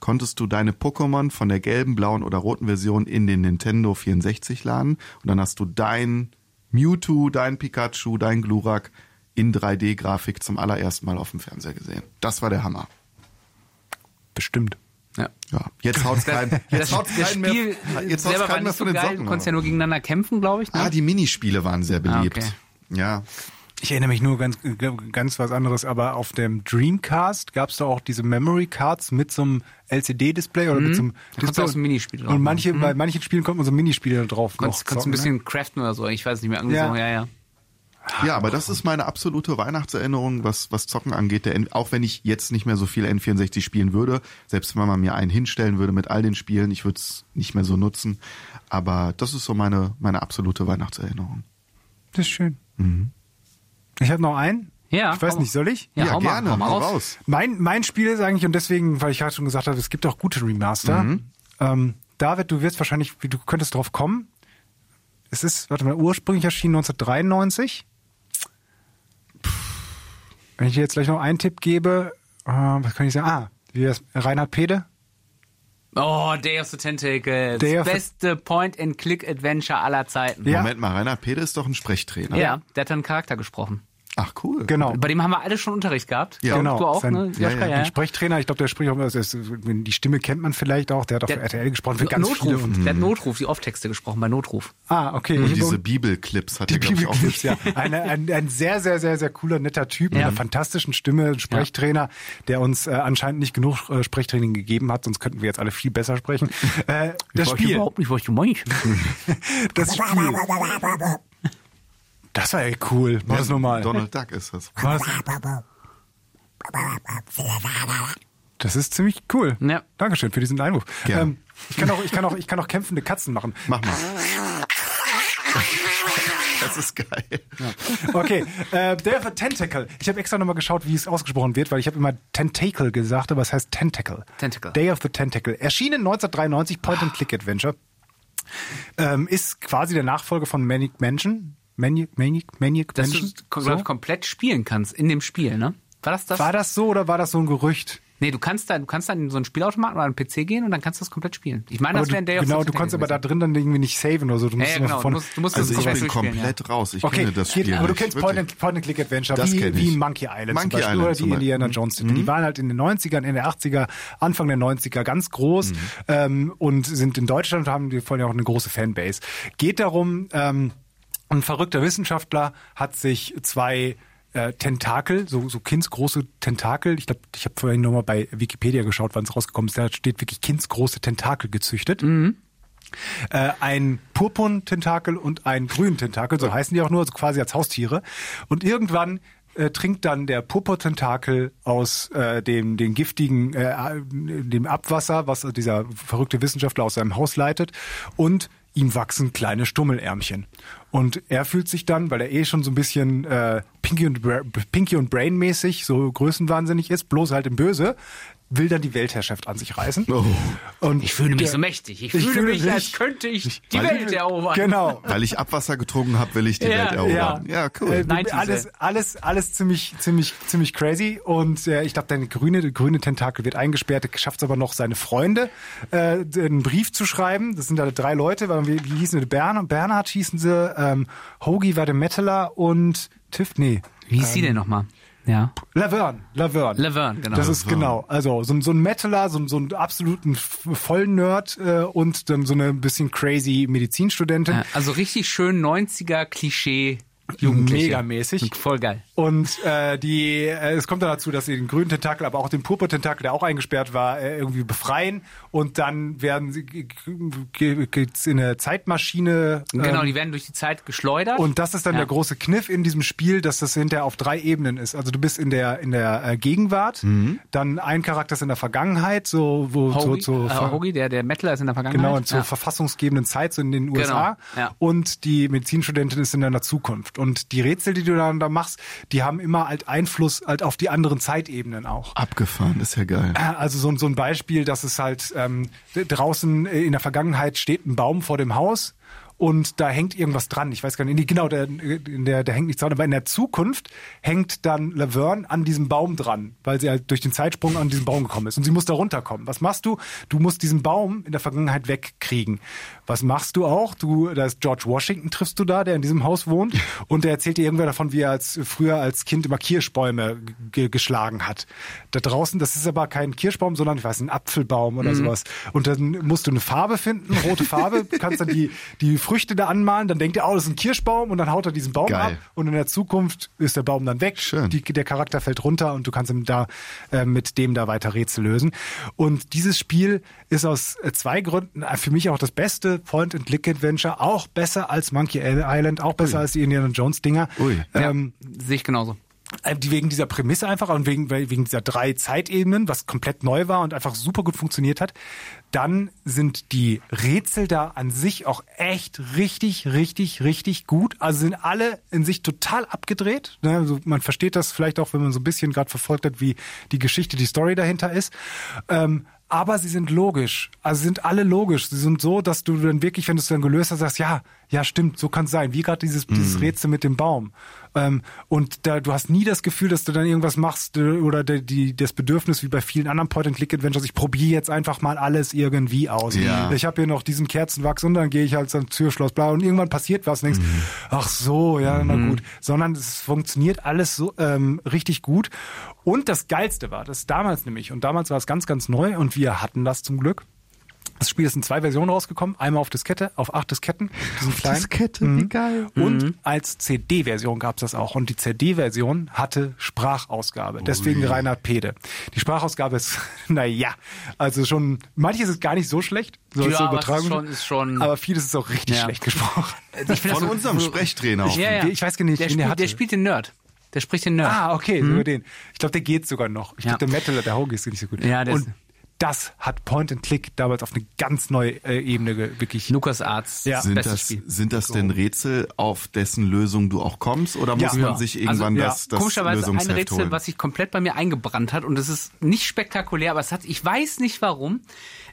konntest du deine Pokémon von der gelben, blauen oder roten Version in den Nintendo 64 laden und dann hast du dein Mewtwo, dein Pikachu, dein Glurak in 3D-Grafik zum allerersten Mal auf dem Fernseher gesehen. Das war der Hammer. Bestimmt. Ja. Ja, jetzt haut's Das, jetzt haut's das keinen Spiel mehr, jetzt haut's keinen mehr nicht so von den geil. Socken. Du konntest ja nur gegeneinander kämpfen, glaube ich. Ne? ah, die Minispiele waren sehr beliebt. Ah, okay. Ja. Ich erinnere mich nur ganz, ganz was anderes, aber auf dem Dreamcast gab es da auch diese Memory Cards mit so einem LCD-Display oder mit so einem Mhm. du auch so ein Minispiel drauf Und manche, machen. bei manchen Spielen konnte man so Minispiele drauf konntest, noch konntest ein ne? bisschen craften oder so. Ich weiß nicht mehr. Irgendwie Ja. so. ja, ja. Ja, aber das ist meine absolute Weihnachtserinnerung, was, was Zocken angeht. Der auch wenn ich jetzt nicht mehr so viel N64 spielen würde, selbst wenn man mir einen hinstellen würde mit all den Spielen, ich würde es nicht mehr so nutzen. Aber das ist so meine, meine absolute Weihnachtserinnerung. Das ist schön. Ich habe noch einen. Ja, Ich weiß hau- nicht, soll ich? Ja, Ja, hau mal, gerne, mal hau raus. raus. Mein, mein Spiel ist eigentlich, und deswegen, weil ich gerade schon gesagt habe, es gibt auch gute Remaster. Mhm. Ähm, David, du wirst wahrscheinlich, du könntest drauf kommen. Es ist, warte mal, ursprünglich erschienen 1993. Wenn ich dir jetzt gleich noch einen Tipp gebe, äh, was kann ich sagen? Ah, wie wär's? Reinhard Pede? Oh, Day of the Tentacles. Day of the- Beste Point-and-Click-Adventure aller Zeiten. Ja. Moment mal, Rainer Pede ist doch ein Sprechtrainer. Ja, der hat dann einen Charakter gesprochen. Ach cool. Genau. Bei dem haben wir alle schon Unterricht gehabt. Ja. Genau. Du auch, Sein- ne? ja, ja. Ein Sprechtrainer, ich glaube, der spricht auch, also ist- die Stimme kennt man vielleicht auch, der hat auf Der- RTL gesprochen für ganz Notruf. viele. Und, Der hat Notruf, die Off-Texte gesprochen bei Notruf. ah, okay. Und Ich- diese Bibelclips hat Die er, glaube ich, auch Bibelclips, ja. Eine, ein, ein sehr, sehr, sehr, sehr cooler, netter Typ mit Ja. einer fantastischen Stimme, ein Sprechtrainer, der uns äh, anscheinend nicht genug äh, Sprechtraining gegeben hat, sonst könnten wir jetzt alle viel besser sprechen. Äh, das Spiel, nicht, was du meinst. das Spiel. Das war ja cool. Mach das nochmal. Donald Duck ist das. Mach das. Ist ziemlich cool. Ja. Dankeschön für diesen Einwurf. Ähm, ich kann auch, ich kann auch, ich kann auch kämpfende Katzen machen. Mach mal. Das ist geil. Okay, äh, Day of the Tentacle. Ich habe extra nochmal geschaut, wie es ausgesprochen wird, weil ich habe immer Tentacle gesagt, aber es heißt Tentacle. Tentacle. Day of the Tentacle. Erschienen 1993, Point-and-Click-Adventure. Ähm, ist quasi der Nachfolger von Manic Mansion. Manic, Manic, Manic Dass du Mansion. kom So? komplett spielen kannst in dem Spiel, ne? War das das? War das so oder war das so ein Gerücht? Nee, du kannst da, du kannst dann in so einen Spielautomaten oder einen PC gehen und dann kannst du das komplett spielen. Ich meine, Aber das wäre ein du, Day of genau, du kannst aber da drin dann irgendwie nicht saven oder so. Du Ja, musst ja, genau. von, Du musst, du musst Also das ich komplett bin komplett raus. Ich Okay, kenne das geht- Spiel aber du kennst wirklich. Point and, Point and Click Adventure Das wie, kenn wie. Monkey Island Monkey zum Beispiel Island oder die. Indiana Mhm. Jones Titel. Die waren halt in den 90ern, Ende der 80er, Anfang der 90er ganz groß Mhm. ähm, und sind in Deutschland haben die vor allem auch eine große Fanbase. Geht darum, ähm, ein verrückter Wissenschaftler hat sich zwei äh, Tentakel, so, so kindsgroße Tentakel. Ich glaube, ich habe vorhin nochmal bei Wikipedia geschaut, wann es rausgekommen ist. Da steht wirklich kindsgroße Tentakel gezüchtet äh, ein Purpurn-Tentakel und ein Grün-Tentakel, so heißen die auch nur, also quasi als Haustiere. Und irgendwann äh, trinkt dann der Purpur-Tentakel aus äh, dem den giftigen äh, dem Abwasser, was dieser verrückte Wissenschaftler aus seinem Haus leitet, und ihm wachsen kleine Stummelärmchen. Und er fühlt sich dann, weil er eh schon so ein bisschen äh, Pinky und, Bra und Brain mäßig so größenwahnsinnig ist, bloß halt im Böse, will dann die Weltherrschaft an sich reißen. Oh. Und Ich fühle mich der- so mächtig. Ich, Ich fühle fühle mich, mich- als könnte ich die Welt erobern. Genau. Weil ich Abwasser getrunken habe, will ich die Ja, Welt erobern. Ja, cool. Äh, 90s, alles, alles, alles ziemlich, ziemlich, ziemlich crazy. Und äh, ich glaube, deine grüne, der grüne Tentakel wird eingesperrt. Er schafft es aber noch, seine Freunde äh, einen Brief zu schreiben. Das sind alle drei Leute. weil Wie, wie hießen sie? Bern, Bernhard hießen sie. Ähm, Hoagie war der Metaller und Tiff, nee. Wie hieß sie denn nochmal? Ja. Laverne, Laverne. Laverne, genau. Das ist genau, also so, ein- so ein Metaler, so, ein- so einen absoluten Vollnerd äh, und dann so eine bisschen crazy Medizinstudentin. Ja, also richtig schön 90er Klischee Jugendliche. Megamäßig. Voll geil. Und äh, die, äh, es kommt dann dazu, dass sie den grünen Tentakel, aber auch den Purpur-Tentakel, der auch eingesperrt war, äh, irgendwie befreien. Und dann werden sie ge- ge- geht's in eine Zeitmaschine. Genau, ähm, die werden durch die Zeit geschleudert. und das ist dann Ja. der große Kniff in diesem Spiel, dass das hinterher auf drei Ebenen ist. Also du bist in der in der äh, Gegenwart, dann ein Charakter ist in der Vergangenheit, so wo Hoagie, so, so äh, Hoagie, der, der Metaler ist in der Vergangenheit. Genau, und zur ja. verfassungsgebenden Zeit, so in den USA. Genau, ja. Und die Medizinstudentin ist in der Zukunft. Und die Rätsel, die du dann da machst, die haben immer halt Einfluss halt auf die anderen Zeitebenen auch. Abgefahren, ist ja geil. Also so, ein- so ein Beispiel, dass es halt ähm, draußen in der Vergangenheit steht ein Baum vor dem Haus und da hängt irgendwas dran. Ich weiß gar nicht, genau, der, der, der hängt nichts dran. Aber in der Zukunft hängt dann Laverne an diesem Baum dran, weil sie halt durch den Zeitsprung an diesen Baum gekommen ist. Und sie muss da runterkommen. Was machst du? Du musst diesen Baum in der Vergangenheit wegkriegen. Was machst du auch? Du, da ist George Washington, triffst du da, der in diesem Haus wohnt. Und der erzählt dir irgendwer davon, wie er als früher als Kind immer Kirschbäume ge geschlagen hat. Da draußen, das ist aber kein Kirschbaum, sondern ich weiß, ein Apfelbaum oder sowas. Und dann musst du eine Farbe finden, rote Farbe, kannst dann die, die Früchte da anmalen, dann denkt er, oh, das ist ein Kirschbaum und dann haut er diesen Baum Geil. ab und in der Zukunft ist der Baum dann weg, Schön. Die, der Charakter fällt runter und du kannst ihm da äh, mit dem da weiter Rätsel lösen. Und dieses Spiel ist aus äh, zwei Gründen äh, für mich auch das beste Point-and-Click-Adventure, auch besser als Monkey Island, auch besser als die Indiana Jones Dinger. Ui. Ähm, Sehe ich genauso. äh, die wegen dieser Prämisse einfach und wegen, wegen dieser drei Zeitebenen, was komplett neu war und einfach super gut funktioniert hat. Dann sind die Rätsel da an sich auch echt richtig, richtig, richtig gut. Also sind alle in sich total abgedreht. Ne, Also man versteht das vielleicht auch, wenn man so ein bisschen gerade verfolgt hat, wie die Geschichte, die Story dahinter ist. Ähm, aber sie sind logisch. Also sie sind alle logisch. Sie sind so, dass du dann wirklich, wenn du es dann gelöst hast, sagst, ja, ja, stimmt, so kann es sein. Wie gerade dieses, dieses Rätsel mit dem Baum. Ähm, und da, du hast nie das Gefühl, dass du dann irgendwas machst äh, oder die, die, das Bedürfnis, wie bei vielen anderen Point-and-Click-Adventures, ich probiere jetzt einfach mal alles irgendwie aus. Ja. Ich habe hier noch diesen Kerzenwachs und dann gehe ich halt zum Türschloss, bla, und irgendwann passiert was und denkst, ach so, ja, na gut. Sondern es funktioniert alles so ähm, richtig gut. Und das Geilste war, das damals nämlich, und damals war es ganz, ganz neu und wir hatten das zum Glück. Das Spiel ist in zwei Versionen rausgekommen. Einmal auf Diskette, auf acht Disketten. Diesen kleinen. Diskette, wie geil. Und als CD-Version gab es das auch. Und die CD-Version hatte Sprachausgabe. Deswegen Reinhard Pede. Die Sprachausgabe ist, naja, also schon, manches ist gar nicht so schlecht. So Ja, Übertragung. ist schon- ist schon- aber vieles ist auch richtig Ja. schlecht gesprochen. Ich Von so- unserem so- Sprechtrainer auch. Ja, ja. Ich weiß gar nicht, der, wen der der spielt den Nerd. Der spricht den Nerd. Ah, okay, sogar den. Ich glaube, der geht sogar noch. Ich Ja. glaube, der Metaler, der Hoagie ist nicht so gut. Ja, der Und ist- das hat Point and Click damals auf eine ganz neue äh, Ebene wirklich. Lukas Arzt. Ja. Sind das, Spiel. sind das denn Rätsel, auf dessen Lösung du auch kommst? Oder muss Ja. man Ja. sich irgendwann Also, ja. das, das Komischerweise ein Lösungsheft Rätsel, holen? was sich komplett bei mir eingebrannt hat und es ist nicht spektakulär, aber es hat, ich weiß nicht warum,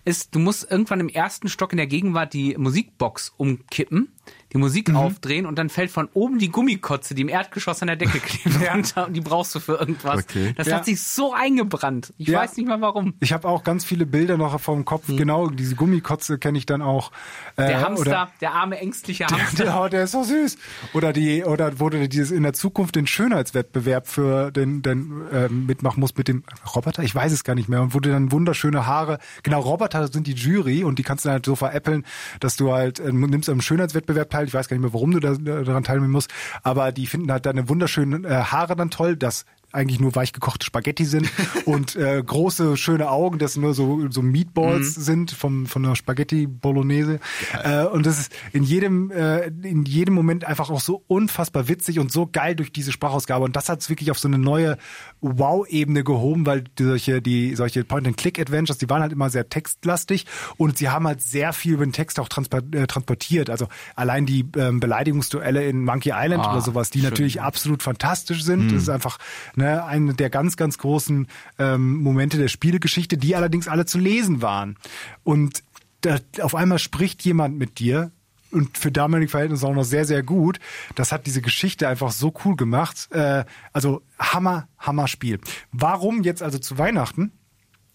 ist, du musst irgendwann im ersten Stock in der Gegenwart die Musikbox umkippen, die Musik aufdrehen und dann fällt von oben die Gummikotze, die im Erdgeschoss an der Decke klebt, Ja. runter und die brauchst du für irgendwas. Okay. Das Ja. hat sich so eingebrannt. Ich Ja. weiß nicht mal warum. Ich habe auch ganz viele Bilder noch vom Kopf. Genau, diese Gummikotze kenne ich dann auch. Äh, Der Hamster, Oder, der arme ängstliche Hamster. der, der ist so süß. Oder die, oder wurde dieses in der Zukunft den Schönheitswettbewerb für den, den äh, mitmachen muss mit dem Roboter. Ich weiß es gar nicht mehr. Und wurde dann wunderschöne Haare. Genau, Roboter sind die Jury und die kannst du dann halt so veräppeln, dass du halt äh, nimmst am Schönheitswettbewerb teil. Ich weiß gar nicht mehr, warum du da, daran teilnehmen musst. Aber die finden halt deine wunderschönen äh, Haare dann toll. Das eigentlich nur weich gekochte Spaghetti sind und äh, große schöne Augen, das nur so so Meatballs sind vom von der Spaghetti Bolognese äh, und das ist in jedem äh, in jedem Moment einfach auch so unfassbar witzig und so geil durch diese Sprachausgabe und das hat es wirklich auf so eine neue Wow-Ebene gehoben, weil die solche die solche Point-and-Click-Adventures, die waren halt immer sehr textlastig und sie haben halt sehr viel über den Text auch äh, transportiert. Also allein die ähm, Beleidigungsduelle in Monkey Island Ah, oder sowas, die schön. natürlich absolut fantastisch sind. Das ist einfach ne, eine der ganz, ganz großen ähm, Momente der Spielegeschichte, die allerdings alle zu lesen waren. Und da, auf einmal spricht jemand mit dir und für damalige Verhältnisse auch noch sehr, sehr gut. Das hat diese Geschichte einfach so cool gemacht. Äh, also Hammer, Hammer Spiel. Warum jetzt also zu Weihnachten?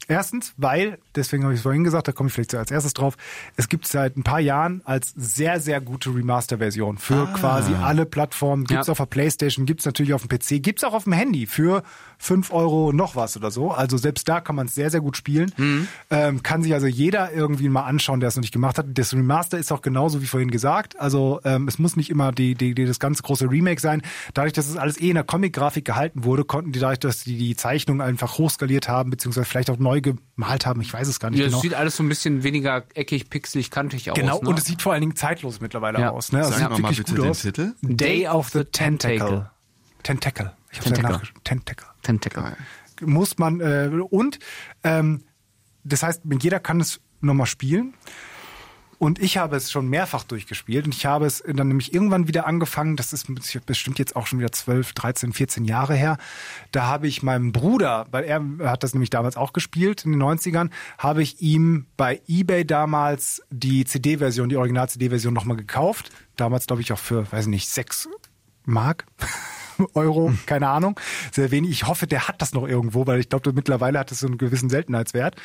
Erstens, weil, deswegen habe ich es vorhin gesagt, da komme ich vielleicht als erstes drauf, es gibt seit ein paar Jahren als sehr, sehr gute Remaster-Version für quasi alle Plattformen. Gibt's Ja. auf der Playstation, gibt's natürlich auf dem PC, gibt's auch auf dem Handy für fünf Euro noch was oder so. Also selbst da kann man es sehr, sehr gut spielen. Ähm, kann sich also jeder irgendwie mal anschauen, der es noch nicht gemacht hat. Das Remaster ist auch genauso wie vorhin gesagt. Also ähm, es muss nicht immer die, die, die, das ganz große Remake sein. Dadurch, dass es alles eh in der Comic-Grafik gehalten wurde, konnten die dadurch, dass die die Zeichnung einfach hochskaliert haben, beziehungsweise vielleicht auch neu gemalt haben. Ich weiß es gar nicht Ja, genau. es sieht alles so ein bisschen weniger eckig, pixelig, kantig aus. Genau, ne? und es sieht vor allen Dingen zeitlos mittlerweile Ja. aus. Ne? Also Sag sieht noch mal wirklich bitte gut den aus. Titel. Day of the Tentacle. Tentacle. Ich hab's ja Tentacle. Tentacle. Tentacle. Muss man, äh, und ähm, das heißt, jeder kann es nochmal spielen. Und ich habe es schon mehrfach durchgespielt und ich habe es dann nämlich irgendwann wieder angefangen, das ist bestimmt jetzt auch schon wieder 12, 13, 14 Jahre her. Da habe ich meinem Bruder, weil er hat das nämlich damals auch gespielt in den 90ern, habe ich ihm bei eBay damals die CD-Version, die Original-CD-Version nochmal gekauft. Damals glaube ich auch für, weiß ich nicht, 6 Mark. Euro, keine Ahnung, sehr wenig. Ich hoffe, der hat das noch irgendwo, weil ich glaube, mittlerweile hat es so einen gewissen Seltenheitswert.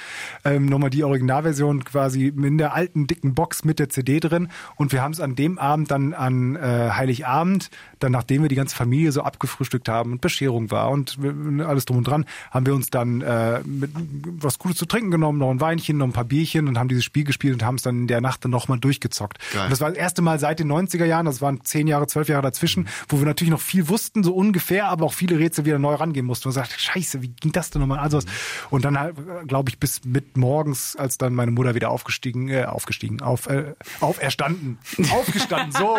Ähm, nochmal die Originalversion quasi in der alten dicken Box mit der CD drin. Und wir haben es an dem Abend dann an äh, Heiligabend, dann nachdem wir die ganze Familie so abgefrühstückt haben und Bescherung war und alles drum und dran, haben wir uns dann äh, mit was Gutes zu trinken genommen, noch ein Weinchen, noch ein paar Bierchen und haben dieses Spiel gespielt und haben es dann in der Nacht dann nochmal durchgezockt. Das war das erste Mal seit den 90er Jahren, das waren zehn Jahre, zwölf Jahre dazwischen, wo wir natürlich noch viel wussten, so ungefähr, aber auch viele Rätsel wieder neu rangehen mussten. Und sagt, scheiße, wie ging das denn nochmal? Also, und dann halt, glaube ich, bis mit morgens, als dann meine Mutter wieder aufgestiegen, äh, aufgestiegen, auf, äh, auferstanden, aufgestanden, so.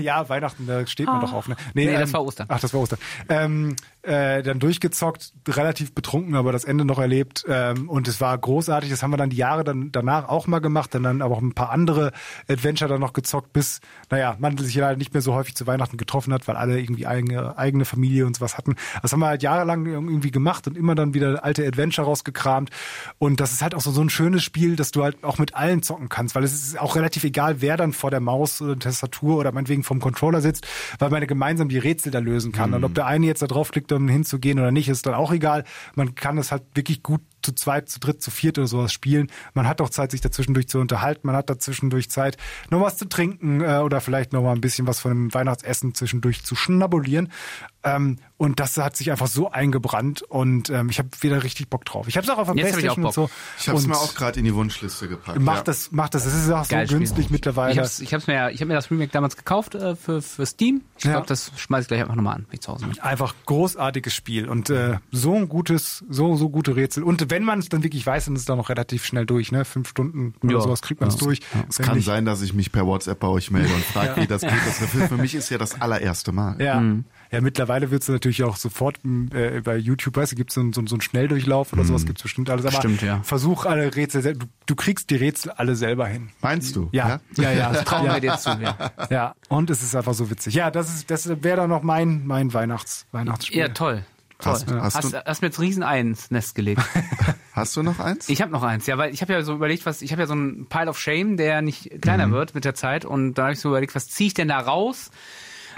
Ja, Weihnachten, da steht man doch auf. Ne? Nee, das war Ostern. Ach, das war Ostern. Ähm, äh, dann durchgezockt, relativ betrunken, aber das Ende noch erlebt. Ähm, und es war großartig. Das haben wir dann die Jahre dann danach auch mal gemacht. Dann, dann aber auch ein paar andere Adventure dann noch gezockt, bis, naja, man sich leider nicht mehr so häufig zu Weihnachten getroffen hat, weil alle irgendwie eigene, eigene Familie und sowas hatten. Das haben wir halt jahrelang irgendwie gemacht und immer dann wieder alte Adventure rausgekramt. Und das ist halt auch so, so ein schönes Spiel, dass du halt auch mit allen zocken kannst, weil es ist auch relativ egal, wer dann vor der Maus oder Tastatur oder meinetwegen vom Controller sitzt, weil man gemeinsam die Rätsel da lösen kann. Und ob der eine jetzt da draufklickt, hinzugehen oder nicht, ist dann auch egal. Man kann das halt wirklich gut zu zweit, zu dritt, zu viert oder sowas spielen. Man hat auch Zeit, sich dazwischendurch zu unterhalten. Man hat dazwischendurch Zeit, noch was zu trinken äh, oder vielleicht noch mal ein bisschen was von dem Weihnachtsessen zwischendurch zu schnabulieren. Ähm, und das hat sich einfach so eingebrannt und ähm, ich habe wieder richtig Bock drauf. Ich habe es auch auf der Jetzt hab ich auch Playstation und so. Bock. Ich habe es mir auch gerade in die Wunschliste gepackt. Mach ja. das, mach das. Es ist auch so Geiles Spiel. günstig mittlerweile. Ich hab's, ich hab's mir, ich hab mir das Remake damals gekauft äh, für, für Steam. Ich Ja. glaube, das schmeiß ich gleich einfach nochmal an, wenn ich zu Hause bin. Einfach großartiges Spiel und äh, so ein gutes, so so gute Rätsel. Und wenn man es dann wirklich weiß, dann ist es dann noch relativ schnell durch. Ne, fünf Stunden oder Ja. sowas kriegt man es Ja. durch. Es Wenn kann nicht- sein, dass ich mich per WhatsApp bei euch melde und frage, wie das geht. Das für, für mich ist ja das allererste Mal. Ja. ja, mittlerweile wird es natürlich auch sofort äh, bei YouTube, weißt du, gibt es so, so, so einen Schnelldurchlauf oder sowas, gibt es bestimmt alles. Aber Stimmt, ja. versuch alle Rätsel, sel- du, du kriegst die Rätsel alle selber hin. Meinst du? Ja, ja, ja. Trauen ja. wir dir zu, ja. Ja, und es ist einfach so witzig. Ja, das ist, das wäre dann noch mein, mein Weihnachts, Weihnachtsspiel. Ja, toll. Toll. Hast- hast hast, du- hast mir jetzt Riesen Ei ins Nest gelegt. Hast du noch eins? Ich habe noch eins, ja, weil ich habe ja so überlegt, was ich habe ja so einen Pile of Shame, der nicht kleiner Mhm. wird mit der Zeit und da habe ich so überlegt, was ziehe ich denn da raus,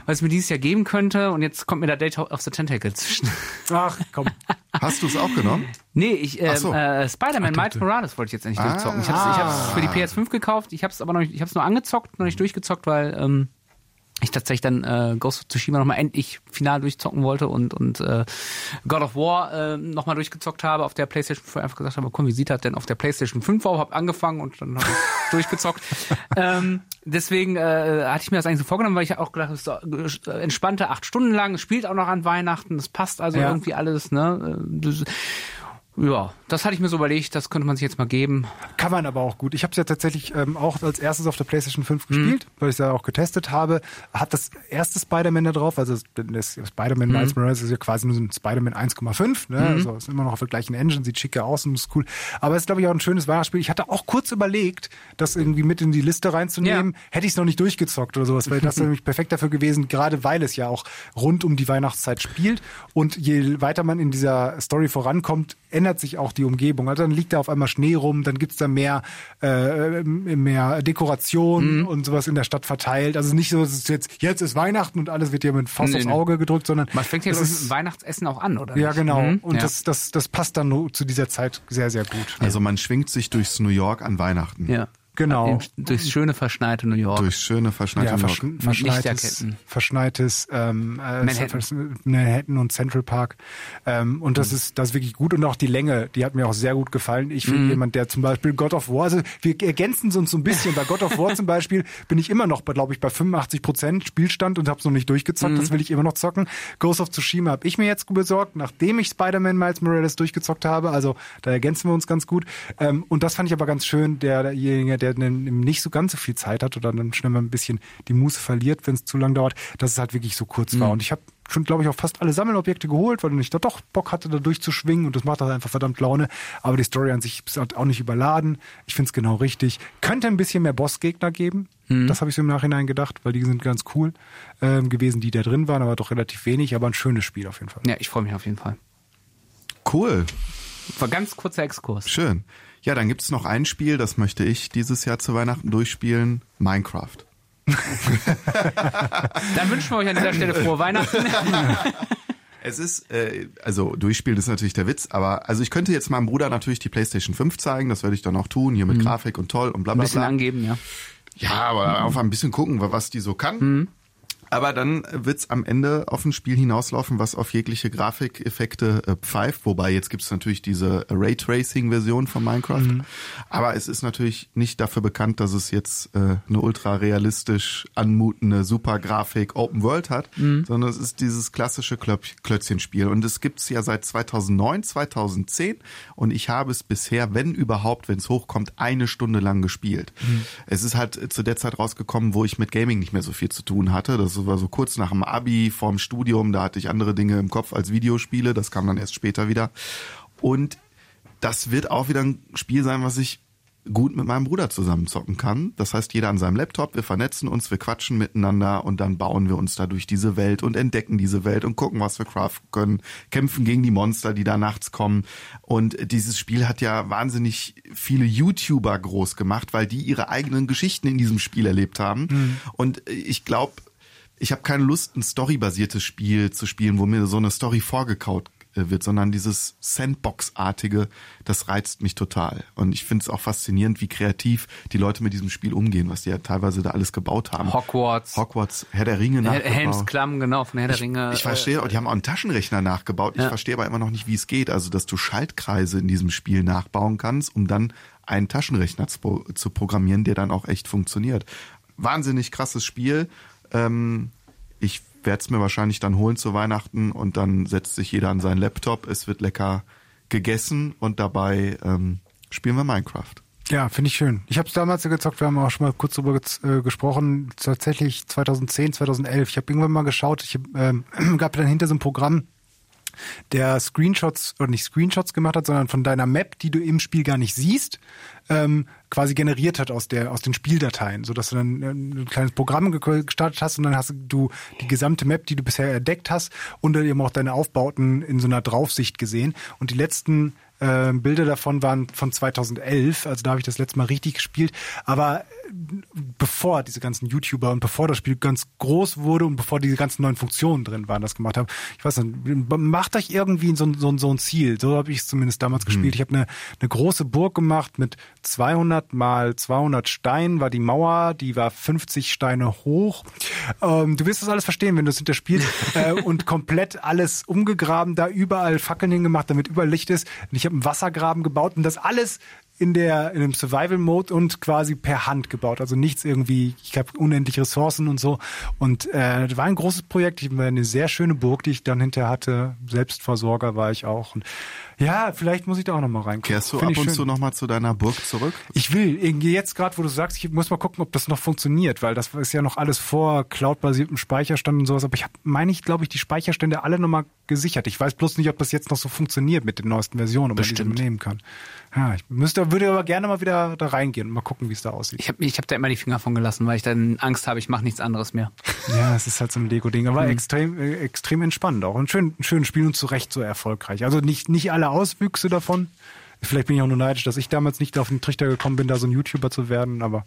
was es mir dieses Jahr geben könnte und jetzt kommt mir da Data of the Tentacle zwischen. Ach, komm. Hast du es auch genommen? Nee, ich äh, so. äh, Spider-Man Miles Morales wollte ich jetzt endlich Ah. durchzocken. Ich habe hab's für die PS5 gekauft, ich habe es aber noch nicht, ich habe es nur angezockt, noch nicht durchgezockt, weil ähm, ich tatsächlich dann äh, Ghost of Tsushima nochmal endlich final durchzocken wollte und und äh, God of War äh, nochmal durchgezockt habe auf der PlayStation 5. Einfach gesagt habe, komm, wie sieht das denn auf der PlayStation 5 aus? Hab angefangen und dann habe ich durchgezockt. Ähm, deswegen äh, hatte ich mir das eigentlich so vorgenommen, weil ich auch gedacht, es ist so, äh, entspannte acht Stunden lang, es spielt auch noch an Weihnachten, es passt also Ja. irgendwie alles, ne? Äh, Das, ja, das hatte ich mir so überlegt, das könnte man sich jetzt mal geben. Kann man aber auch gut. Ich habe es ja tatsächlich ähm, auch als erstes auf der PlayStation 5 gespielt, weil ich es ja auch getestet habe. Hat das erste Spider-Man da drauf, also das Spider-Man Miles Morales ist ja quasi nur so ein Spider-Man 1,5. Ne? Also ist immer noch auf der gleichen Engine, sieht schicker aus und ist cool. Aber es ist, glaube ich, auch ein schönes Weihnachtsspiel. Ich hatte auch kurz überlegt, das irgendwie mit in die Liste reinzunehmen. Hätte ich es noch nicht durchgezockt oder sowas, weil das wäre nämlich perfekt dafür gewesen, gerade weil es ja auch rund um die Weihnachtszeit spielt. Und je weiter man in dieser Story vorankommt, ändert sich auch die Umgebung. Also dann liegt da auf einmal Schnee rum, dann gibt's da mehr, äh, mehr Dekoration und sowas in der Stadt verteilt. Also nicht so, dass es jetzt, jetzt ist Weihnachten und alles wird dir mit Faust Nee, aufs. Auge gedrückt, sondern Man fängt ja es mit Weihnachtsessen auch an, oder? ja nicht? genau. Mhm. Und Ja. Das, das, das passt dann nur zu dieser Zeit sehr, sehr gut. Also man schwingt sich durchs New York an Weihnachten. ja. Genau. Durchs schöne, verschneite New York. Durchs schöne, verschneite Ja, New York. verschneites, verschneites ähm, äh, Manhattan. Manhattan und Central Park. Ähm, und das ist das ist wirklich gut und auch die Länge, die hat mir auch sehr gut gefallen. Ich Mhm. bin jemand, der zum Beispiel God of War, also wir ergänzen uns so ein bisschen. Bei God of War zum Beispiel bin ich immer noch, glaube ich, bei 85 Prozent Spielstand und habe es noch nicht durchgezockt. Mhm. Das will ich immer noch zocken. Ghost of Tsushima habe ich mir jetzt besorgt, nachdem ich Spider-Man Miles Morales durchgezockt habe. Also da ergänzen wir uns ganz gut. Ähm, und das fand ich aber ganz schön, der, derjenige, der dann nicht so ganz so viel Zeit hat oder dann schnell mal ein bisschen die Muße verliert, wenn es zu lang dauert, dass es halt wirklich so kurz war. Und ich habe schon, glaube ich, auch fast alle Sammelobjekte geholt, weil ich da doch Bock hatte, da durchzuschwingen und das macht halt einfach verdammt Laune. Aber die Story an sich ist halt auch nicht überladen. Ich finde es genau richtig. Könnte ein bisschen mehr Bossgegner geben. Das habe ich so im Nachhinein gedacht, weil die sind ganz cool ähm, gewesen, die da drin waren, aber doch relativ wenig. Aber ein schönes Spiel auf jeden Fall. Ja, ich freue mich auf jeden Fall. Cool, War ganz kurzer Exkurs. schön. Ja, dann gibt's noch ein Spiel, das möchte ich dieses Jahr zu Weihnachten durchspielen. Minecraft. Dann wünschen wir euch an dieser Stelle frohe Weihnachten. Es ist, äh, also durchspielen ist natürlich der Witz, aber also ich könnte jetzt meinem Bruder natürlich die PlayStation 5 zeigen, das werde ich dann auch tun, hier mit Grafik und toll und bla Ein bla bisschen bla. angeben, ja. Ja, aber einfach ein bisschen gucken, was die so kann. Mhm. Aber dann wird's am Ende auf ein Spiel hinauslaufen, was auf jegliche Grafikeffekte äh, pfeift. Wobei jetzt gibt's natürlich diese Raytracing-Version von Minecraft. Mhm. Aber es ist natürlich nicht dafür bekannt, dass es jetzt äh, eine ultra realistisch anmutende Super-Grafik Open World hat, Mhm. sondern es ist dieses klassische Klöp- Klötzchenspiel. Und es gibt's ja seit 2009, 2010. Und ich habe es bisher, wenn überhaupt, wenn es hochkommt, eine Stunde lang gespielt. Mhm. Es ist halt zu der Zeit rausgekommen, wo ich mit Gaming nicht mehr so viel zu tun hatte. Das war so kurz nach dem Abi, vorm Studium, da hatte ich andere Dinge im Kopf als Videospiele. Das kam dann erst später wieder. Und das wird auch wieder ein Spiel sein, was ich gut mit meinem Bruder zusammen zocken kann. Das heißt, jeder an seinem Laptop, wir vernetzen uns, wir quatschen miteinander und dann bauen wir uns da durch diese Welt und entdecken diese Welt und gucken, was wir craften können, kämpfen gegen die Monster, die da nachts kommen. Und dieses Spiel hat ja wahnsinnig viele YouTuber groß gemacht, weil die ihre eigenen Geschichten in diesem Spiel erlebt haben. Und ich glaube, ich habe keine Lust, ein storybasiertes Spiel zu spielen, wo mir so eine Story vorgekaut äh, wird, sondern dieses Sandbox-artige, das reizt mich total. Und ich finde es auch faszinierend, wie kreativ die Leute mit diesem Spiel umgehen, was die ja teilweise da alles gebaut haben. Hogwarts. Hogwarts, Herr der Ringe nachgebaut. Helms Klamm, genau, von Herr der Ringe. Ich verstehe, die haben auch einen Taschenrechner nachgebaut. Ich Ja. verstehe aber immer noch nicht, wie es geht. Also, dass du Schaltkreise in diesem Spiel nachbauen kannst, um dann einen Taschenrechner zu, zu programmieren, der dann auch echt funktioniert. Wahnsinnig krasses Spiel. Ähm, ich werde es mir wahrscheinlich dann holen zu Weihnachten und dann setzt sich jeder an seinen Laptop. Es wird lecker gegessen und dabei ähm, spielen wir Minecraft. Ja, finde ich schön. Ich habe es damals gezockt, wir haben auch schon mal kurz drüber äh, gesprochen, tatsächlich 2010, 2011. Ich habe irgendwann mal geschaut, ich ähm, gab dann hinter so ein Programm, der Screenshots oder nicht Screenshots gemacht hat, sondern von deiner Map, die du im Spiel gar nicht siehst, ähm, quasi generiert hat aus der aus den Spieldateien, so dass du dann äh, ein kleines Programm ge- gestartet hast und dann hast du die gesamte Map, die du bisher entdeckt hast und dann eben auch deine Aufbauten in so einer Draufsicht gesehen und die letzten Äh, Bilder davon waren von 2011, also da habe ich das letzte Mal richtig gespielt. Aber bevor diese ganzen YouTuber und bevor das Spiel ganz groß wurde und bevor diese ganzen neuen Funktionen drin waren, das gemacht haben. Ich weiß nicht, macht euch irgendwie so, so, so ein Ziel. So habe ich es zumindest damals mhm. gespielt. Ich habe eine, eine große Burg gemacht mit 200 mal 200 Steinen, war die Mauer, die war 50 Steine hoch. Ähm, du wirst das alles verstehen, wenn du es hinterspielst. äh, und komplett alles umgegraben, da überall Fackeln hingemacht, damit überall Licht ist. Und ich habe einen Wassergraben gebaut und das alles in der in dem Survival Mode und quasi per Hand gebaut. Also nichts irgendwie, ich habe unendlich Ressourcen und so. Und äh, das war ein großes Projekt. Ich war eine sehr schöne Burg, die ich dann hinterher hatte. Selbstversorger war ich auch. Und ja, vielleicht muss ich da auch nochmal reinkommen. Kehrst du Find ab und schön. zu nochmal zu deiner Burg zurück? Ich will. Jetzt gerade, wo du sagst, ich muss mal gucken, ob das noch funktioniert, weil das ist ja noch alles vor cloudbasiertem Speicherstand und sowas. Aber ich habe, meine ich, glaube ich, die Speicherstände alle nochmal gesichert. Ich weiß bloß nicht, ob das jetzt noch so funktioniert mit den neuesten Versionen, ob man die nehmen kann. Ja, ich müsste, würde aber gerne mal wieder da reingehen und mal gucken, wie es da aussieht. Ich habe ich hab da immer die Finger von gelassen, weil ich dann Angst habe, ich mache nichts anderes mehr. Ja, es ist halt so ein Lego-Ding, aber mhm. extrem, äh, extrem entspannt auch. Und schön, schön Spiel und zu Recht so erfolgreich. Also nicht, nicht alle Auswüchse davon. Vielleicht bin ich auch nur neidisch, dass ich damals nicht auf den Trichter gekommen bin, da so ein YouTuber zu werden, aber.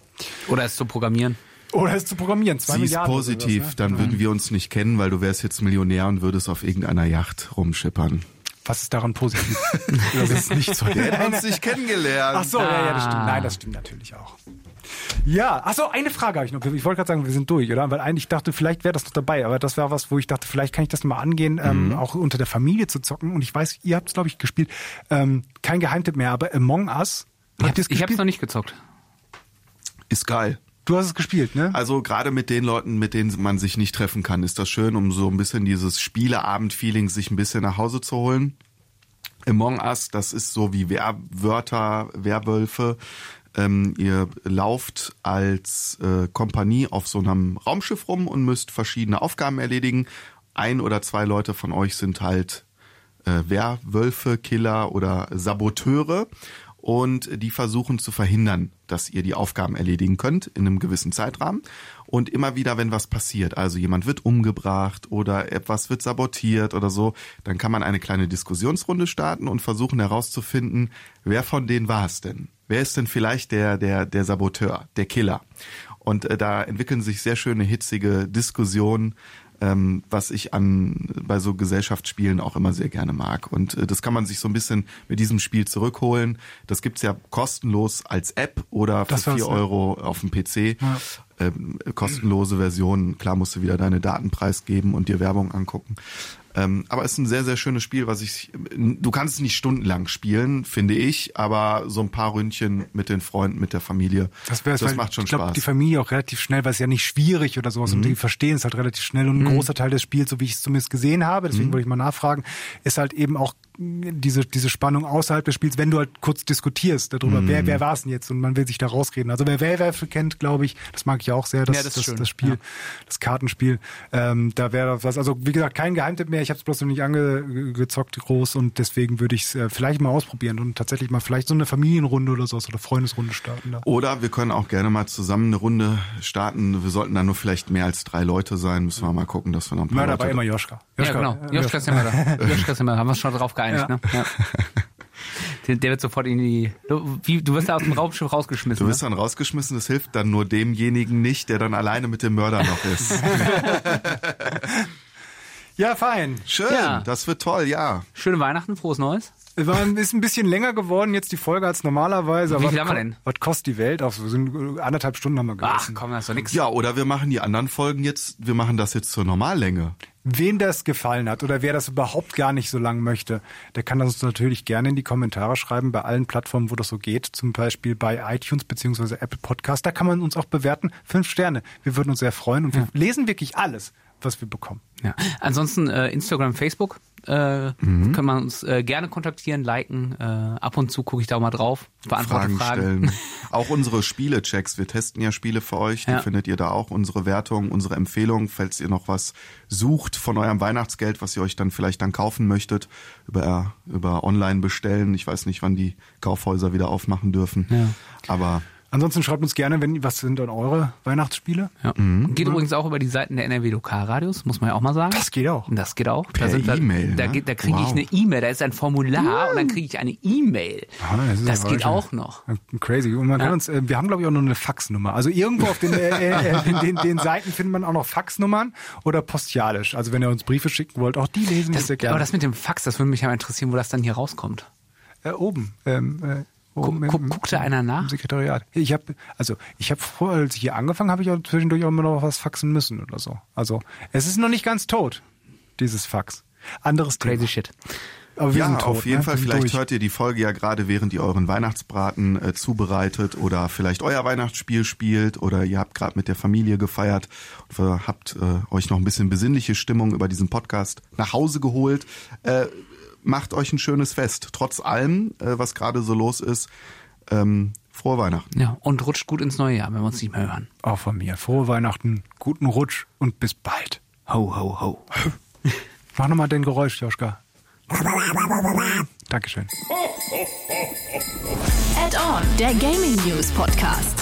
Oder es zu programmieren. Oder es zu programmieren. Zwei Sie Milliarden ist positiv, das, ne? dann mhm. würden wir uns nicht kennen, weil du wärst jetzt Millionär und würdest auf irgendeiner Yacht rumschippern. Was ist daran positiv? das ist nicht so. Wir hätten uns nicht kennengelernt. Ach so, ah. ja, ja, das stimmt. Nein, das stimmt natürlich auch. Ja, ach so, eine Frage habe ich noch. Ich wollte gerade sagen, wir sind durch, oder? Weil eigentlich dachte, vielleicht wäre das noch dabei, aber das wäre was, wo ich dachte, vielleicht kann ich das mal angehen, ähm, mhm. ähm, auch unter der Familie zu zocken. Und ich weiß, ihr habt es, glaube ich, gespielt. Ähm, kein Geheimtipp mehr, aber Among Us. Ich habe es noch nicht gezockt. Ist geil. Du hast es gespielt, ne? Also gerade mit den Leuten, mit denen man sich nicht treffen kann, ist das schön, um so ein bisschen dieses Spieleabend-Feeling sich ein bisschen nach Hause zu holen. Among Us, das ist so wie Wehrwörter, Werwölfe. Ähm, ihr lauft als äh, Kompanie auf so einem Raumschiff rum und müsst verschiedene Aufgaben erledigen. Ein oder zwei Leute von euch sind halt äh, Werwölfe, Killer oder Saboteure und die versuchen zu verhindern, dass ihr die Aufgaben erledigen könnt in einem gewissen Zeitrahmen. Und immer wieder, wenn was passiert, also jemand wird umgebracht oder etwas wird sabotiert oder so, dann kann man eine kleine Diskussionsrunde starten und versuchen herauszufinden, wer von denen war es denn? Wer ist denn vielleicht der, der, der Saboteur, der Killer? Und äh, da entwickeln sich sehr schöne, hitzige Diskussionen ähm, was ich an bei so Gesellschaftsspielen auch immer sehr gerne mag. Und äh, das kann man sich so ein bisschen mit diesem Spiel zurückholen. Das gibt's ja kostenlos als App oder für vier Euro auf dem PC. Ja. Ähm, kostenlose Version. Klar musst du wieder deine Daten preisgeben und dir Werbung angucken. Ähm, aber es ist ein sehr, sehr schönes Spiel, was ich, du kannst es nicht stundenlang spielen, finde ich, aber so ein paar Ründchen mit den Freunden, mit der Familie, das, das macht schon ich glaub, Spaß. die Familie auch relativ schnell, weil es ja nicht schwierig oder sowas mhm. und die verstehen es halt relativ schnell und ein mhm. großer Teil des Spiels, so wie ich es zumindest gesehen habe, deswegen mhm. wollte ich mal nachfragen, ist halt eben auch diese, diese Spannung außerhalb des Spiels, wenn du halt kurz diskutierst darüber, mm. wer, wer war es denn jetzt und man will sich da rausreden. Also wer Werwölfe kennt, glaube ich, das mag ich auch sehr, das, ja, das, das, das, Spiel, ja. das Kartenspiel. Ähm, da wäre was, also wie gesagt, kein Geheimtipp mehr, ich habe es bloß noch nicht angezockt groß und deswegen würde ich es äh, vielleicht mal ausprobieren und tatsächlich mal vielleicht so eine Familienrunde oder so oder Freundesrunde starten. Da. Oder wir können auch gerne mal zusammen eine Runde starten. Wir sollten dann nur vielleicht mehr als drei Leute sein, müssen wir mal gucken, dass wir noch ein paar Mörder war immer Joschka. Joschka. Ja, genau. Joschka ist immer da. Joschka ist immer da. Haben wir schon drauf geeinigt, ja. ne? Ja. Der, der, wird sofort in die. Du, wie, du wirst da aus dem Raumschiff rausgeschmissen. Du wirst ne? dann rausgeschmissen, das hilft dann nur demjenigen nicht, der dann alleine mit dem Mörder noch ist. ja, fein. Schön, ja. das wird toll, ja. Schöne Weihnachten, frohes Neues. Es war, ist ein bisschen länger geworden jetzt die Folge als normalerweise. Wie viel haben wir denn? Was kostet die Welt? Auf so anderthalb Stunden haben wir gegessen. Ach komm, das ist doch nichts. Ja, oder wir machen die anderen Folgen jetzt, wir machen das jetzt zur Normallänge. Wen das gefallen hat oder wer das überhaupt gar nicht so lang möchte, der kann das uns natürlich gerne in die Kommentare schreiben bei allen Plattformen, wo das so geht. Zum Beispiel bei iTunes beziehungsweise Apple Podcast. Da kann man uns auch bewerten. Fünf Sterne. Wir würden uns sehr freuen und wir lesen wirklich alles was wir bekommen. Ja. Ansonsten äh, Instagram, Facebook äh, mhm. kann man uns äh, gerne kontaktieren, liken. Äh, ab und zu gucke ich da auch mal drauf, beantworte Fragen. Fragen. Stellen. auch unsere Spielechecks. Wir testen ja Spiele für euch. Die ja. findet ihr da auch. Unsere Wertung, unsere Empfehlungen, falls ihr noch was sucht von eurem Weihnachtsgeld, was ihr euch dann vielleicht dann kaufen möchtet, über, über online bestellen. Ich weiß nicht, wann die Kaufhäuser wieder aufmachen dürfen. Ja. Aber Ansonsten schreibt uns gerne, wenn was sind dann eure Weihnachtsspiele? Ja. Geht übrigens auch über die Seiten der NRW Lokalradios, muss man ja auch mal sagen. Das geht auch. Das geht auch. Per da sind Da, ne? geht- da kriege ich Wow. eine E-Mail, da ist ein Formular und dann kriege ich eine E-Mail. Ah, das das geht auch noch. Crazy. Und man kann Ja. uns, äh, wir haben glaube ich auch noch eine Faxnummer. Also irgendwo auf den, äh, äh, in den, den Seiten findet man auch noch Faxnummern oder postialisch. Also wenn ihr uns Briefe schicken wollt, auch die lesen wir sehr gerne. aber das mit dem Fax, das würde mich ja interessieren, wo das dann hier rauskommt. Äh, oben. Ähm, äh, oben Guck- guck- guckt da einer nach? Im Sekretariat. Ich habe, also ich habe vorher, als ich hier angefangen habe, ich auch zwischendurch auch immer noch was faxen müssen oder so. Also es ist noch nicht ganz tot, dieses Fax. Anderes Thema. Crazy shit. Aber wir ja, sind tot, auf jeden ne? Fall. Vielleicht durch. hört ihr die Folge ja gerade, während ihr euren Weihnachtsbraten äh, zubereitet oder vielleicht euer Weihnachtsspiel spielt oder ihr habt gerade mit der Familie gefeiert und habt äh, euch noch ein bisschen besinnliche Stimmung über diesen Podcast nach Hause geholt. Äh, macht euch ein schönes Fest. Trotz allem, äh, was gerade so los ist. Ähm, frohe Weihnachten. Ja, und rutscht gut ins neue Jahr, wenn wir uns nicht mehr hören. Auch von mir. Frohe Weihnachten, guten Rutsch und bis bald. Ho, ho, ho. Mach nochmal den Geräusch, Joschka. Dankeschön. Add-on, der Gaming News Podcast.